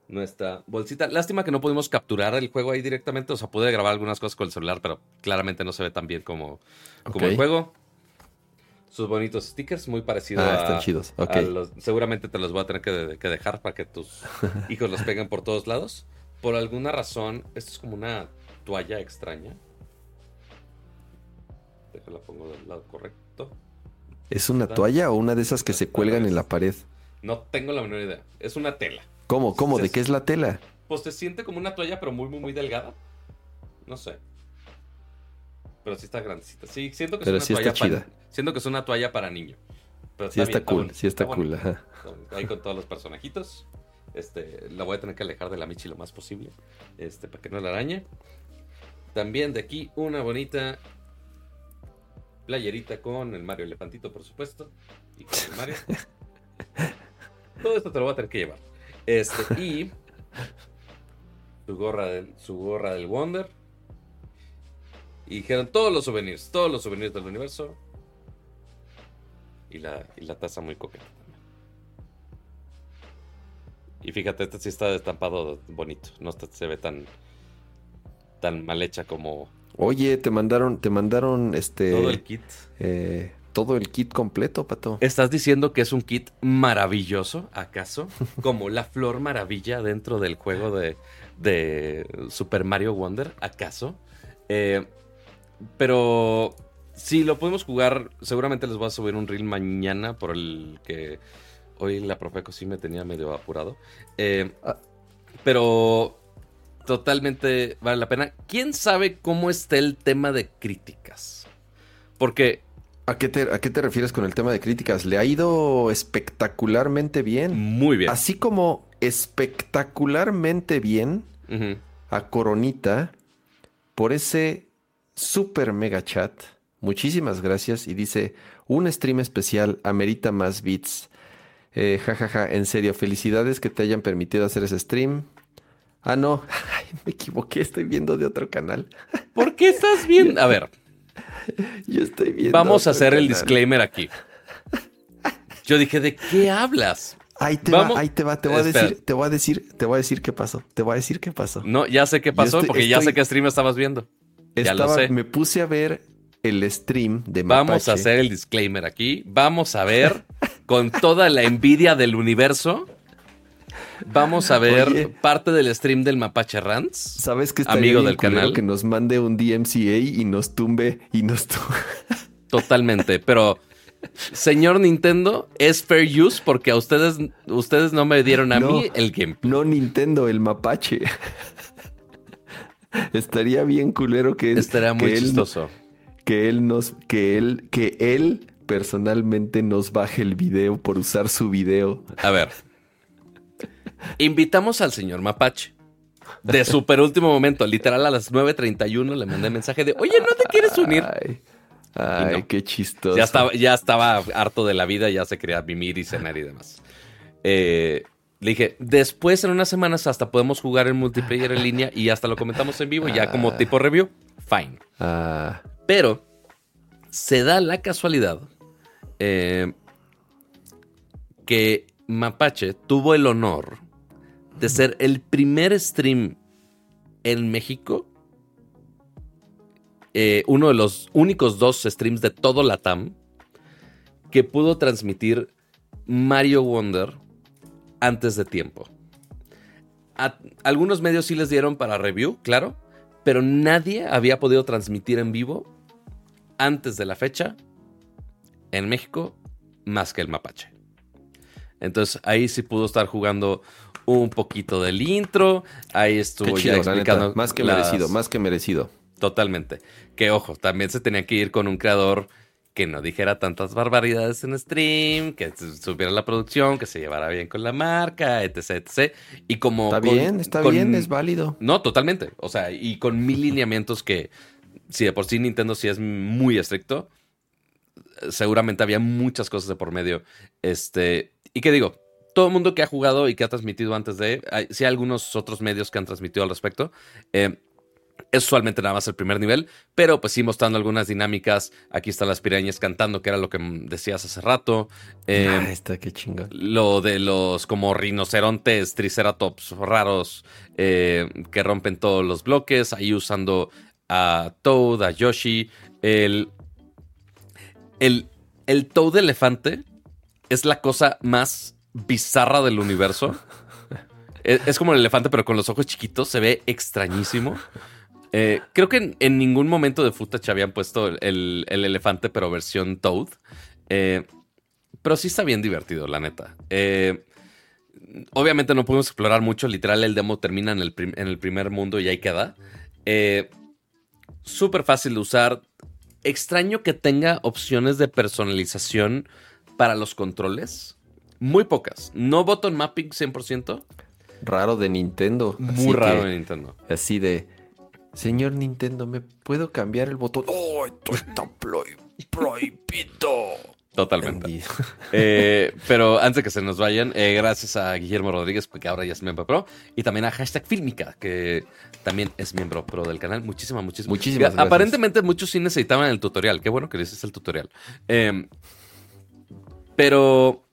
[SPEAKER 1] nuestra bolsita. Lástima que no pudimos capturar el juego ahí directamente. O sea, pude grabar algunas cosas con el celular, pero claramente no se ve tan bien como, como el juego sus bonitos stickers, muy parecidos
[SPEAKER 2] ah, están chidos.
[SPEAKER 1] los, seguramente te los voy a tener que, dejar para que tus hijos los peguen por todos lados. Por alguna razón, esto es como una toalla extraña. Déjala pongo del lado correcto.
[SPEAKER 2] ¿Es una toalla o una de esas que se cuelgan en la pared?
[SPEAKER 1] No tengo la menor idea. Es una tela.
[SPEAKER 2] ¿Cómo? ¿Cómo? ¿De qué es la tela?
[SPEAKER 1] Pues te siente como una toalla, pero muy, muy, muy delgada. No sé. Pero sí está grandecita. Sí, siento que es una toalla chida. Siento que es una toalla para niño.
[SPEAKER 2] sí está, cool, sí está, cool.
[SPEAKER 1] Ahí con todos los personajitos. Este, la voy a tener que alejar de la Michi lo más posible. Este, para que no la arañe. También de aquí una bonita playerita con el Mario Elefantito, por supuesto. Y con el Mario. Todo esto te lo voy a tener que llevar. Este, y su gorra del, su gorra del Wonder y dijeron todos los souvenirs, todos los souvenirs del universo. Y la, y la taza muy coqueta también. Y fíjate, este sí está destampado bonito. No se ve tan, tan mal hecha como.
[SPEAKER 2] Oye, te mandaron, te mandaron este.
[SPEAKER 1] Todo el kit.
[SPEAKER 2] Eh, todo el kit completo, pato.
[SPEAKER 1] ¿Estás diciendo que es un kit maravilloso, acaso? Como la flor maravilla dentro del juego de, de Super Mario Wonder, ¿acaso? Eh, pero si lo podemos jugar, seguramente les voy a subir un reel mañana por el que hoy la Profeco sí me tenía medio apurado. Eh, ah. Pero totalmente vale la pena. ¿Quién sabe cómo está el tema de críticas? Porque...
[SPEAKER 2] ¿A qué, te, ¿A qué te refieres con el tema de críticas? Le ha ido espectacularmente bien.
[SPEAKER 1] Muy bien.
[SPEAKER 2] Así como espectacularmente bien a Coronita por ese super mega chat. Muchísimas gracias. Y dice, un stream especial amerita más bits. Eh, jajaja, en serio, felicidades que te hayan permitido hacer ese stream. Ah, no, Ay, me equivoqué, estoy viendo de otro canal.
[SPEAKER 1] ¿Por qué estás viendo? A ver,
[SPEAKER 2] Yo estoy viendo.
[SPEAKER 1] vamos a hacer el disclaimer aquí. Yo dije, ¿de qué hablas?
[SPEAKER 2] Ahí te
[SPEAKER 1] Vamos-
[SPEAKER 2] va, ahí te va, te voy a decir, te voy a decir, te voy a decir qué pasó. Te voy a decir qué pasó.
[SPEAKER 1] No, ya sé qué pasó,
[SPEAKER 2] estoy-
[SPEAKER 1] porque ya sé qué stream estabas viendo. Ya lo
[SPEAKER 2] Estaba-
[SPEAKER 1] sé.
[SPEAKER 2] Me puse a ver el stream de
[SPEAKER 1] Vamos
[SPEAKER 2] Mapache.
[SPEAKER 1] a hacer el disclaimer aquí. Vamos a ver con toda la envidia del universo. Vamos a ver
[SPEAKER 2] Oye.
[SPEAKER 1] parte del stream del Mapache Rants.
[SPEAKER 2] ¿Sabes que
[SPEAKER 1] amigo
[SPEAKER 2] bien
[SPEAKER 1] del canal.
[SPEAKER 2] que nos mande un DMCA y nos tumbe y nos tumbe?
[SPEAKER 1] Totalmente. Pero, señor Nintendo, es fair use porque a ustedes, ustedes no me dieron a
[SPEAKER 2] No.
[SPEAKER 1] mí el game.
[SPEAKER 2] No Nintendo, el mapache. Estaría bien culero que
[SPEAKER 1] Estaría muy
[SPEAKER 2] que él-
[SPEAKER 1] chistoso.
[SPEAKER 2] Que él nos, que él, que él personalmente nos baje el video por usar su video.
[SPEAKER 1] A ver. Invitamos al señor Mapache. De super último momento, literal a las 9.31 le mandé mensaje de, oye, ¿no te quieres unir?
[SPEAKER 2] Ay, ay,
[SPEAKER 1] no.
[SPEAKER 2] qué chistoso.
[SPEAKER 1] Ya estaba, ya estaba harto de la vida, ya se quería mimir y cenar y demás. Eh, le dije, después en unas semanas hasta podemos jugar en multiplayer en línea y hasta lo comentamos en vivo, ya como tipo review. Fine.
[SPEAKER 2] Ah,
[SPEAKER 1] Pero se da la casualidad eh, que Mapache tuvo el honor de ser el primer stream en México, eh, uno de los únicos dos streams de todo Latam, que pudo transmitir Mario Wonder antes de tiempo. Algunos medios sí les dieron para review, claro, pero nadie había podido transmitir en vivo antes de la fecha en México más que el Mapache. Entonces ahí sí pudo estar jugando un poquito del intro, ahí estuvo
[SPEAKER 2] chido,
[SPEAKER 1] ya explicando
[SPEAKER 2] Más que
[SPEAKER 1] las-
[SPEAKER 2] merecido, más que merecido.
[SPEAKER 1] Totalmente. Que ojo, también se tenía que ir con un creador que no dijera tantas barbaridades en stream, que supiera la producción, que se llevara bien con la marca, etc, etc. Y como
[SPEAKER 2] Está
[SPEAKER 1] con-
[SPEAKER 2] bien, está
[SPEAKER 1] con-
[SPEAKER 2] bien, es válido.
[SPEAKER 1] No, totalmente. O sea, y con mil lineamientos que, si de por sí Nintendo sí es muy estricto, seguramente había muchas cosas de por medio. Este, y que digo, todo el mundo que ha jugado y que ha transmitido antes de, hay, sí hay algunos otros medios que han transmitido al respecto. eh, es usualmente nada más el primer nivel, pero pues sí mostrando algunas dinámicas. Aquí están las pirañas cantando, que era lo que decías hace rato. Eh,
[SPEAKER 2] ah, está qué chingón.
[SPEAKER 1] lo de los como rinocerontes, triceratops raros eh, que rompen todos los bloques, ahí usando a Toad, a Yoshi. El, el, el Toad elefante es la cosa más bizarra del universo. es, es como el elefante, pero con los ojos chiquitos, se ve extrañísimo. Eh, creo que en, en ningún momento de footage habían puesto el, el- el elefante, pero versión Toad. Eh, pero sí está bien divertido, la neta. Eh, obviamente no pudimos explorar mucho. Literal, el demo termina en el, en el primer mundo y ahí queda. Eh, Súper fácil de usar. Extraño que tenga opciones de personalización para los controles. Muy pocas. No button mapping 100%.
[SPEAKER 2] Raro de Nintendo.
[SPEAKER 1] Muy
[SPEAKER 2] así
[SPEAKER 1] raro
[SPEAKER 2] que-
[SPEAKER 1] en Nintendo.
[SPEAKER 2] Así de, señor Nintendo, ¿me puedo cambiar el botón? ¡Oh, esto está prohi- prohibido!
[SPEAKER 1] Totalmente. Eh, pero antes de que se nos vayan, eh, gracias a Guillermo Rodríguez, que ahora ya es miembro pro, y también a Hashtag Filmica, que también es miembro pro del canal. Muchísimas, muchísimas,
[SPEAKER 2] Muchísimas gracias.
[SPEAKER 1] Aparentemente muchos sí necesitaban el tutorial. Qué bueno que les el tutorial. Eh, pero,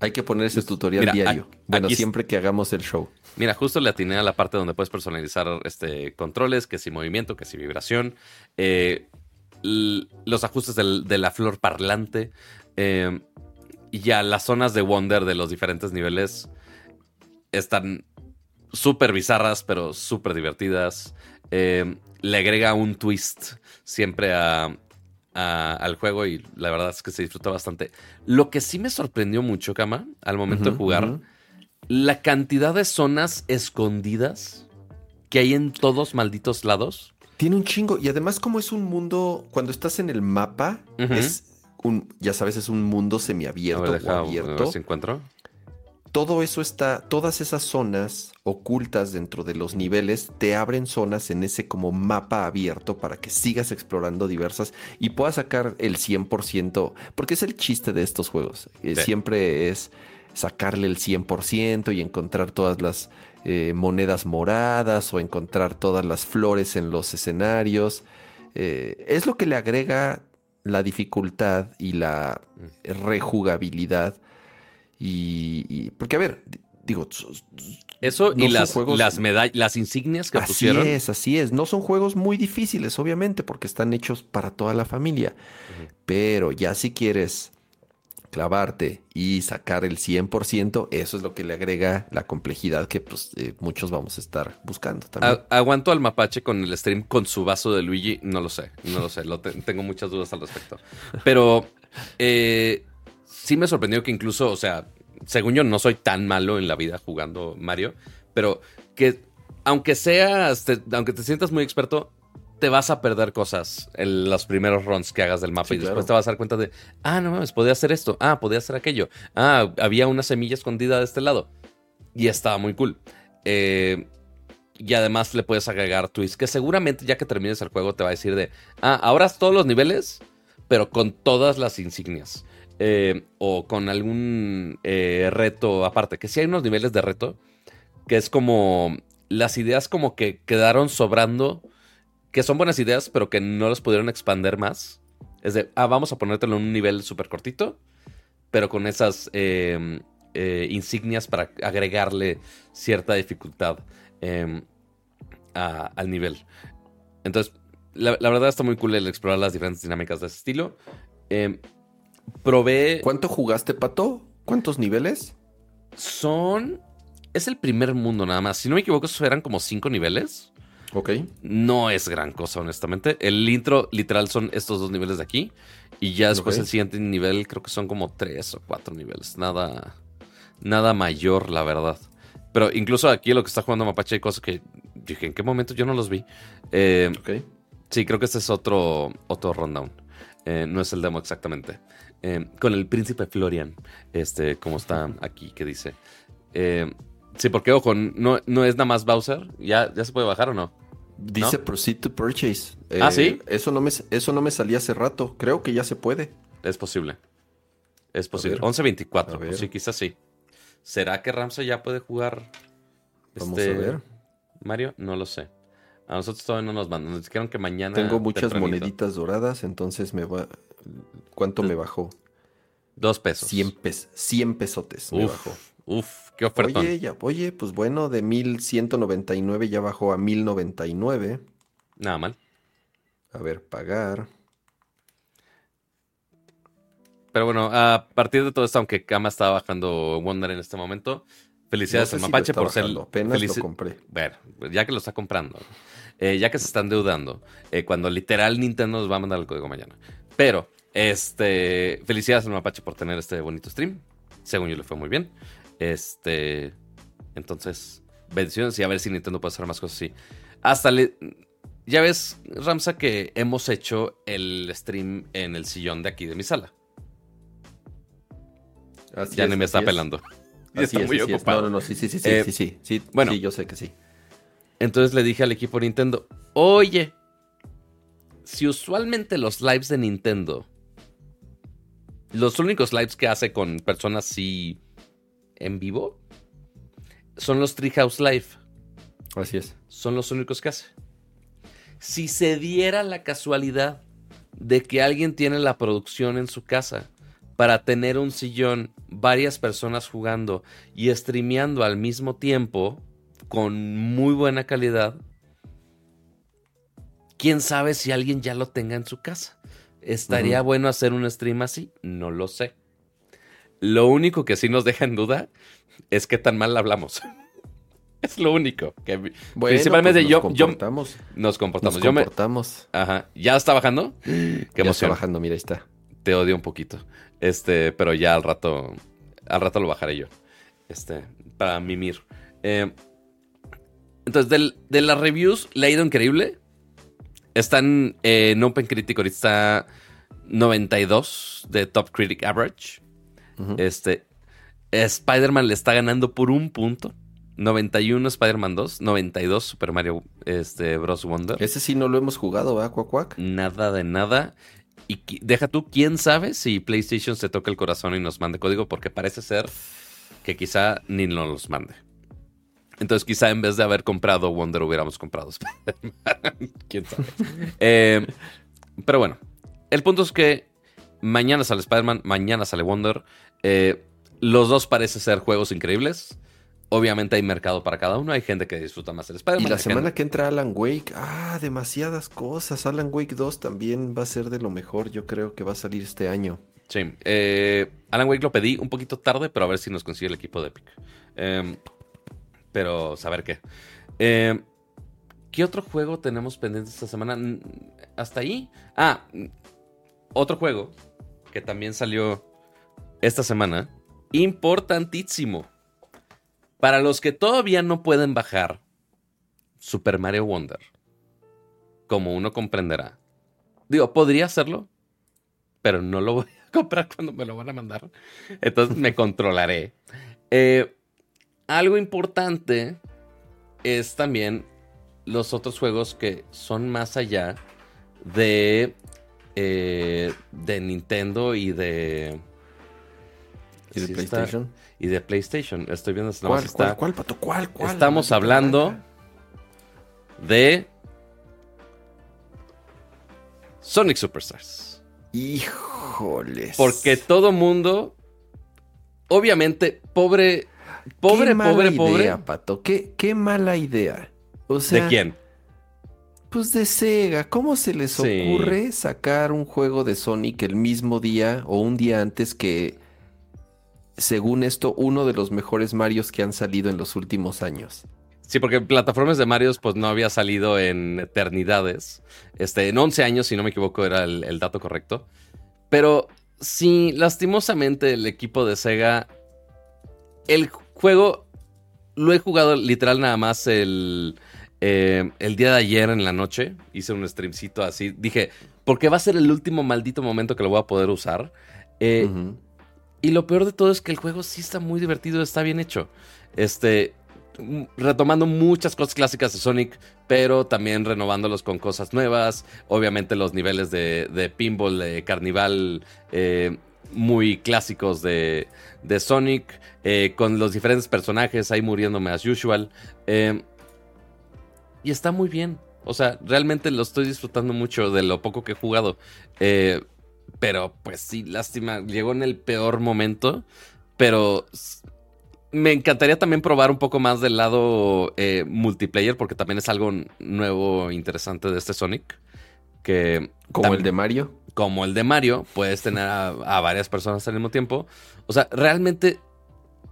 [SPEAKER 2] Hay que poner ese tutorial
[SPEAKER 1] Mira,
[SPEAKER 2] diario. bueno, siempre que hagamos el show.
[SPEAKER 1] mira, justo le atiné a la parte donde puedes personalizar este, controles, que si movimiento, que si vibración, eh, los ajustes del- de la flor parlante, eh, y ya las zonas de Wonder de los diferentes niveles están súper bizarras, pero súper divertidas. Eh, le agrega un twist siempre a- a- al juego y la verdad es que se disfruta bastante. Lo que sí me sorprendió mucho, Kama, al momento de jugar, la cantidad de zonas escondidas que hay en todos malditos lados.
[SPEAKER 2] Tiene un chingo. Y además, como es un mundo, cuando estás en el mapa, es un, ya sabes, es un mundo semiabierto
[SPEAKER 1] ver, deja-
[SPEAKER 2] o abierto.
[SPEAKER 1] encuentro.
[SPEAKER 2] todo eso está, todas esas zonas ocultas dentro de los niveles te abren zonas en ese como mapa abierto para que sigas explorando diversas y puedas sacar el 100%, porque es el chiste de estos juegos. Eh,
[SPEAKER 1] Sí.
[SPEAKER 2] Siempre es sacarle el 100% y encontrar todas las eh, monedas moradas o encontrar todas las flores en los escenarios. Eh, es lo que le agrega la dificultad y la rejugabilidad. Y, y- porque, a ver, di- digo,
[SPEAKER 1] Eso
[SPEAKER 2] No
[SPEAKER 1] y las,
[SPEAKER 2] juegos-
[SPEAKER 1] las medallas, las insignias que
[SPEAKER 2] así
[SPEAKER 1] pusieron.
[SPEAKER 2] es, así es. No son juegos muy difíciles, obviamente, porque están hechos para toda la familia. Pero ya si quieres clavarte y sacar el 100%, eso es lo que le agrega la complejidad que pues, eh, muchos vamos a estar buscando también.
[SPEAKER 1] Aguanto al mapache con el stream con su vaso de Luigi, no lo sé, no lo sé, tengo muchas dudas al respecto. Pero eh, sí me sorprendió que incluso, o sea, según yo no soy tan malo en la vida jugando Mario, pero que aunque seas, aunque te sientas muy experto, te vas a perder cosas en los primeros runs que hagas del mapa
[SPEAKER 2] Sí,
[SPEAKER 1] y después
[SPEAKER 2] claro.
[SPEAKER 1] te vas a dar cuenta de, ah, no mames, podía hacer esto, ah, podía hacer aquello, ah, había una semilla escondida de este lado. Y estaba muy cool. Eh, y además le puedes agregar twists que seguramente ya que termines el juego te va a decir de, ah, ahora todos los niveles, pero con todas las insignias. Eh, o con algún eh, reto aparte. Que sí hay unos niveles de reto que es como las ideas como que quedaron sobrando, que son buenas ideas, pero que no las pudieron expander más. Es de, ah, vamos a ponértelo en un nivel súper cortito, pero con esas eh, eh, insignias para agregarle cierta dificultad eh, a- al nivel. Entonces, la, la verdad está muy cool el explorar las diferentes dinámicas de ese estilo. Eh, probé...
[SPEAKER 2] ¿Cuánto jugaste, Pato? ¿Cuántos niveles?
[SPEAKER 1] Son... Es el primer mundo nada más. Si no me equivoco, eran como cinco niveles.
[SPEAKER 2] Ok.
[SPEAKER 1] No es gran cosa, honestamente. El intro, literal, son estos dos niveles de aquí. Y ya después el siguiente nivel, creo que son como tres o cuatro niveles. Nada. Nada mayor, la verdad. Pero incluso aquí lo que está jugando Mapache hay cosas que dije, ¿en qué momento yo no los vi? Eh,
[SPEAKER 2] Ok.
[SPEAKER 1] sí, creo que este es otro, otro rundown. Eh, no es el demo exactamente. Eh, con el príncipe Florian, este, como está aquí, que dice. Eh, sí, porque, ojo, no, no es nada más Bowser. ¿Ya, ¿Ya se puede bajar o no?
[SPEAKER 2] Dice proceed to purchase.
[SPEAKER 1] Ah,
[SPEAKER 2] Eh,
[SPEAKER 1] ¿sí?
[SPEAKER 2] Eso no, me, eso no me salía hace rato. Creo que ya se puede.
[SPEAKER 1] Es posible. Es posible.
[SPEAKER 2] ver.
[SPEAKER 1] 11.24.
[SPEAKER 2] A ver.
[SPEAKER 1] Pues sí, quizás sí. ¿Será que Ramsey ya puede jugar?
[SPEAKER 2] Vamos
[SPEAKER 1] este,
[SPEAKER 2] a ver.
[SPEAKER 1] Mario, no lo sé. A nosotros todavía no nos mandan. Nos dijeron que mañana.
[SPEAKER 2] Tengo muchas
[SPEAKER 1] tempranito.
[SPEAKER 2] moneditas doradas, entonces me va. ¿Cuánto me bajó?
[SPEAKER 1] Dos pesos.
[SPEAKER 2] 100, pes 100 pesotes me bajó.
[SPEAKER 1] Uf, uf, qué ofertón.
[SPEAKER 2] Oye, ya, oye, pues bueno, de 1199 ya bajó a 1099.
[SPEAKER 1] Nada mal.
[SPEAKER 2] A ver, pagar.
[SPEAKER 1] Pero bueno, a partir de todo esto, aunque Kama estaba bajando Wonder en este momento, felicidades
[SPEAKER 2] No sé lo
[SPEAKER 1] Mapache
[SPEAKER 2] está
[SPEAKER 1] por ser.
[SPEAKER 2] Apenas lo compré.
[SPEAKER 1] Bueno, ya que lo está comprando, eh, ya que se están deudando, eh, cuando literal Nintendo nos va a mandar el código mañana. Pero, este, felicidades al Mapache por tener este bonito stream. Según yo le fue muy bien. Este, entonces, bendiciones y a ver si Nintendo puede hacer más cosas así. Hasta le, ya ves, Ramsa, que hemos hecho el stream en el sillón de aquí de mi sala.
[SPEAKER 2] Así
[SPEAKER 1] ya
[SPEAKER 2] es,
[SPEAKER 1] ni me está
[SPEAKER 2] es.
[SPEAKER 1] pelando.
[SPEAKER 2] Así
[SPEAKER 1] está
[SPEAKER 2] es,
[SPEAKER 1] muy
[SPEAKER 2] así es.
[SPEAKER 1] ocupado.
[SPEAKER 2] No, no, no, sí, sí, sí, sí,
[SPEAKER 1] Eh,
[SPEAKER 2] sí, sí, sí.
[SPEAKER 1] bueno.
[SPEAKER 2] Sí, yo sé que sí.
[SPEAKER 1] Entonces le dije al equipo Nintendo, oye, si usualmente los lives de Nintendo, los únicos lives que hace con personas así en vivo, son los Treehouse Live,
[SPEAKER 2] Así es.
[SPEAKER 1] son los únicos que hace. Si se diera la casualidad de que alguien tiene la producción en su casa para tener un sillón, varias personas jugando y streameando al mismo tiempo con muy buena calidad, quién sabe si alguien ya lo tenga en su casa. ¿Estaría bueno hacer un stream así? No lo sé. Lo único que sí nos deja en duda es qué tan mal hablamos. es lo único. Que
[SPEAKER 2] Bueno,
[SPEAKER 1] principalmente
[SPEAKER 2] pues
[SPEAKER 1] yo,
[SPEAKER 2] nos
[SPEAKER 1] yo
[SPEAKER 2] comportamos.
[SPEAKER 1] nos comportamos.
[SPEAKER 2] Nos
[SPEAKER 1] yo me,
[SPEAKER 2] comportamos.
[SPEAKER 1] ajá. ¿Ya está bajando? Qué
[SPEAKER 2] Ya está bajando, mira, ahí está.
[SPEAKER 1] Te odio un poquito. Este, pero ya al rato. Al rato lo bajaré yo. Este, para mimir. Eh, entonces, del- de las reviews le ha ido increíble. Están eh, en Open Critic, ahorita está 92 de Top Critic Average. Este, Spider-Man le está ganando por un punto. 91 Spider-Man 2, 92 Super Mario este, Bros. Wonder.
[SPEAKER 2] Ese sí no lo hemos jugado, ¿verdad, Cuac?
[SPEAKER 1] Nada de nada. Y deja tú, quién sabe si PlayStation se toca el corazón y nos mande código, porque parece ser que quizá ni nos los mande. Entonces, quizá en vez de haber comprado Wonder, hubiéramos comprado quién sabe. Eh, pero bueno, el punto es que mañana sale Spider-Man, mañana sale Wonder. Eh, los dos parecen ser juegos increíbles. Obviamente hay mercado para cada uno. Hay gente que disfruta más el Spider-Man.
[SPEAKER 2] Y la semana que entra Alan Wake. Ah, demasiadas cosas. Alan Wake 2 también va a ser de lo mejor. Yo creo que va a salir este año.
[SPEAKER 1] Sí. Eh, Alan Wake lo pedí un poquito tarde, pero a ver si nos consigue el equipo de Epic. Em, pero saber qué. Em, ¿Qué otro juego tenemos pendiente esta semana? ¿Hasta ahí? Ah, otro juego que también salió esta semana. Importantísimo para los que todavía no pueden bajar Super Mario Wonder, como uno comprenderá, digo, podría hacerlo, pero no lo voy a comprar cuando me lo van a mandar. Entonces me controlaré. Eh, algo importante es también los otros juegos que son más allá de, eh, de Nintendo y de...
[SPEAKER 2] ¿Y de PlayStation?
[SPEAKER 1] y de PlayStation. Estoy viendo
[SPEAKER 2] si ¿Cuál, está. ¿Cuál, Pato? ¿Cuál, cuál?
[SPEAKER 1] Estamos hablando de Sonic Superstars.
[SPEAKER 2] Híjoles.
[SPEAKER 1] Porque todo mundo, obviamente, pobre, pobre, qué pobre, pobre.
[SPEAKER 2] Idea, Pato. Qué, qué mala idea. O
[SPEAKER 1] sea, ¿De quién?
[SPEAKER 2] Pues de Sega. ¿Cómo se les ocurre sacar un juego de Sonic el mismo día o un día antes que según esto, uno de los mejores Marios que han salido en los últimos años.
[SPEAKER 1] Sí, porque plataformas de Marios pues no había salido en eternidades. Este, en 11 años, si no me equivoco, era el, dato correcto. Pero sí, lastimosamente el equipo de Sega... El juego lo he jugado literal nada más el, eh, el día de ayer en la noche. Hice un streamcito así. Dije, porque va a ser el último maldito momento que lo voy a poder usar. Eh, y lo peor de todo es que el juego sí está muy divertido, está bien hecho. Este, retomando muchas cosas clásicas de Sonic, pero también renovándolos con cosas nuevas. Obviamente los niveles de, pinball, de carnival, eh, muy clásicos de, de Sonic, eh, con los diferentes personajes ahí muriéndome as usual. Eh, y está muy bien. O sea, realmente lo estoy disfrutando mucho de lo poco que he jugado. Pero pues sí, lástima, llegó en el peor momento. Pero me encantaría también probar un poco más del lado eh, multiplayer, porque también es algo nuevo, interesante de este Sonic. Que
[SPEAKER 2] como el de Mario.
[SPEAKER 1] Como el de Mario, puedes tener a, varias personas al mismo tiempo. O sea, realmente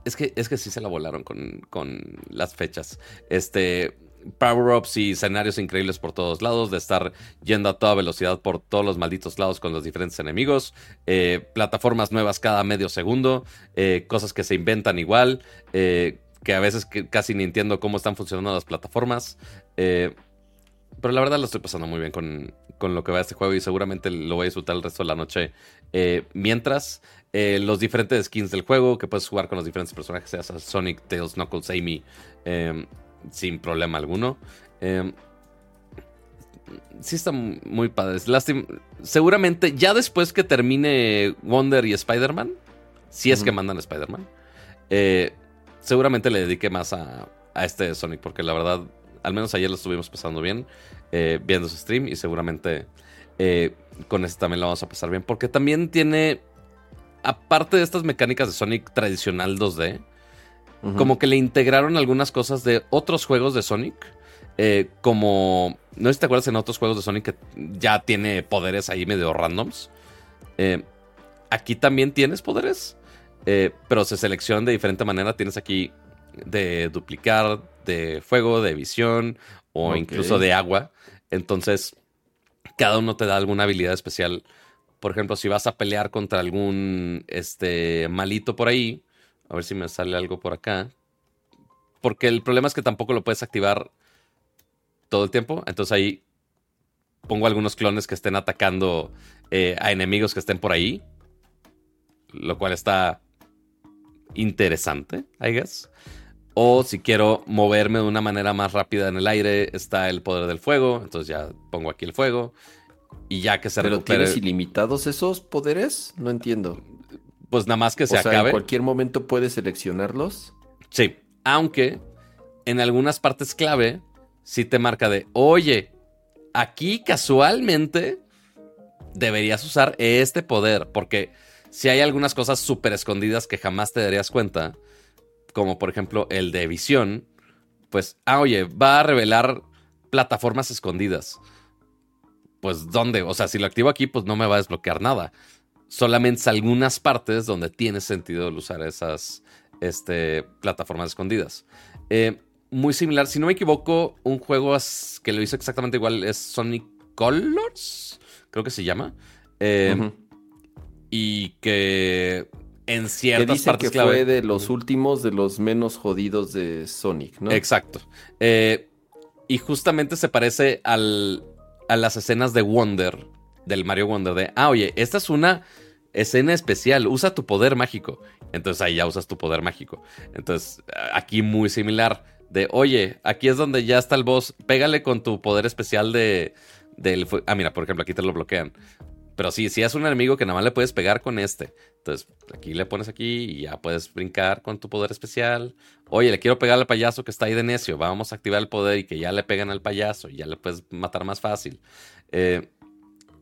[SPEAKER 1] es que, es que sí se la volaron con, con las fechas. Este, power-ups y escenarios increíbles por todos lados, de estar yendo a toda velocidad por todos los malditos lados con los diferentes enemigos, eh, plataformas nuevas cada medio segundo, eh, cosas que se inventan igual, eh, que a veces casi ni entiendo cómo están funcionando las plataformas. pero la verdad lo estoy pasando muy bien con, con, lo que va a este juego y seguramente lo voy a disfrutar el resto de la noche. mientras los diferentes skins del juego, que puedes jugar con los diferentes personajes, sea Sonic, Tails, Knuckles, Amy sin problema alguno. Eh, sí está muy padre. Seguramente ya después que termine Wonder y Spider-Man, si es que mandan a Spider-Man, eh, seguramente le dedique más a, este Sonic, porque la verdad, al menos ayer lo estuvimos pasando bien eh, viendo su stream y seguramente con este también lo vamos a pasar bien, porque también tiene, aparte de estas mecánicas de Sonic tradicional 2D, como que le integraron algunas cosas de otros juegos de Sonic. Eh, como, no sé si te acuerdas en otros juegos de Sonic que ya tiene poderes ahí medio randoms. Eh, aquí también tienes poderes, eh, pero se seleccionan de diferente manera. Tienes aquí de duplicar, de fuego, de visión o incluso de agua. Entonces, cada uno te da alguna habilidad especial. Por ejemplo, si vas a pelear contra algún este, malito por ahí, a ver si me sale algo por acá. Porque el problema es que tampoco lo puedes activar todo el tiempo. Entonces ahí pongo algunos clones que estén atacando eh, a enemigos que estén por ahí. Lo cual está interesante, I guess. O si quiero moverme de una manera más rápida en el aire, está el poder del fuego. Entonces ya pongo aquí el fuego. Y ya que se
[SPEAKER 2] ¿Pero
[SPEAKER 1] recupere.
[SPEAKER 2] tienes ilimitados esos poderes? No entiendo.
[SPEAKER 1] Pues nada más que se
[SPEAKER 2] o sea,
[SPEAKER 1] acabe.
[SPEAKER 2] en cualquier momento puedes seleccionarlos.
[SPEAKER 1] Sí. Aunque en algunas partes clave sí te marca de, oye, aquí casualmente deberías usar este poder. Porque si hay algunas cosas súper escondidas que jamás te darías cuenta, como por ejemplo el de visión, pues, ah, oye, va a revelar plataformas escondidas. Pues, ¿dónde? O sea, si lo activo aquí, pues no me va a desbloquear nada. Solamente algunas partes donde tiene sentido el usar esas este, plataformas escondidas. Eh, muy similar, si no me equivoco, un juego que lo hizo exactamente igual es Sonic Colors, creo que se llama. Eh. Y que en
[SPEAKER 2] Que
[SPEAKER 1] ciertas
[SPEAKER 2] dicen
[SPEAKER 1] partes
[SPEAKER 2] que
[SPEAKER 1] clave.
[SPEAKER 2] fue de los últimos, de los menos jodidos de Sonic, ¿no?
[SPEAKER 1] Exacto. Eh, y justamente se parece al, a las escenas de Wonder, del Mario Wonder, de, ah, oye, esta es una escena especial, usa tu poder mágico. Entonces ahí ya usas tu poder mágico. Entonces, aquí muy similar, de, oye, aquí es donde ya está el boss, pégale con tu poder especial de... Del, ah, mira, por ejemplo, aquí te lo bloquean. Pero sí, si es un enemigo que nada más le puedes pegar con este. Entonces, aquí le pones aquí y ya puedes brincar con tu poder especial. Oye, le quiero pegar al payaso que está ahí de necio. Vamos a activar el poder y que ya le pegan al payaso. Y ya le puedes matar más fácil. Eh,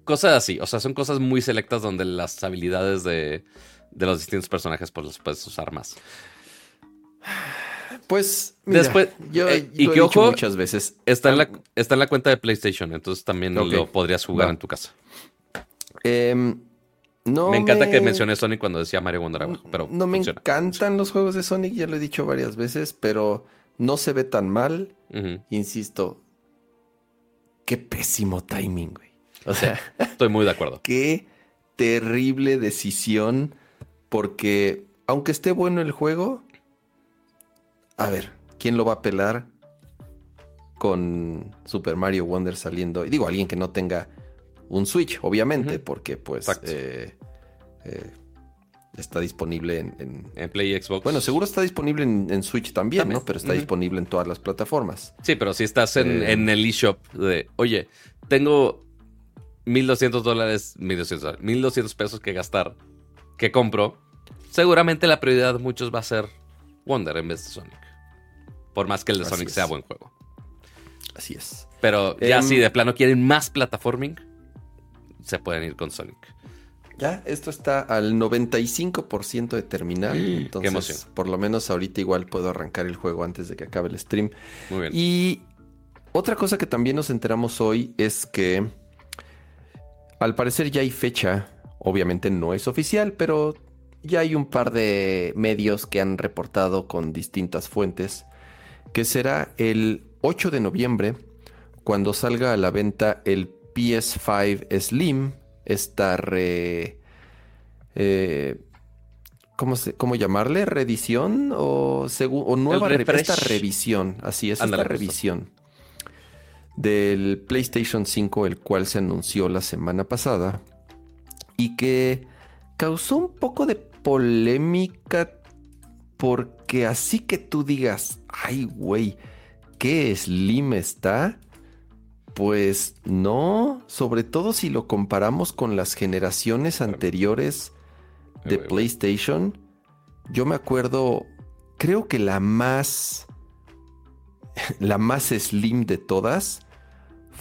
[SPEAKER 1] cosas así. O sea, son cosas muy selectas donde las habilidades de, de los distintos personajes pues las puedes usar más.
[SPEAKER 2] Pues, mira,
[SPEAKER 1] Después-
[SPEAKER 2] yo
[SPEAKER 1] eh,
[SPEAKER 2] y lo
[SPEAKER 1] que
[SPEAKER 2] he
[SPEAKER 1] ojo,
[SPEAKER 2] muchas veces.
[SPEAKER 1] Está en la, está en la cuenta de PlayStation. Entonces también lo podrías jugar
[SPEAKER 2] Va.
[SPEAKER 1] en tu casa.
[SPEAKER 2] Em, no
[SPEAKER 1] me encanta que mencioné Sonic cuando decía Mario Wonder abajo. Pero
[SPEAKER 2] no me
[SPEAKER 1] funciona.
[SPEAKER 2] encantan los juegos de Sonic, ya lo he dicho varias veces, pero no se ve tan mal. Insisto, qué pésimo timing, güey. O sea,
[SPEAKER 1] Estoy muy de acuerdo.
[SPEAKER 2] qué terrible decisión, porque aunque esté bueno el juego, a ver, ¿quién lo va a pelar con Super Mario Wonder saliendo? Y digo, alguien que no tenga un Switch, obviamente, porque pues eh, eh, está disponible en, en-
[SPEAKER 1] En Play y Xbox.
[SPEAKER 2] Bueno, seguro está disponible en, en Switch también,
[SPEAKER 1] También.
[SPEAKER 2] ¿no? Pero está disponible en todas las plataformas.
[SPEAKER 1] Sí, pero si estás en,
[SPEAKER 2] Eh.
[SPEAKER 1] en el eShop de, oye, tengo 1200 dólares, 1200, dólares, 1200 pesos que gastar, ¿qué compro? Seguramente la prioridad de muchos va a ser Wonder en vez de Sonic. Por más que el de
[SPEAKER 2] Así
[SPEAKER 1] Sonic
[SPEAKER 2] es.
[SPEAKER 1] sea buen juego.
[SPEAKER 2] Así es.
[SPEAKER 1] Pero ya
[SPEAKER 2] Em.
[SPEAKER 1] si de plano quieren más plataforming, se pueden ir con Sonic.
[SPEAKER 2] Ya, esto está al 95% de terminar.
[SPEAKER 1] Qué
[SPEAKER 2] Entonces,
[SPEAKER 1] emoción.
[SPEAKER 2] por lo menos ahorita igual puedo arrancar el juego antes de que acabe el stream.
[SPEAKER 1] Muy bien.
[SPEAKER 2] Y otra cosa que también nos enteramos hoy es que al parecer ya hay fecha. Obviamente no es oficial, pero ya hay un par de medios que han reportado con distintas fuentes que será el 8 de noviembre cuando salga a la venta el PS5 Slim, esta re... eh, ¿cómo, se- cómo llamarle? ¿Reedición? ¿O, o nueva re- esta revisión? Así es,
[SPEAKER 1] Ándale,
[SPEAKER 2] esta revisión del PlayStation 5, el cual se anunció la semana pasada y que causó un poco de polémica porque así que tú digas, ay güey, ¿qué Slim está? Pues no, sobre todo si lo comparamos con las generaciones anteriores de. PlayStation. Yo me acuerdo, creo que la más, la más slim de todas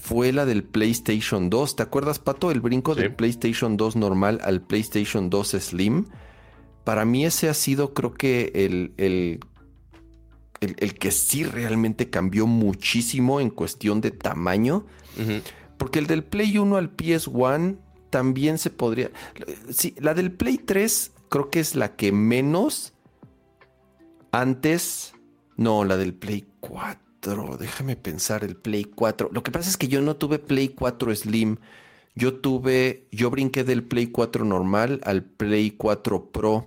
[SPEAKER 2] fue la del PlayStation 2. ¿Te acuerdas, Pato, el brinco
[SPEAKER 1] Sí.
[SPEAKER 2] del PlayStation 2 normal al PlayStation 2 Slim? Para mí ese ha sido, creo que, el, el, el- el que sí realmente cambió muchísimo en cuestión de tamaño. Porque el del Play 1 al PS1 también se podría... Sí, la del Play 3 creo que es la que menos antes... No, la del Play 4. Déjame pensar, el Play 4. Lo que pasa es que yo no tuve Play 4 Slim. Yo tuve... Yo brinqué del Play 4 normal al Play 4 Pro.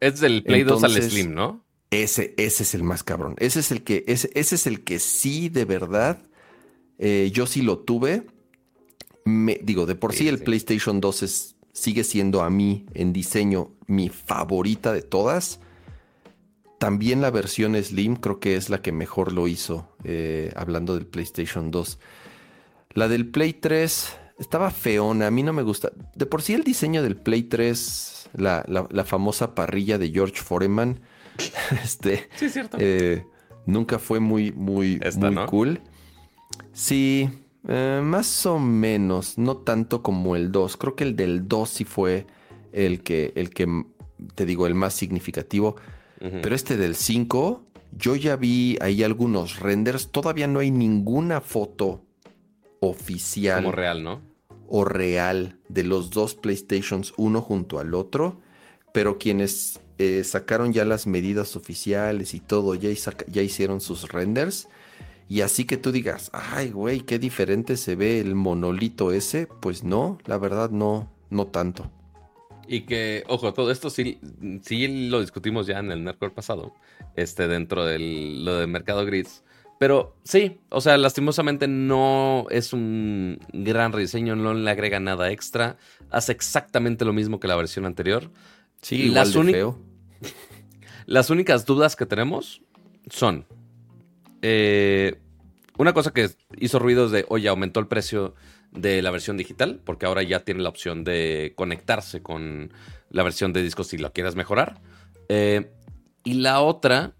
[SPEAKER 1] Es del Play 2 al Slim, ¿no?
[SPEAKER 2] Ese, ese es el más cabrón. Ese es el que, ese, ese es el que sí, de verdad, eh, yo sí lo tuve. Me, digo, de por sí,
[SPEAKER 1] Sí,
[SPEAKER 2] el
[SPEAKER 1] sí.
[SPEAKER 2] PlayStation 2 es- sigue siendo a mí en diseño mi favorita de todas. También la versión Slim creo que es la que mejor lo hizo, eh, hablando del PlayStation 2. La del Play 3 estaba feona, a mí no me gusta. De por sí el diseño del Play 3, la, famosa parrilla de George Foreman, este,
[SPEAKER 1] sí, cierto.
[SPEAKER 2] Eh, nunca fue muy, muy, muy cool. Sí, eh, más o menos, no tanto como el 2. Creo que el del 2 sí fue el que, el que te digo, el más significativo. Pero este del 5, yo ya vi ahí algunos renders. Todavía no hay ninguna foto oficial.
[SPEAKER 1] Como real, ¿no?
[SPEAKER 2] O real de los dos PlayStations uno junto al otro. Pero quienes eh, sacaron ya las medidas oficiales y todo, ya, ya hicieron sus renders. Y así que tú digas, ay, güey, qué diferente se ve el monolito ese. Pues no, la verdad no, no tanto.
[SPEAKER 1] Y que, ojo, todo esto sí, sí lo discutimos ya en el Nerdcore pasado, este, dentro de lo del mercado gris. Pero sí, o sea, lastimosamente no es un gran rediseño, no le agrega nada extra. Hace exactamente lo mismo que la versión anterior.
[SPEAKER 2] Sí, igual las de feo.
[SPEAKER 1] Las únicas dudas que tenemos son. Eh, una cosa que hizo ruidos de, oye, aumentó el precio de la versión digital, porque ahora ya tiene la opción de conectarse con la versión de disco si lo quieres mejorar. Eh, y la otra,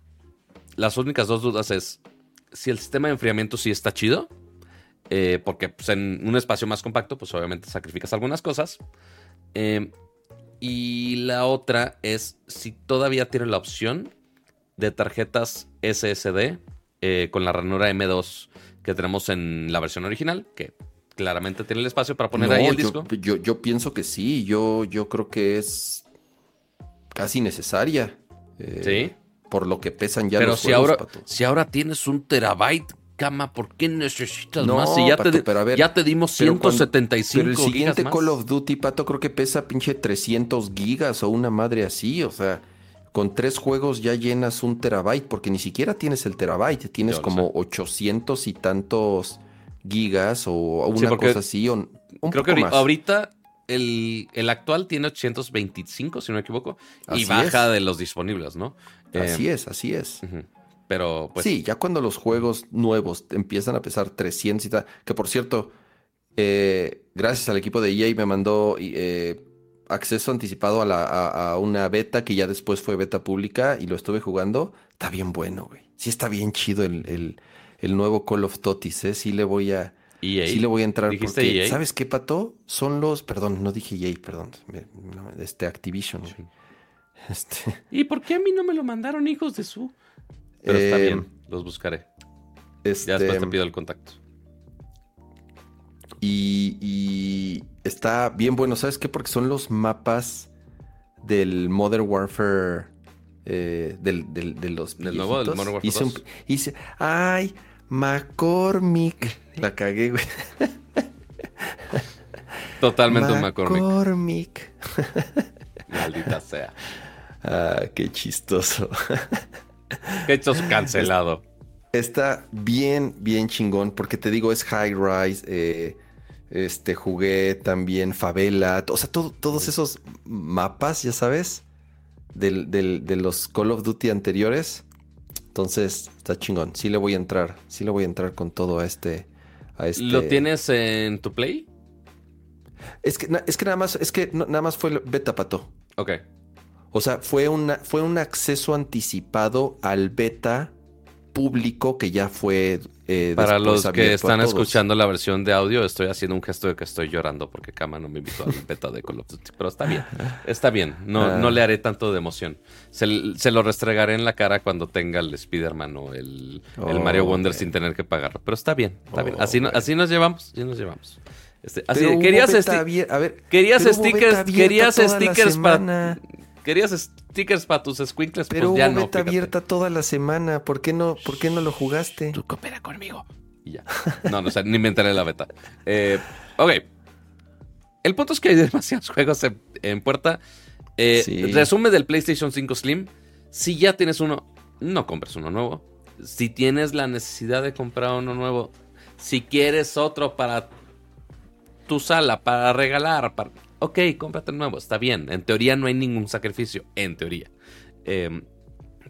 [SPEAKER 1] las únicas dos dudas es si el sistema de enfriamiento sí está chido, eh, porque pues, en un espacio más compacto, pues obviamente sacrificas algunas cosas. Eh, y la otra es si todavía tiene la opción de tarjetas SSD con la ranura M2 que tenemos en la versión original, que claramente tiene el espacio para poner ahí el disco.
[SPEAKER 2] Yo, pienso que sí, yo, yo creo que es casi necesaria.
[SPEAKER 1] Eh, sí.
[SPEAKER 2] Por lo que pesan ya
[SPEAKER 1] Pero
[SPEAKER 2] los
[SPEAKER 1] si ahora, si ahora tienes un terabyte, cama, ¿por qué necesitas más? Si ya, te, ya te dimos 175 pero el
[SPEAKER 2] siguiente Call of Duty, Pato, creo que pesa pinche 300 gigas o una madre así, o sea con tres juegos ya llenas un terabyte, porque ni siquiera tienes el terabyte, tienes como 800 y tantos gigas o una cosa así. un
[SPEAKER 1] creo que ahorita el, actual tiene 825, si no me equivoco, y baja de los disponibles, ¿no?
[SPEAKER 2] Así eh, es, así es.
[SPEAKER 1] Pero pues...
[SPEAKER 2] Sí, ya cuando los juegos nuevos empiezan a pesar 300 y tal, que por cierto, eh, gracias al equipo de EA me mandó eh, acceso anticipado a, una beta que ya después fue beta pública y lo estuve jugando. Está bien bueno, güey. Sí está bien chido el el nuevo Call of Totis, ¿eh? Sí le voy a...
[SPEAKER 1] EA.
[SPEAKER 2] Sí le voy a entrar porque, e ¿sabes qué, Pato? Son los, perdón, no dije EA, perdón, este Activision.
[SPEAKER 1] Este... ¿Y por qué a mí no me lo mandaron hijos de su? Pero está bien, em, los buscaré. Este... Ya después te pido el contacto.
[SPEAKER 2] Y, y, está bien bueno, ¿sabes qué? Porque son los mapas del Modern Warfare eh, del, del, de los
[SPEAKER 1] del nuevo del Modern Warfare
[SPEAKER 2] hice, ay, McCormick. La cagué, güey.
[SPEAKER 1] Totalmente un McCormick.
[SPEAKER 2] McCormick.
[SPEAKER 1] Maldita sea.
[SPEAKER 2] Ah, qué chistoso.
[SPEAKER 1] Qué hechos cancelado.
[SPEAKER 2] Está bien, bien chingón, porque te digo, es High Rise, eh, este, jugué también Favela, o sea, todos esos mapas, ya sabes, de los Call of Duty anteriores. Entonces, está chingón. Sí le voy a entrar. Sí le voy a entrar con todo a este. A este...
[SPEAKER 1] ¿Lo tienes en tu play?
[SPEAKER 2] Es que, es que nada más, es que nada más fue beta pato.
[SPEAKER 1] Ok.
[SPEAKER 2] O sea, fue, una, fue un acceso anticipado al beta público que ya fue
[SPEAKER 1] eh, Para los que están escuchando la versión de audio, estoy haciendo un gesto de que estoy llorando porque Kama no me invitó al beta de Call of Duty. Pero está bien, está bien. No, no le haré tanto de emoción. Se, lo restregaré en la cara cuando tenga el Spider-Man o el, Mario Wonder sin tener que pagarlo. Pero está bien, está bien. Así, así nos llevamos, así nos llevamos. Este, así, querías, a ver, querías stickers, querías stickers para querías stickers para tus squinkles,
[SPEAKER 2] Pero
[SPEAKER 1] pues ya
[SPEAKER 2] hubo beta abierta toda la semana. ¿Por qué no, por qué no lo jugaste?
[SPEAKER 1] Tú coopera conmigo. Y ya. No, no, o sea, ni me enteré de la beta. Eh, ok. El punto es que hay demasiados juegos en, puerta. Eh, resumen del PlayStation 5 Slim. Si ya tienes uno, no compres uno nuevo. Si tienes la necesidad de comprar uno nuevo, si quieres otro para tu sala, para regalar, para, ok, cómprate nuevo, está bien. En teoría no hay ningún sacrificio, en teoría. Em,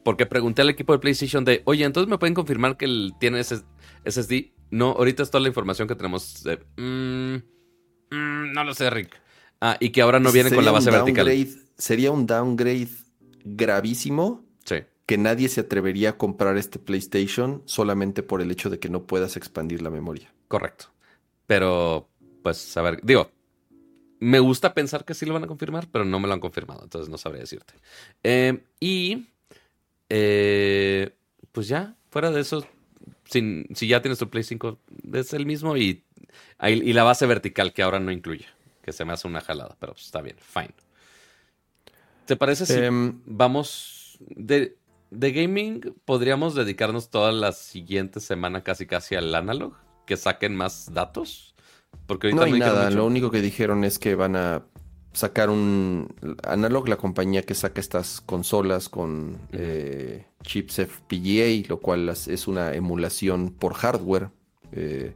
[SPEAKER 1] porque pregunté al equipo de PlayStation de, oye, entonces me pueden confirmar que él tiene ese SSD. No, ahorita es toda la información que tenemos. Mm, mm, no lo sé, Rick. Ah, y que ahora no viene con la base vertical.
[SPEAKER 2] Sería un downgrade gravísimo.
[SPEAKER 1] Sí.
[SPEAKER 2] Que nadie se atrevería a comprar este PlayStation solamente por el hecho de que no puedas expandir la memoria.
[SPEAKER 1] Correcto. Pero, pues, a ver, digo, me gusta pensar que sí lo van a confirmar, pero no me lo han confirmado, entonces no sabría decirte. Eh, y, eh, pues ya, fuera de eso, si ya tienes tu Play 5, es el mismo y, y la base vertical que ahora no incluye, que se me hace una jalada, pero pues, está bien, fine. ¿Te parece si em, vamos de, de gaming? ¿Podríamos dedicarnos toda la siguiente semana casi casi al analog? Que saquen más datos.
[SPEAKER 2] Porque no hay nada, lo único que dijeron es que van a sacar un Analog, la compañía que saca estas consolas con eh, chips FPGA, lo cual es una emulación por hardware. Eh,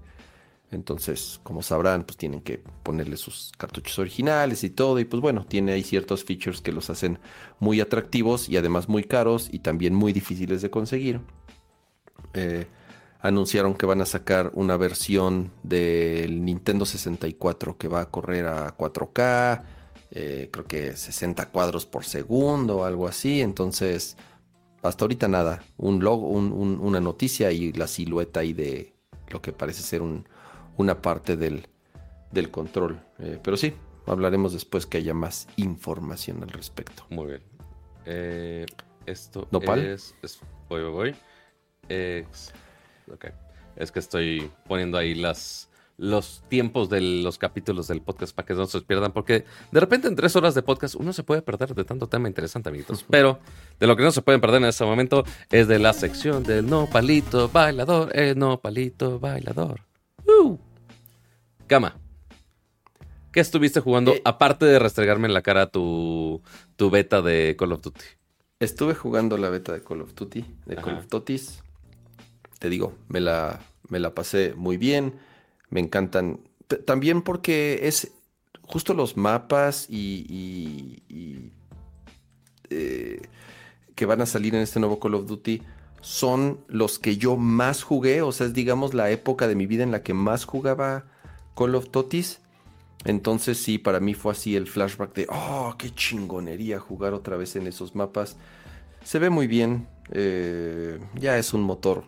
[SPEAKER 2] entonces, como sabrán, pues tienen que ponerle sus cartuchos originales y todo. Y pues bueno, tiene ahí ciertos features que los hacen muy atractivos y además muy caros y también muy difíciles de conseguir. Eh, anunciaron que van a sacar una versión del Nintendo 64 que va a correr a 4K, eh, creo que 60 cuadros por segundo algo así. Entonces, hasta ahorita nada, un logo, una noticia y la silueta ahí de lo que parece ser una parte del, del control. Eh, pero sí, hablaremos después que haya más información al respecto.
[SPEAKER 1] Muy bien. Eh, esto
[SPEAKER 2] ¿Nopal?
[SPEAKER 1] es, Voy, voy, voy. Ok. Es que estoy poniendo ahí las, los tiempos de los capítulos del podcast para que no se pierdan, porque de repente en tres horas de podcast uno se puede perder de tanto tema interesante, amiguitos. Pero de lo que no se pueden perder en este momento es de la sección del no palito bailador, el no palito bailador. Uh. Gama. ¿Qué estuviste jugando eh. aparte de restregarme en la cara tu, tu beta de Call of Duty?
[SPEAKER 2] Estuve jugando la beta de Call of Duty, de Call of Duty te digo, me la, me la pasé muy bien. Me encantan. también porque es justo los mapas y, eh, que van a salir en este nuevo Call of Duty son los que yo más jugué. O sea, es digamos la época de mi vida en la que más jugaba Call of Duty. Entonces sí, para mí fue así el flashback de, oh, qué chingonería jugar otra vez en esos mapas. Se ve muy bien. Eh, ya es un motor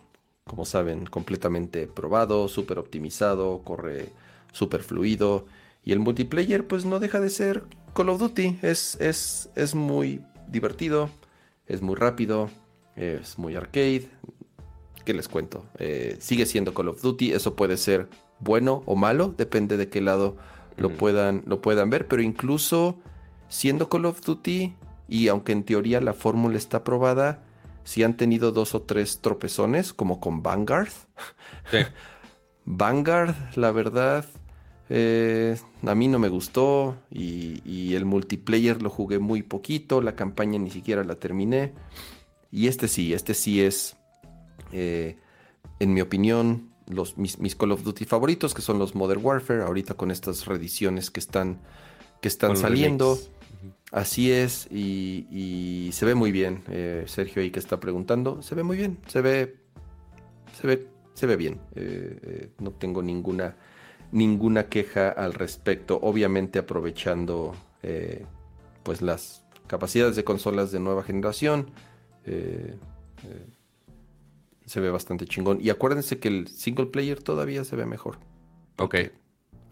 [SPEAKER 2] como saben, completamente probado, súper optimizado, corre súper fluido. Y el multiplayer pues no deja de ser Call of Duty. Es, es, es muy divertido, es muy rápido, es muy arcade. ¿Qué les cuento? Eh, sigue siendo Call of Duty. Eso puede ser bueno o malo, depende de qué lado lo, puedan, lo puedan ver. Pero incluso siendo Call of Duty, y aunque en teoría la fórmula está probada, si han tenido dos o tres tropezones, como con Vanguard. Vanguard, la verdad, eh, a mí no me gustó y, el multiplayer lo jugué muy poquito, la campaña ni siquiera la terminé. Y este sí, este sí es, eh, en mi opinión, los, mis, mis, Call of Duty favoritos, que son los Modern Warfare, ahorita con estas reediciones que están, que están saliendo. Así es, y, se ve muy bien. Eh, Sergio ahí que está preguntando, se ve muy bien, se ve, se ve, se ve bien. Eh, eh, no tengo ninguna, ninguna queja al respecto. Obviamente aprovechando pues las capacidades de consolas de nueva generación. se ve bastante chingón. Y acuérdense que el single player todavía se ve mejor.
[SPEAKER 1] Ok.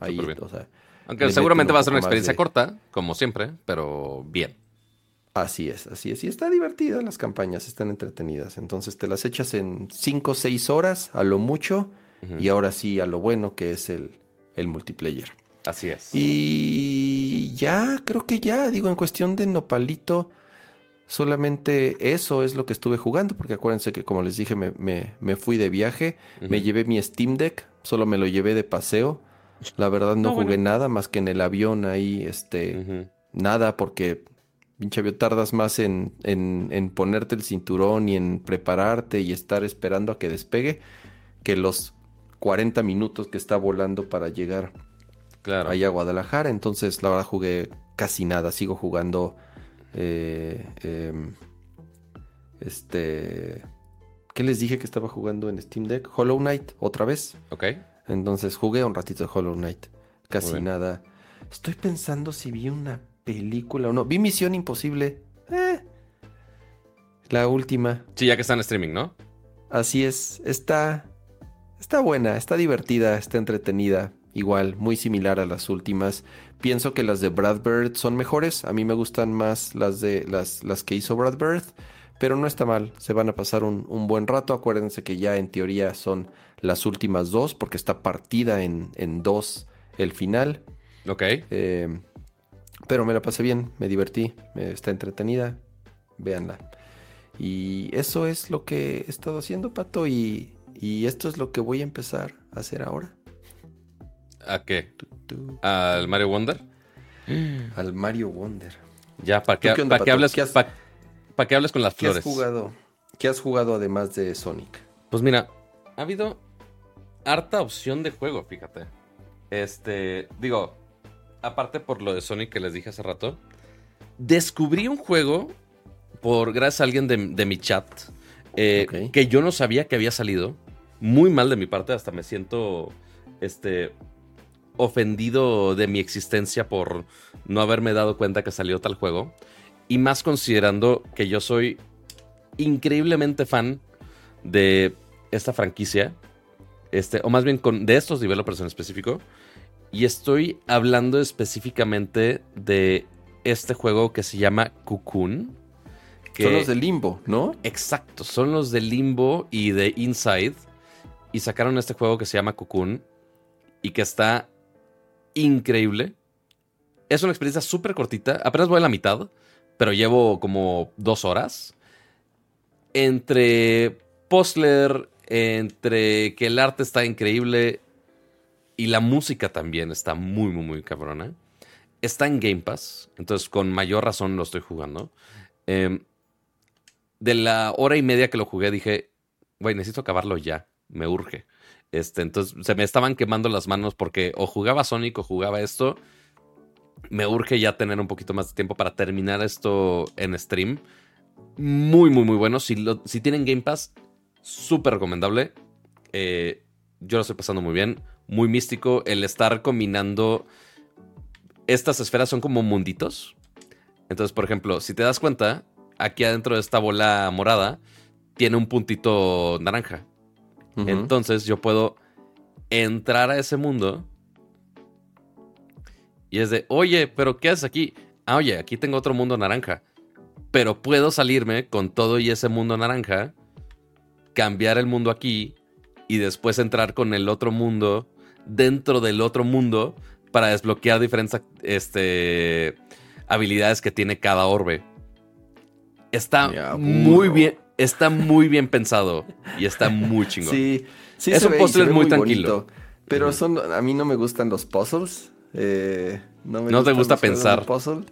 [SPEAKER 2] Ahí, o sea,
[SPEAKER 1] aunque seguramente va a ser una experiencia corta, como siempre, pero bien.
[SPEAKER 2] Así es, así es. Y está divertida, las campañas están entretenidas. Entonces te las echas en 5 o 6 horas, a lo mucho, y ahora sí a lo bueno que es el, el multiplayer.
[SPEAKER 1] Así es.
[SPEAKER 2] Y ya, creo que ya, digo, en cuestión de Nopalito, solamente eso es lo que estuve jugando, porque acuérdense que como les dije, me, me, fui de viaje, me llevé mi Steam Deck, solo me lo llevé de paseo la verdad no, jugué nada más que en el avión ahí, este, nada porque pinche avión tardas más en, en, ponerte el cinturón y en prepararte y estar esperando a que despegue que los 40 minutos que está volando para llegar
[SPEAKER 1] claro.
[SPEAKER 2] ahí a Guadalajara. Entonces, la verdad, jugué casi nada. Sigo jugando eh, em, Este. ¿Qué les dije que estaba jugando en Steam Deck? Hollow Knight, otra vez.
[SPEAKER 1] Ok.
[SPEAKER 2] Entonces jugué un ratito de Hollow Knight. Casi nada. Estoy pensando si vi una película o no. Vi Misión Imposible. Eh. La última.
[SPEAKER 1] Sí, ya que está en streaming, ¿no?
[SPEAKER 2] Así es. Está. Está buena, está divertida, está entretenida. Igual, muy similar a las últimas. Pienso que las de Brad Bird son mejores. A mí me gustan más las de las, las que hizo Brad Bird. Pero no está mal. Se van a pasar un, un buen rato. Acuérdense que ya en teoría son las últimas dos. Porque está partida en, en dos el final.
[SPEAKER 1] Ok.
[SPEAKER 2] Eh, pero me la pasé bien, me divertí, está entretenida, véanla. Y eso es lo que he estado haciendo, Pato, y, y esto es lo que voy a empezar a hacer ahora.
[SPEAKER 1] ¿A qué? ¿Al Mario Wonder?
[SPEAKER 2] Al Mario Wonder.
[SPEAKER 1] Ya, para
[SPEAKER 2] ¿Tú
[SPEAKER 1] que,
[SPEAKER 2] qué has-
[SPEAKER 1] que hables con las
[SPEAKER 2] ¿Qué has
[SPEAKER 1] flores.
[SPEAKER 2] jugado? ¿Qué has jugado además de Sonic?
[SPEAKER 1] Pues mira, ha habido harta opción de juego, fíjate. Este, digo, aparte por lo de Sonic que les dije hace rato, descubrí un juego por gracias a alguien de, de mi chat eh, que yo no sabía que había salido. Muy mal de mi parte, hasta me siento este ofendido de mi existencia por no haberme dado cuenta que salió tal juego. Y más considerando que yo soy increíblemente fan de esta franquicia. Este, o más bien con, de estos developers en específico. Y estoy hablando específicamente de este juego que se llama Cocoon. que-
[SPEAKER 2] Son los de Limbo, ¿no?
[SPEAKER 1] Exacto, son los de Limbo y de Inside. Y sacaron este juego que se llama Cocoon. Y que está increíble. Es una experiencia súper cortita. Apenas voy a la mitad. Pero llevo como dos horas. Entre puzzler, entre que el arte está increíble. Y la música también está muy, muy, muy cabrona. Está en Game Pass. Entonces, con mayor razón lo estoy jugando. Em, de la hora y media que lo jugué, dije, güey, necesito acabarlo ya. Me urge. Este, entonces se me estaban quemando las manos porque o jugaba Sonic o jugaba esto. Me urge ya tener un poquito más de tiempo para terminar esto en stream. Muy, muy, muy bueno. Si, lo- si tienen Game Pass, súper recomendable. Eh, yo lo estoy pasando muy bien. Muy místico. El estar combinando. Estas esferas son como munditos. Entonces, por ejemplo, si te das cuenta, aquí adentro de esta bola morada tiene un puntito naranja. Entonces yo puedo entrar a ese mundo. Y es de, oye, pero ¿qué haces aquí? Ah, oye, aquí tengo otro mundo naranja. Pero puedo salirme con todo y ese mundo naranja, cambiar el mundo aquí y después entrar con el otro mundo dentro del otro mundo para desbloquear diferentes este, habilidades que tiene cada orbe. Está
[SPEAKER 2] aburro.
[SPEAKER 1] muy bien, está muy bien pensado y está muy chingón.
[SPEAKER 2] Sí, sí
[SPEAKER 1] Es un puzzle muy tranquilo.
[SPEAKER 2] bonito. Pero son, a mí no me gustan los puzzles. eh, no me
[SPEAKER 1] ¿No te gusta pensar?
[SPEAKER 2] puzzle.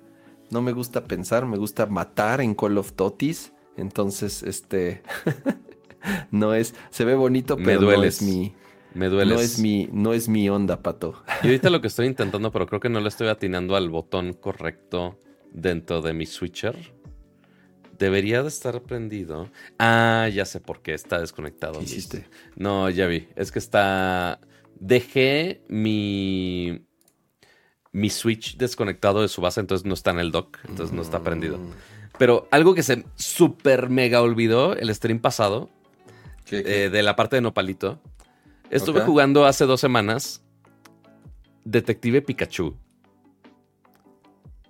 [SPEAKER 2] No me gusta pensar, me gusta matar en Call of Duties. Entonces, este no es, se ve bonito,
[SPEAKER 1] Me
[SPEAKER 2] pero no es mi,
[SPEAKER 1] Me duele.
[SPEAKER 2] no es mi, no es mi onda, pato.
[SPEAKER 1] Y ahorita lo que estoy intentando, pero creo que no le estoy atinando al botón correcto dentro de mi switcher. Debería de estar prendido. Ah, ya sé por qué está desconectado.
[SPEAKER 2] ¿Qué
[SPEAKER 1] Luis.
[SPEAKER 2] hiciste?
[SPEAKER 1] No, ya vi. Es que está. Dejé mi. Mi switch desconectado de su base, entonces no está en el dock, entonces no está prendido.
[SPEAKER 2] Mm,
[SPEAKER 1] Pero algo que se super mega olvidó el stream pasado,
[SPEAKER 2] ¿qué- qué?
[SPEAKER 1] eh, de la parte de Nopalito. Estuve jugando hace dos semanas Detective Pikachu.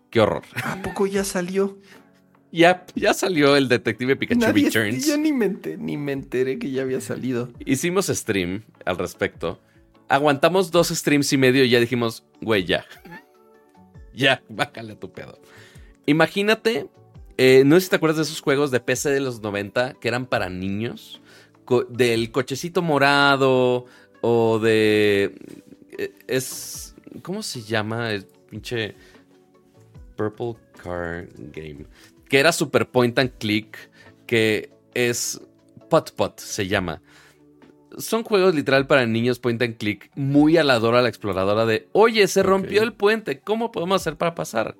[SPEAKER 1] Qué horror.
[SPEAKER 2] ¿A poco ya salió?
[SPEAKER 1] Ya, ya salió el Detective Pikachu
[SPEAKER 2] Nadie-
[SPEAKER 1] Returns.
[SPEAKER 2] yo ni me, ente- ni me enteré que ya había salido.
[SPEAKER 1] Hicimos stream al respecto. Aguantamos dos streams y medio y ya dijimos, güey, ya. Ya, bájale a tu pedo. Imagínate, eh, no sé si te acuerdas de esos juegos de PC de los 90 que eran para niños. Co- del cochecito morado o de... eh, Es... ¿Cómo se llama el pinche Purple Car Game? Que era Super Point and Click, que es... Pot Pot se llama son juegos literal para niños point and click, muy a la Dora la exploradora de, oye, se rompió el puente, ¿cómo podemos hacer para pasar?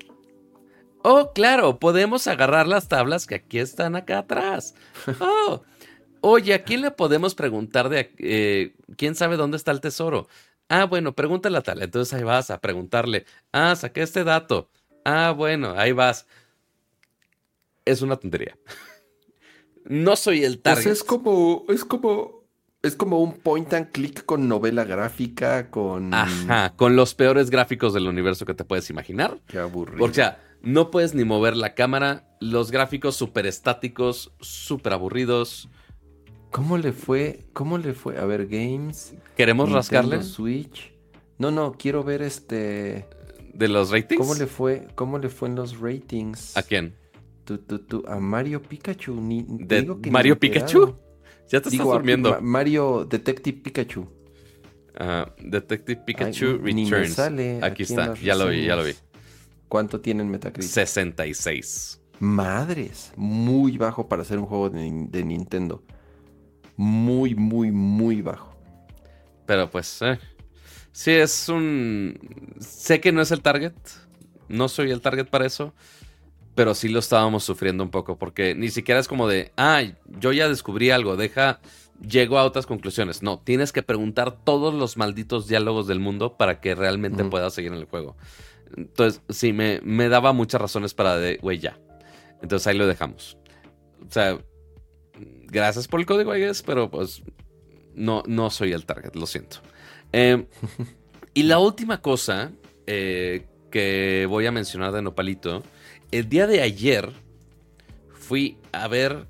[SPEAKER 1] Oh, claro, podemos agarrar las tablas que aquí están acá atrás. Oh, oye, ¿a quién le podemos preguntar de eh, quién sabe dónde está el tesoro? Ah, bueno, pregúntale a tal. Entonces ahí vas a preguntarle. Ah, saqué este dato. Ah, bueno, ahí vas. Es una tontería. no soy el
[SPEAKER 2] Pues
[SPEAKER 1] target.
[SPEAKER 2] es como, es como, es como un point and click con novela gráfica, con...
[SPEAKER 1] Ajá, con los peores gráficos del universo que te puedes imaginar.
[SPEAKER 2] Qué aburrido.
[SPEAKER 1] O sea, no puedes ni mover la cámara. Los gráficos súper estáticos, súper aburridos.
[SPEAKER 2] ¿Cómo le fue? ¿Cómo le fue? A ver, Games.
[SPEAKER 1] ¿Queremos
[SPEAKER 2] Nintendo
[SPEAKER 1] rascarle
[SPEAKER 2] Switch. No, no, quiero ver este.
[SPEAKER 1] de los ratings?
[SPEAKER 2] ¿Cómo le fue? ¿Cómo le fue en los ratings?
[SPEAKER 1] ¿A quién?
[SPEAKER 2] Tu, tu, tu, a Mario Pikachu. Ni, te
[SPEAKER 1] ¿De
[SPEAKER 2] digo que
[SPEAKER 1] Mario. Pikachu? Ya te
[SPEAKER 2] Digo,
[SPEAKER 1] estás durmiendo.
[SPEAKER 2] Ma- Mario Detective Pikachu.
[SPEAKER 1] Ah, Detective Pikachu
[SPEAKER 2] Ay,
[SPEAKER 1] Returns.
[SPEAKER 2] sale
[SPEAKER 1] Aquí está, ya lo vi, ya lo vi.
[SPEAKER 2] ¿Cuánto tiene en Metacritic?
[SPEAKER 1] 66.
[SPEAKER 2] Madres, muy bajo para ser un juego de, de Nintendo. Muy, muy, muy bajo.
[SPEAKER 1] Pero pues, eh. sí es un... Sé que no es el target. No soy el target para eso. Pero sí lo estábamos sufriendo un poco. Porque ni siquiera es como de, ah, yo ya descubrí algo, deja... Llego a otras conclusiones. No, tienes que preguntar todos los malditos diálogos del mundo para que realmente puedas seguir en el juego. Entonces, sí, me, me daba muchas razones para de, güey, ya. Entonces ahí lo dejamos. O sea, gracias por el código, I guess, pero pues no, no soy el target, lo siento. Eh, y la última cosa eh, que voy a mencionar de Nopalito, el día de ayer fui a ver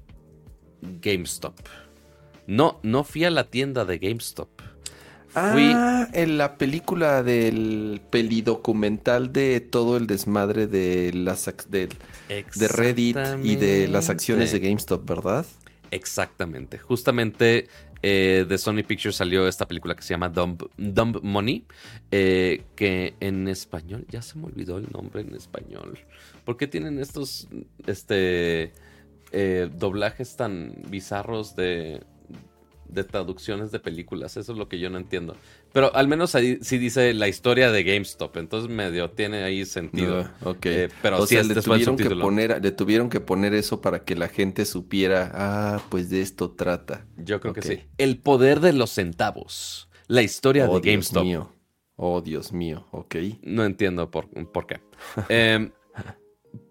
[SPEAKER 1] GameStop. No, no fui a la tienda de GameStop. Fui,
[SPEAKER 2] Ah, en la película del pelidocumental de todo el desmadre de las de, de Reddit y de las acciones de. GameStop, ¿verdad?
[SPEAKER 1] Exactamente. Justamente eh, de Sony Pictures salió esta película que se llama Dumb, Dumb Money, eh, que en español, ya se me olvidó el nombre en español. ¿Por qué tienen estos este, eh, doblajes tan bizarros de, de traducciones de películas? Eso es lo que yo no entiendo. Pero al menos ahí sí dice la historia de GameStop, entonces medio tiene ahí sentido.
[SPEAKER 2] Ah, ok.
[SPEAKER 1] Eh, pero
[SPEAKER 2] o
[SPEAKER 1] sí
[SPEAKER 2] sea, le tuvieron, que poner, le tuvieron que poner eso para que la gente supiera, ah, pues de esto trata.
[SPEAKER 1] Yo creo que sí. El poder de los centavos. La historia
[SPEAKER 2] oh,
[SPEAKER 1] de GameStop.
[SPEAKER 2] Dios mío. Oh, Dios mío. Ok.
[SPEAKER 1] No entiendo por, por qué. Em,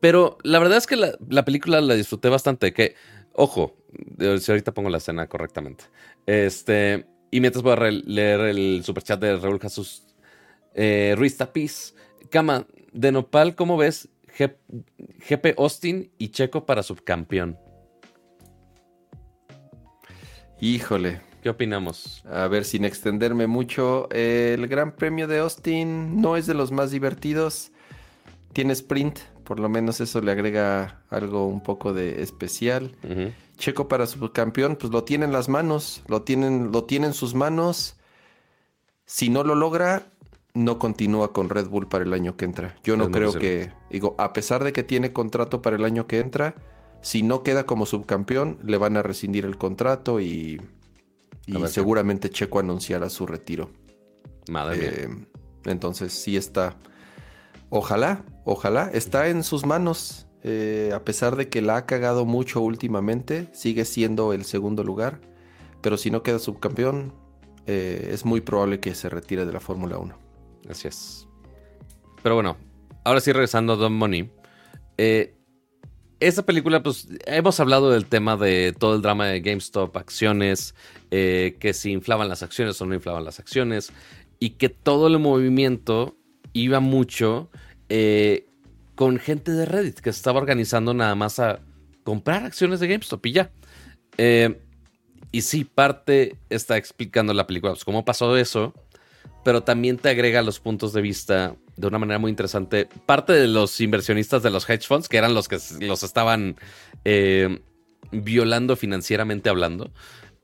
[SPEAKER 1] pero la verdad es que la, la película la disfruté bastante. Que, ojo, eh, si ahorita pongo la escena correctamente. Este, y mientras voy a leer el superchat de Raúl Jesús eh, Ruiz Tapiz. Cama, de Nopal, ¿cómo ves? G- GP Austin y Checo para subcampeón.
[SPEAKER 2] Híjole.
[SPEAKER 1] ¿Qué opinamos?
[SPEAKER 2] A ver, sin extenderme mucho, el Gran Premio de Austin no es de los más divertidos. Tiene sprint, por lo menos eso le agrega algo un poco de especial.
[SPEAKER 1] Ujú.
[SPEAKER 2] Checo para subcampeón, pues lo tiene en las manos, lo tienen, lo tiene en sus manos. Si no lo logra, no continúa con Red Bull para el año que entra. Yo no
[SPEAKER 1] Es
[SPEAKER 2] creo que, digo, a pesar de que tiene contrato para el año que entra, si no queda como subcampeón, le van a rescindir el contrato y, y
[SPEAKER 1] ver
[SPEAKER 2] seguramente Checo anunciará su retiro.
[SPEAKER 1] Madre mía.
[SPEAKER 2] Eh, entonces sí está. Ojalá, ojalá, está en sus manos. Eh, a pesar de que la ha cagado mucho últimamente, sigue siendo el segundo lugar. Pero si no queda subcampeón, eh, es muy probable que se retire de la Fórmula 1.
[SPEAKER 1] Así es. Pero bueno, ahora sí regresando a Don Money. Eh, esta película, pues hemos hablado del tema de todo el drama de GameStop, acciones, eh, que si inflaban las acciones o no inflaban las acciones, y que todo el movimiento iba mucho con gente de Reddit que se estaba organizando nada más a comprar acciones de GameStop y ya. Eh, y sí, parte está explicando la película, pues, cómo pasó eso, pero también te agrega los puntos de vista de una manera muy interesante. Parte de los inversionistas de los hedge funds, que eran los que los estaban eh, violando financieramente hablando,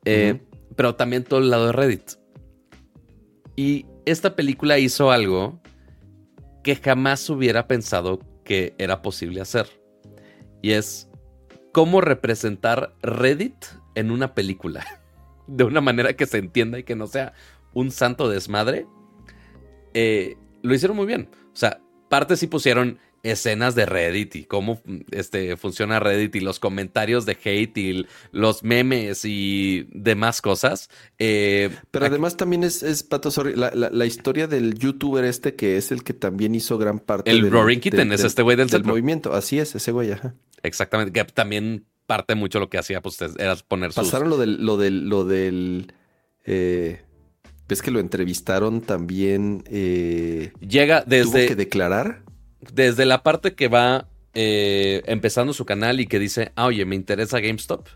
[SPEAKER 1] eh, pero también todo el lado de Reddit. Y esta película hizo algo que jamás hubiera pensado que era posible hacer. Y es cómo representar Reddit en una película. De una manera que se entienda y que no sea un santo desmadre. Eh, lo hicieron muy bien. O sea, parte sí pusieron escenas de Reddit y cómo este, funciona Reddit y los comentarios de hate y los memes y demás cosas. Eh,
[SPEAKER 2] Pero además también es, es Pato, sorry, la, historia del youtuber este que es el que también hizo gran parte
[SPEAKER 1] El Roaring Kitten es este güey del,
[SPEAKER 2] del movimiento. Así es, ese güey, ajá.
[SPEAKER 1] Exactamente, que también parte mucho lo que hacía, pues era poner
[SPEAKER 2] sus... Pasaron lo del, lo del, lo del, eh, ves que lo entrevistaron también. Eh,
[SPEAKER 1] Llega desde.
[SPEAKER 2] ¿Tuvo que declarar?
[SPEAKER 1] Desde la parte que va eh, empezando su canal y que dice, ah, oye, me interesa GameStop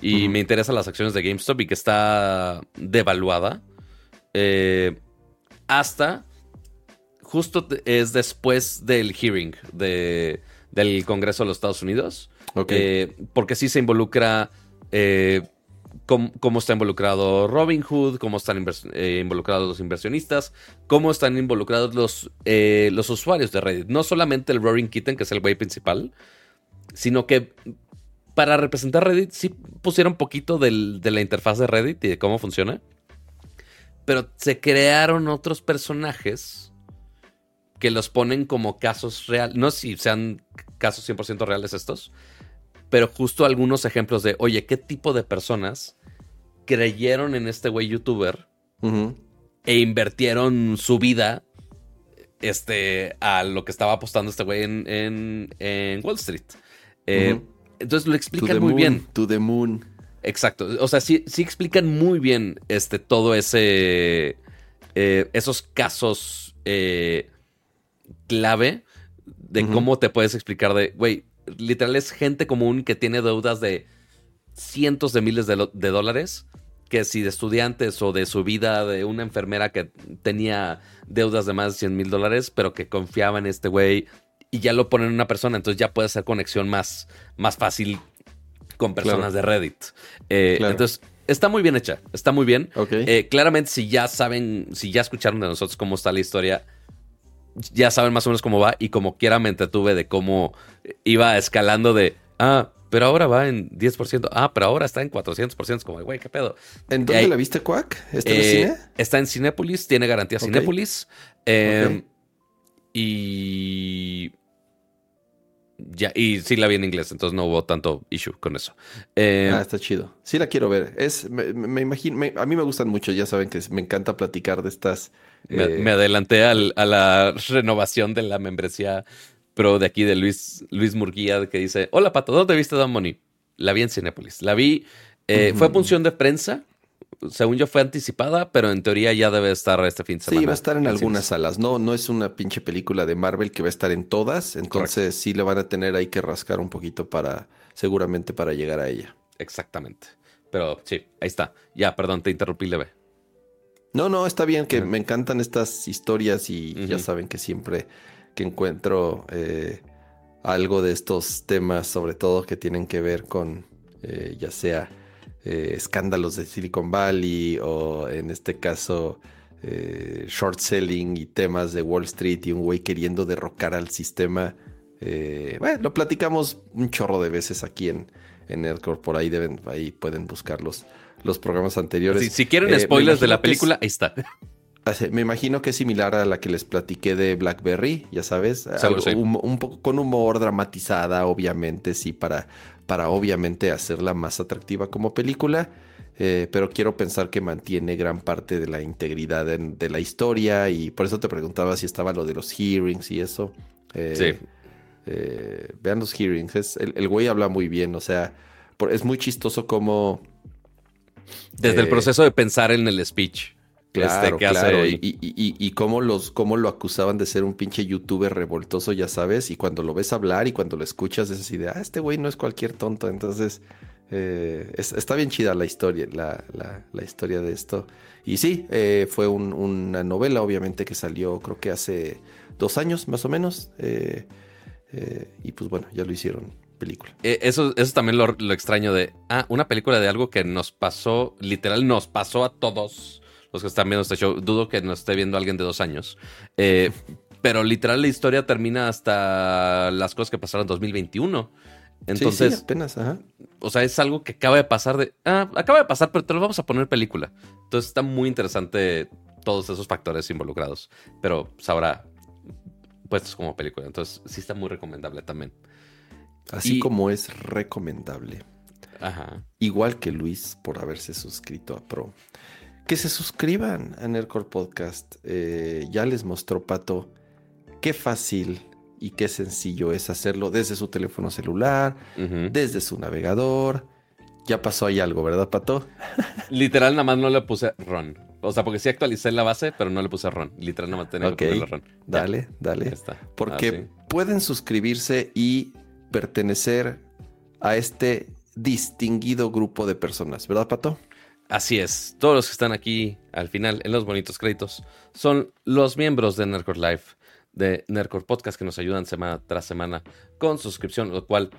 [SPEAKER 1] y me interesan las acciones de GameStop y que está devaluada, eh, hasta justo es después del hearing de, del Congreso de los Estados Unidos, eh, porque sí se involucra cómo, está involucrado Robinhood, cómo están eh, involucrados los inversionistas, cómo están involucrados los, eh, los usuarios de Reddit. No solamente el Roaring Kitten, que es el güey principal, sino que para representar Reddit sí pusieron poquito de la interfaz de Reddit y de cómo funciona. Pero se crearon otros personajes que los ponen como casos reales. No sé si sean casos 100% reales estos, pero justo algunos ejemplos de, oye, ¿qué tipo de personas creyeron en este güey youtuber e invirtieron su vida este, a lo que estaba apostando este güey en, Wall Street? Eh, entonces lo explican muy bien.
[SPEAKER 2] To the moon.
[SPEAKER 1] Exacto. O sea, sí, sí explican muy bien este, todo ese. Eh, esos casos eh, clave de cómo te puedes explicar de, güey, literal es gente común que tiene deudas de cientos de miles de, dólares, que si de estudiantes o de su vida de una enfermera que tenía deudas de más de 100 mil dólares, pero que confiaba en este güey y ya lo ponen en una persona, entonces ya puede hacer conexión más, más fácil con personas de Reddit. Eh, entonces, está muy bien hecha, está muy bien. Eh, claramente, si ya saben, si ya escucharon de nosotros cómo está la historia, ya saben más o menos cómo va y como quiera me entretuve de cómo iba escalando de, ah, pero ahora va en 10%, ah, pero ahora está en 400%, es como, güey, ¿qué pedo?
[SPEAKER 2] ¿En dónde la viste, Quack?
[SPEAKER 1] ¿Está en eh, cine? Está en Cinépolis, tiene garantía Cinépolis. Em, y... Ya, y sí la vi en inglés, entonces no hubo tanto issue con eso.
[SPEAKER 2] Em, ah, está chido. Sí la quiero ver. Es, me, imagino, a mí me gustan mucho, ya saben que me encanta platicar de estas
[SPEAKER 1] me, eh, adelanté a la renovación de la membresía pro de aquí de Luis, Luis Murguía, que dice: Hola Pato, ¿dónde viste Don Money? La vi en Cinépolis. La vi. Eh, fue función de prensa. Según yo fue anticipada, pero en teoría ya debe estar este fin de semana.
[SPEAKER 2] Sí, va a estar en algunas salas. No, no es una pinche película de Marvel que va a estar en todas. Entonces sí le van a tener ahí que rascar un poquito para, seguramente para llegar a ella.
[SPEAKER 1] Exactamente. Pero sí, ahí está. Ya, perdón, te interrumpí leve.
[SPEAKER 2] No, no, está bien, que me encantan estas historias y ya saben que siempre que encuentro eh, algo de estos temas, sobre todo que tienen que ver con eh, ya sea eh, escándalos de Silicon Valley o en este caso short selling y temas de Wall Street y un güey queriendo derrocar al sistema. bueno, lo platicamos un chorro de veces aquí en, en Nerdcore, por ahí deben, ahí pueden buscarlos los programas anteriores.
[SPEAKER 1] Si, quieren eh, spoilers de la película, ahí está.
[SPEAKER 2] Me imagino que es similar a la que les platiqué de Blackberry, ya sabes, un, poco con humor dramatizada, obviamente, sí, para, para obviamente hacerla más atractiva como película, eh, pero quiero pensar que mantiene gran parte de la integridad de la historia y por eso te preguntaba si estaba lo de los hearings y eso. Eh, sí. vean los hearings, el, güey habla muy bien, o sea, es muy chistoso como
[SPEAKER 1] desde el eh, proceso de pensar en el speech.
[SPEAKER 2] Este, claro, claro. Y, y, cómo, los, cómo lo acusaban de ser un pinche youtuber revoltoso, ya sabes. Y cuando lo ves hablar y cuando lo escuchas, es así de, ah, este güey no es cualquier tonto. Entonces, eh, está bien chida la historia, la, la, historia de esto. Y sí, eh, fue una novela, obviamente, que salió creo que hace dos años más o menos. y pues bueno, ya lo hicieron película.
[SPEAKER 1] Eh, eso, eso también lo, extraño de, ah, una película de algo que nos pasó, literal, nos pasó a todos los que están viendo este show. Dudo que nos esté viendo alguien de dos años. Eh, pero literal la historia termina hasta las cosas que pasaron en 2021. Entonces,
[SPEAKER 2] apenas, ajá.
[SPEAKER 1] O sea, es algo que acaba de pasar de, ah, acaba de pasar, pero te lo vamos a poner película. Entonces está muy interesante todos esos factores involucrados. Pero ahora puestos como película. Entonces, sí está muy recomendable también.
[SPEAKER 2] Así
[SPEAKER 1] Y-
[SPEAKER 2] como es recomendable.
[SPEAKER 1] Ajá.
[SPEAKER 2] Igual que Luis por haberse suscrito a Pro. Que se suscriban a Nerdcore Podcast. Eh, ya les mostró Pato qué fácil y qué sencillo es hacerlo desde su teléfono celular, desde su navegador. Ya pasó ahí algo, ¿verdad, Pato?
[SPEAKER 1] Literal, nada más no le puse Ron. O sea, porque sí actualicé la base, pero no le puse Ron. Literal, nada más tenía que ponerle Ron.
[SPEAKER 2] Dale,
[SPEAKER 1] ya
[SPEAKER 2] dale.
[SPEAKER 1] está.
[SPEAKER 2] Porque
[SPEAKER 1] Ah, sí.
[SPEAKER 2] pueden suscribirse y pertenecer a este distinguido grupo de personas, ¿verdad, Pato?
[SPEAKER 1] Así es. Todos los que están aquí al final en los bonitos créditos son los miembros de Nerdcore Life, de Nerdcore Podcast, que nos ayudan semana tras semana con suscripción, lo cual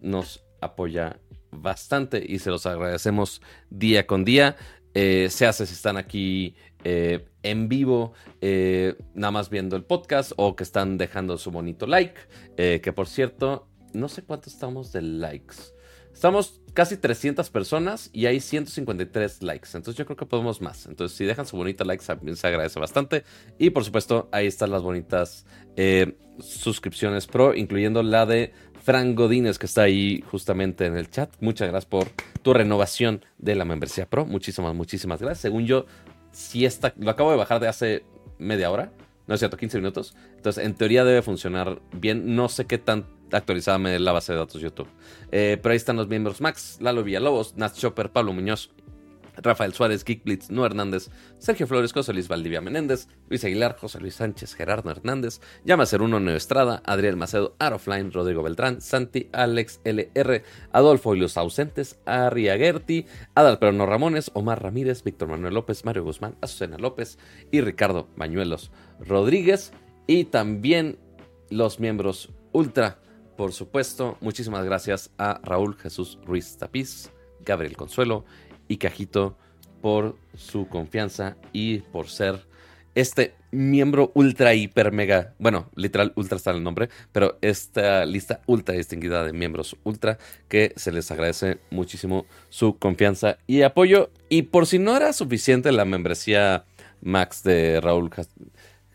[SPEAKER 1] nos apoya bastante y se los agradecemos día con día. Eh, se hace si están aquí eh, en vivo, eh, nada más viendo el podcast o que están dejando su bonito like. que por cierto, no sé cuántos estamos de likes. Estamos casi 300 personas y hay 153 likes. Entonces yo creo que podemos más. Entonces si dejan su bonita like también se agradece bastante. Y por supuesto ahí están las bonitas eh, suscripciones pro, incluyendo la de Fran Godínez que está ahí justamente en el chat. Muchas gracias por tu renovación de la membresía pro. Muchísimas, muchísimas gracias. Según yo, si está, lo acabo de bajar de hace media hora. No es cierto, 15 minutos. Entonces, en teoría debe funcionar bien. No sé qué tan actualizada me dé la base de datos YouTube. Eh, pero ahí están los miembros Max, Lalo Villalobos, Nat Chopper, Pablo Muñoz, Rafael Suárez, Geek Blitz, No Hernández, Sergio Flores, José Luis Valdivia Menéndez, Luis Aguilar, José Luis Sánchez, Gerardo Hernández, Llama Uno Neo Estrada, Adriel Macedo, Arofline, Rodrigo Beltrán, Santi, Alex LR, Adolfo y los ausentes, Arria Gerti, Adalperno Ramones, Omar Ramírez, Víctor Manuel López, Mario Guzmán, Azucena López y Ricardo Bañuelos Rodríguez. Y también los miembros Ultra, por supuesto. Muchísimas gracias a Raúl Jesús Ruiz Tapiz, Gabriel Consuelo y Cajito por su confianza y por ser este miembro ultra, hiper, mega, bueno, literal ultra está el nombre, pero esta lista ultra distinguida de miembros ultra que se les agradece muchísimo su confianza y apoyo. Y por si no era suficiente la membresía Max de Raúl,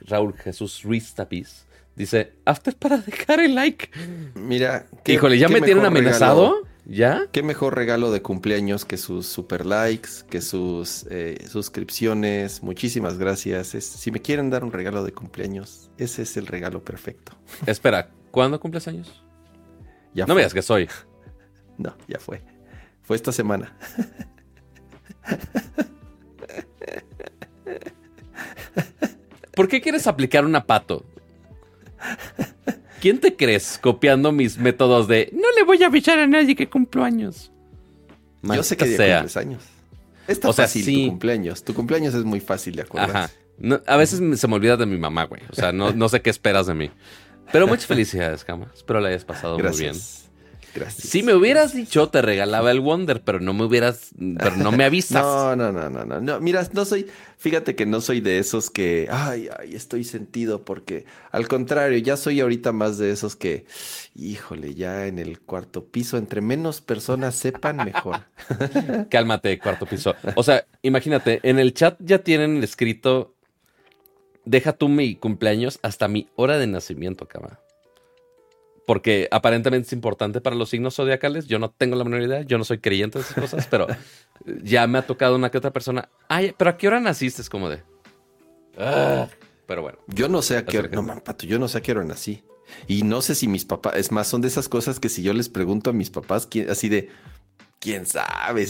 [SPEAKER 1] Raúl Jesús Ruiz Tapiz, dice, after para dejar el like.
[SPEAKER 2] Mira, qué-
[SPEAKER 1] Híjole, ¿ya
[SPEAKER 2] qué
[SPEAKER 1] me tienen amenazado?
[SPEAKER 2] regalo-
[SPEAKER 1] ¿Ya?
[SPEAKER 2] Qué mejor regalo de cumpleaños que sus super likes, que sus eh, suscripciones. Muchísimas gracias. Es- si me quieren dar un regalo de cumpleaños, ese es el regalo perfecto.
[SPEAKER 1] Espera, ¿cuándo cumples años?
[SPEAKER 2] Ya
[SPEAKER 1] No
[SPEAKER 2] fue.
[SPEAKER 1] me digas que soy.
[SPEAKER 2] No, ya fue. Fue esta semana.
[SPEAKER 1] ¿Por qué quieres aplicar una pato? ¿Quién te crees copiando mis métodos de no le voy a avisar a nadie que cumplo años?
[SPEAKER 2] Yo sé que
[SPEAKER 1] sea.
[SPEAKER 2] cumples años. Está
[SPEAKER 1] O sea,
[SPEAKER 2] fácil
[SPEAKER 1] sí.
[SPEAKER 2] tu cumpleaños. Tu cumpleaños es muy fácil de acordarse.
[SPEAKER 1] Ajá. No, a veces se me olvida de mi mamá, güey. O sea, no, no sé qué esperas de mí. Pero muchas felicidades, Cama. Espero la hayas pasado muy bien.
[SPEAKER 2] Gracias.
[SPEAKER 1] Si me hubieras dicho, te regalaba el Wonder, pero no me hubieras, pero no me avisas.
[SPEAKER 2] No, no, no, no, no, no. Mira, no soy, fíjate que no soy de esos que, ay, ay, estoy sentido porque, al contrario, ya soy ahorita más de esos que, híjole, ya en el cuarto piso, entre menos personas sepan, mejor.
[SPEAKER 1] Cálmate, cuarto piso. O sea, imagínate, en el chat ya tienen escrito, deja tú mi cumpleaños hasta mi hora de nacimiento, cama. Porque aparentemente es importante para los signos zodiacales. Yo no tengo la menor idea, yo no soy creyente de esas cosas, pero ya me ha tocado una que otra persona. Ay, pero ¿a qué hora naciste? Es como de. "Ah". Pero bueno.
[SPEAKER 2] Yo no sé a qué hora, no, man, pato, yo no sé a qué hora nací. Y no sé si mis papás, es más, son de esas cosas que si yo les pregunto a mis papás, ¿quién- así de, ¿quién sabe?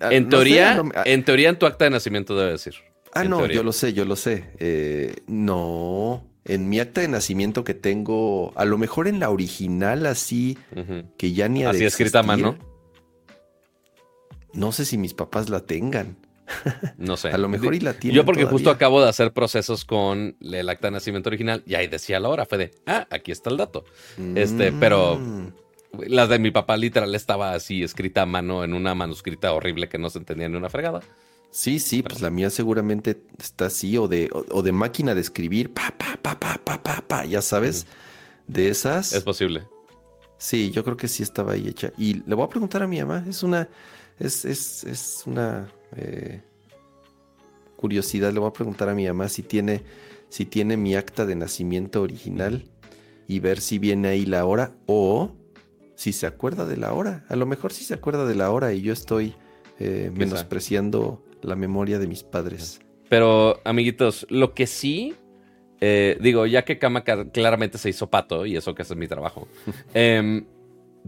[SPEAKER 2] Ah,
[SPEAKER 1] En
[SPEAKER 2] no
[SPEAKER 1] teoría,
[SPEAKER 2] sé, no me- ah,
[SPEAKER 1] en teoría, en tu acta de nacimiento debe decir.
[SPEAKER 2] Ah,
[SPEAKER 1] en
[SPEAKER 2] no,
[SPEAKER 1] teoría.
[SPEAKER 2] yo lo sé, yo lo sé. Eh, no, en mi acta de nacimiento que tengo, a lo mejor en la original así, que ya ni ha de
[SPEAKER 1] Así escrita a mano.
[SPEAKER 2] No sé si mis papás la tengan.
[SPEAKER 1] No sé.
[SPEAKER 2] A lo mejor y la tienen
[SPEAKER 1] Yo porque justo acabo de hacer procesos con el acta de nacimiento original y ahí decía la hora. Fue de, ah, aquí está el dato. Este, pero-
[SPEAKER 2] Mm.
[SPEAKER 1] Las de mi papá literal estaba así escrita a mano en una manuscrita horrible que no se entendía ni una fregada.
[SPEAKER 2] Sí, sí, pues la mía seguramente está así, o de, o, o de máquina de escribir, pa, pa, pa, pa, pa, pa, pa, ya sabes, de esas.
[SPEAKER 1] Es posible.
[SPEAKER 2] Sí, yo creo que sí estaba ahí hecha. Y le voy a preguntar a mi mamá, es una, es, es, es una eh, curiosidad, le voy a preguntar a mi mamá si tiene, si tiene mi acta de nacimiento original y ver si viene ahí la hora o si se acuerda de la hora. A lo mejor sí se acuerda de la hora y yo estoy eh, menospreciando la memoria de mis padres.
[SPEAKER 1] Pero, amiguitos, lo que sí, eh, digo, ya que Kama claramente se hizo pato, y eso que es mi trabajo, em,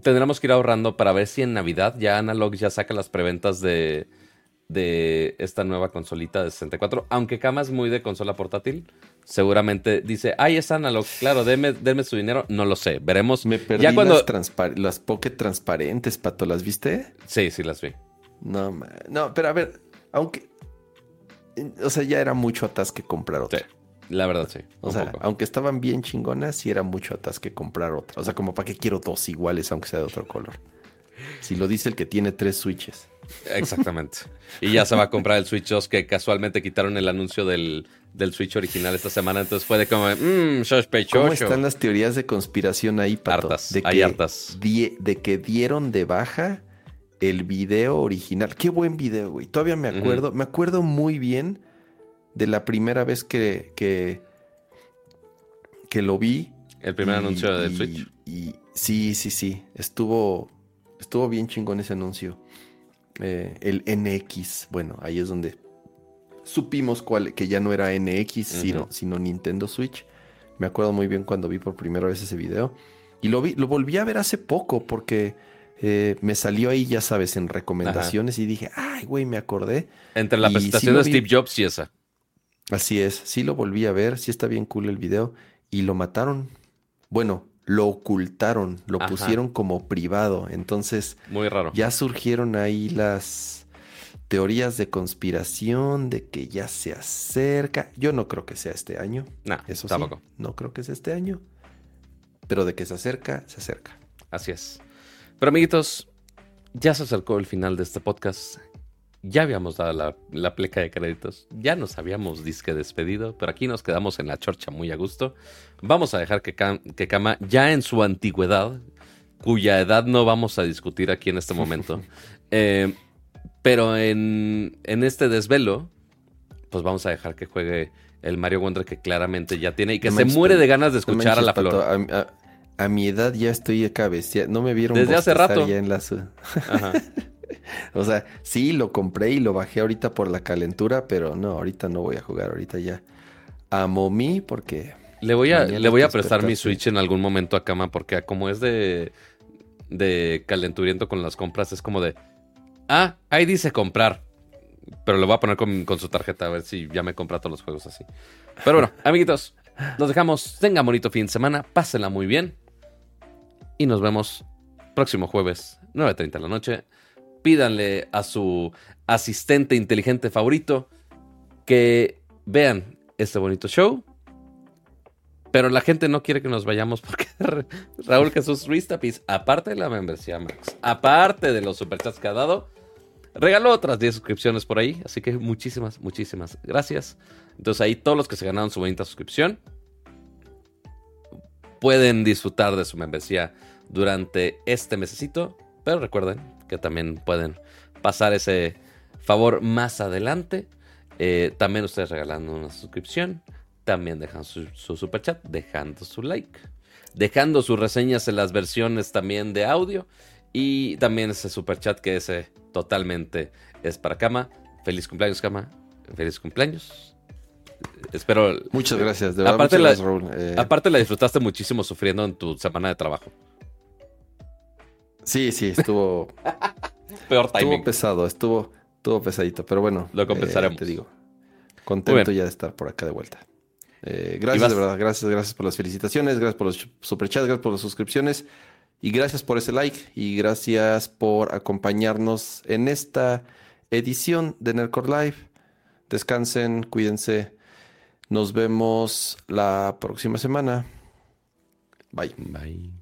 [SPEAKER 1] tendremos que ir ahorrando para ver si en Navidad ya Analog ya saca las preventas de, de esta nueva consolita de 64. Aunque Kama es muy de consola portátil, seguramente dice, ay, es Analog, claro, déme, su dinero. No lo sé, veremos.
[SPEAKER 2] Me perdí ya cuando... las, las Pocket transparentes, Pato, ¿las viste?
[SPEAKER 1] Sí, sí, las vi.
[SPEAKER 2] No, no, pero a ver, aunque o sea, ya era mucho atasque comprar otra.
[SPEAKER 1] Sí, la verdad, sí.
[SPEAKER 2] O sea, aunque estaban bien chingonas, sí era mucho atasque comprar otra. O sea, como para qué quiero dos iguales, aunque sea de otro color. Si lo dice el que tiene tres switches.
[SPEAKER 1] Exactamente. Y ya se va a comprar el Switch 2 que casualmente quitaron el anuncio del, Switch original esta semana. Entonces fue de como, mmm, sospechoso.
[SPEAKER 2] ¿Cómo están las teorías de conspiración ahí, Pato?
[SPEAKER 1] Hartas,
[SPEAKER 2] de
[SPEAKER 1] hay hartas.
[SPEAKER 2] de que dieron de baja el video original. Qué buen video, güey. Todavía me acuerdo, me acuerdo muy bien de la primera vez que, que, que lo vi.
[SPEAKER 1] El primer anuncio del Switch.
[SPEAKER 2] Y, sí, sí, sí. Estuvo, estuvo bien chingón ese anuncio. Eh, el NX, bueno, ahí es donde supimos cuál, que ya no era NX, sino, sino Nintendo Switch. Me acuerdo muy bien cuando vi por primera vez ese video. Y lo vi, lo volví a ver hace poco porque eh, me salió ahí, ya sabes, en recomendaciones y dije, ay, güey, me acordé.
[SPEAKER 1] Entre la presentación de Steve Jobs y esa.
[SPEAKER 2] Así es, sí lo volví a ver, sí está bien cool el video y lo mataron. Bueno, lo ocultaron, lo pusieron como privado. Entonces,
[SPEAKER 1] muy raro.
[SPEAKER 2] Ya surgieron ahí las teorías de conspiración de que ya se acerca. Yo no creo que sea este año.
[SPEAKER 1] No, eso tampoco.
[SPEAKER 2] no creo que sea este año. Pero de que se acerca, se acerca.
[SPEAKER 1] Así es. Pero amiguitos, ya se acercó el final de este podcast. Ya habíamos dado la, la, pleca de créditos, ya nos habíamos disque despedido, pero aquí nos quedamos en la chorcha muy a gusto. Vamos a dejar que, que Kama, ya en su antigüedad, cuya edad no vamos a discutir aquí en este momento, eh, pero en, en este desvelo, pues vamos a dejar que juegue el Mario Wonder que claramente ya tiene y que se muere de ganas de escuchar a la flor
[SPEAKER 2] a mi edad ya estoy bestia. No me vieron
[SPEAKER 1] desde hace rato.
[SPEAKER 2] Ya en la o sea, sí, lo compré y lo bajé ahorita por la calentura, pero no, ahorita no voy a jugar. Ahorita ya amo mí porque.
[SPEAKER 1] Le voy a, le voy a prestar mi Switch en algún momento a cama porque como es de, de calenturiento con las compras, es como de. Ah, ahí dice comprar. Pero le voy a poner con, con su tarjeta a ver si ya me compra todos los juegos así. Pero bueno, amiguitos, nos dejamos. Tengan bonito fin de semana. Pásenla muy bien. Y nos vemos próximo jueves, 9.30 de la noche. Pídanle a su asistente inteligente favorito que vean este bonito show. Pero la gente no quiere que nos vayamos porque Raúl Jesús Ruiz Tapiz, aparte de la membresía Max, aparte de los superchats que ha dado, regaló otras 10 suscripciones por ahí. Así que muchísimas, muchísimas gracias. Entonces ahí todos los que se ganaron su bonita suscripción pueden disfrutar de su membresía durante este mesecito. Pero recuerden que también pueden pasar ese favor más adelante. Eh, también ustedes regalando una suscripción. También dejan su, su super chat, dejando su like, dejando sus reseñas en las versiones también de audio. Y también ese super chat que ese totalmente es para Cama. Feliz cumpleaños, Cama. Feliz cumpleaños. Espero.
[SPEAKER 2] Muchas gracias.
[SPEAKER 1] De aparte, la, eh. aparte, la disfrutaste muchísimo sufriendo en tu semana de trabajo.
[SPEAKER 2] Sí, sí, estuvo.
[SPEAKER 1] Peor timing.
[SPEAKER 2] Estuvo pesado, estuvo, estuvo pesadito, pero bueno.
[SPEAKER 1] Lo compensaremos.
[SPEAKER 2] Eh, te digo. Contento ya de estar por acá de vuelta. Eh, gracias, de verdad. Gracias, gracias por las felicitaciones, gracias por los superchats, gracias por las suscripciones. Y gracias por ese like y gracias por acompañarnos en esta edición de Nerdcore Live. Descansen, cuídense. Nos vemos la próxima semana. Bye.
[SPEAKER 1] Bye.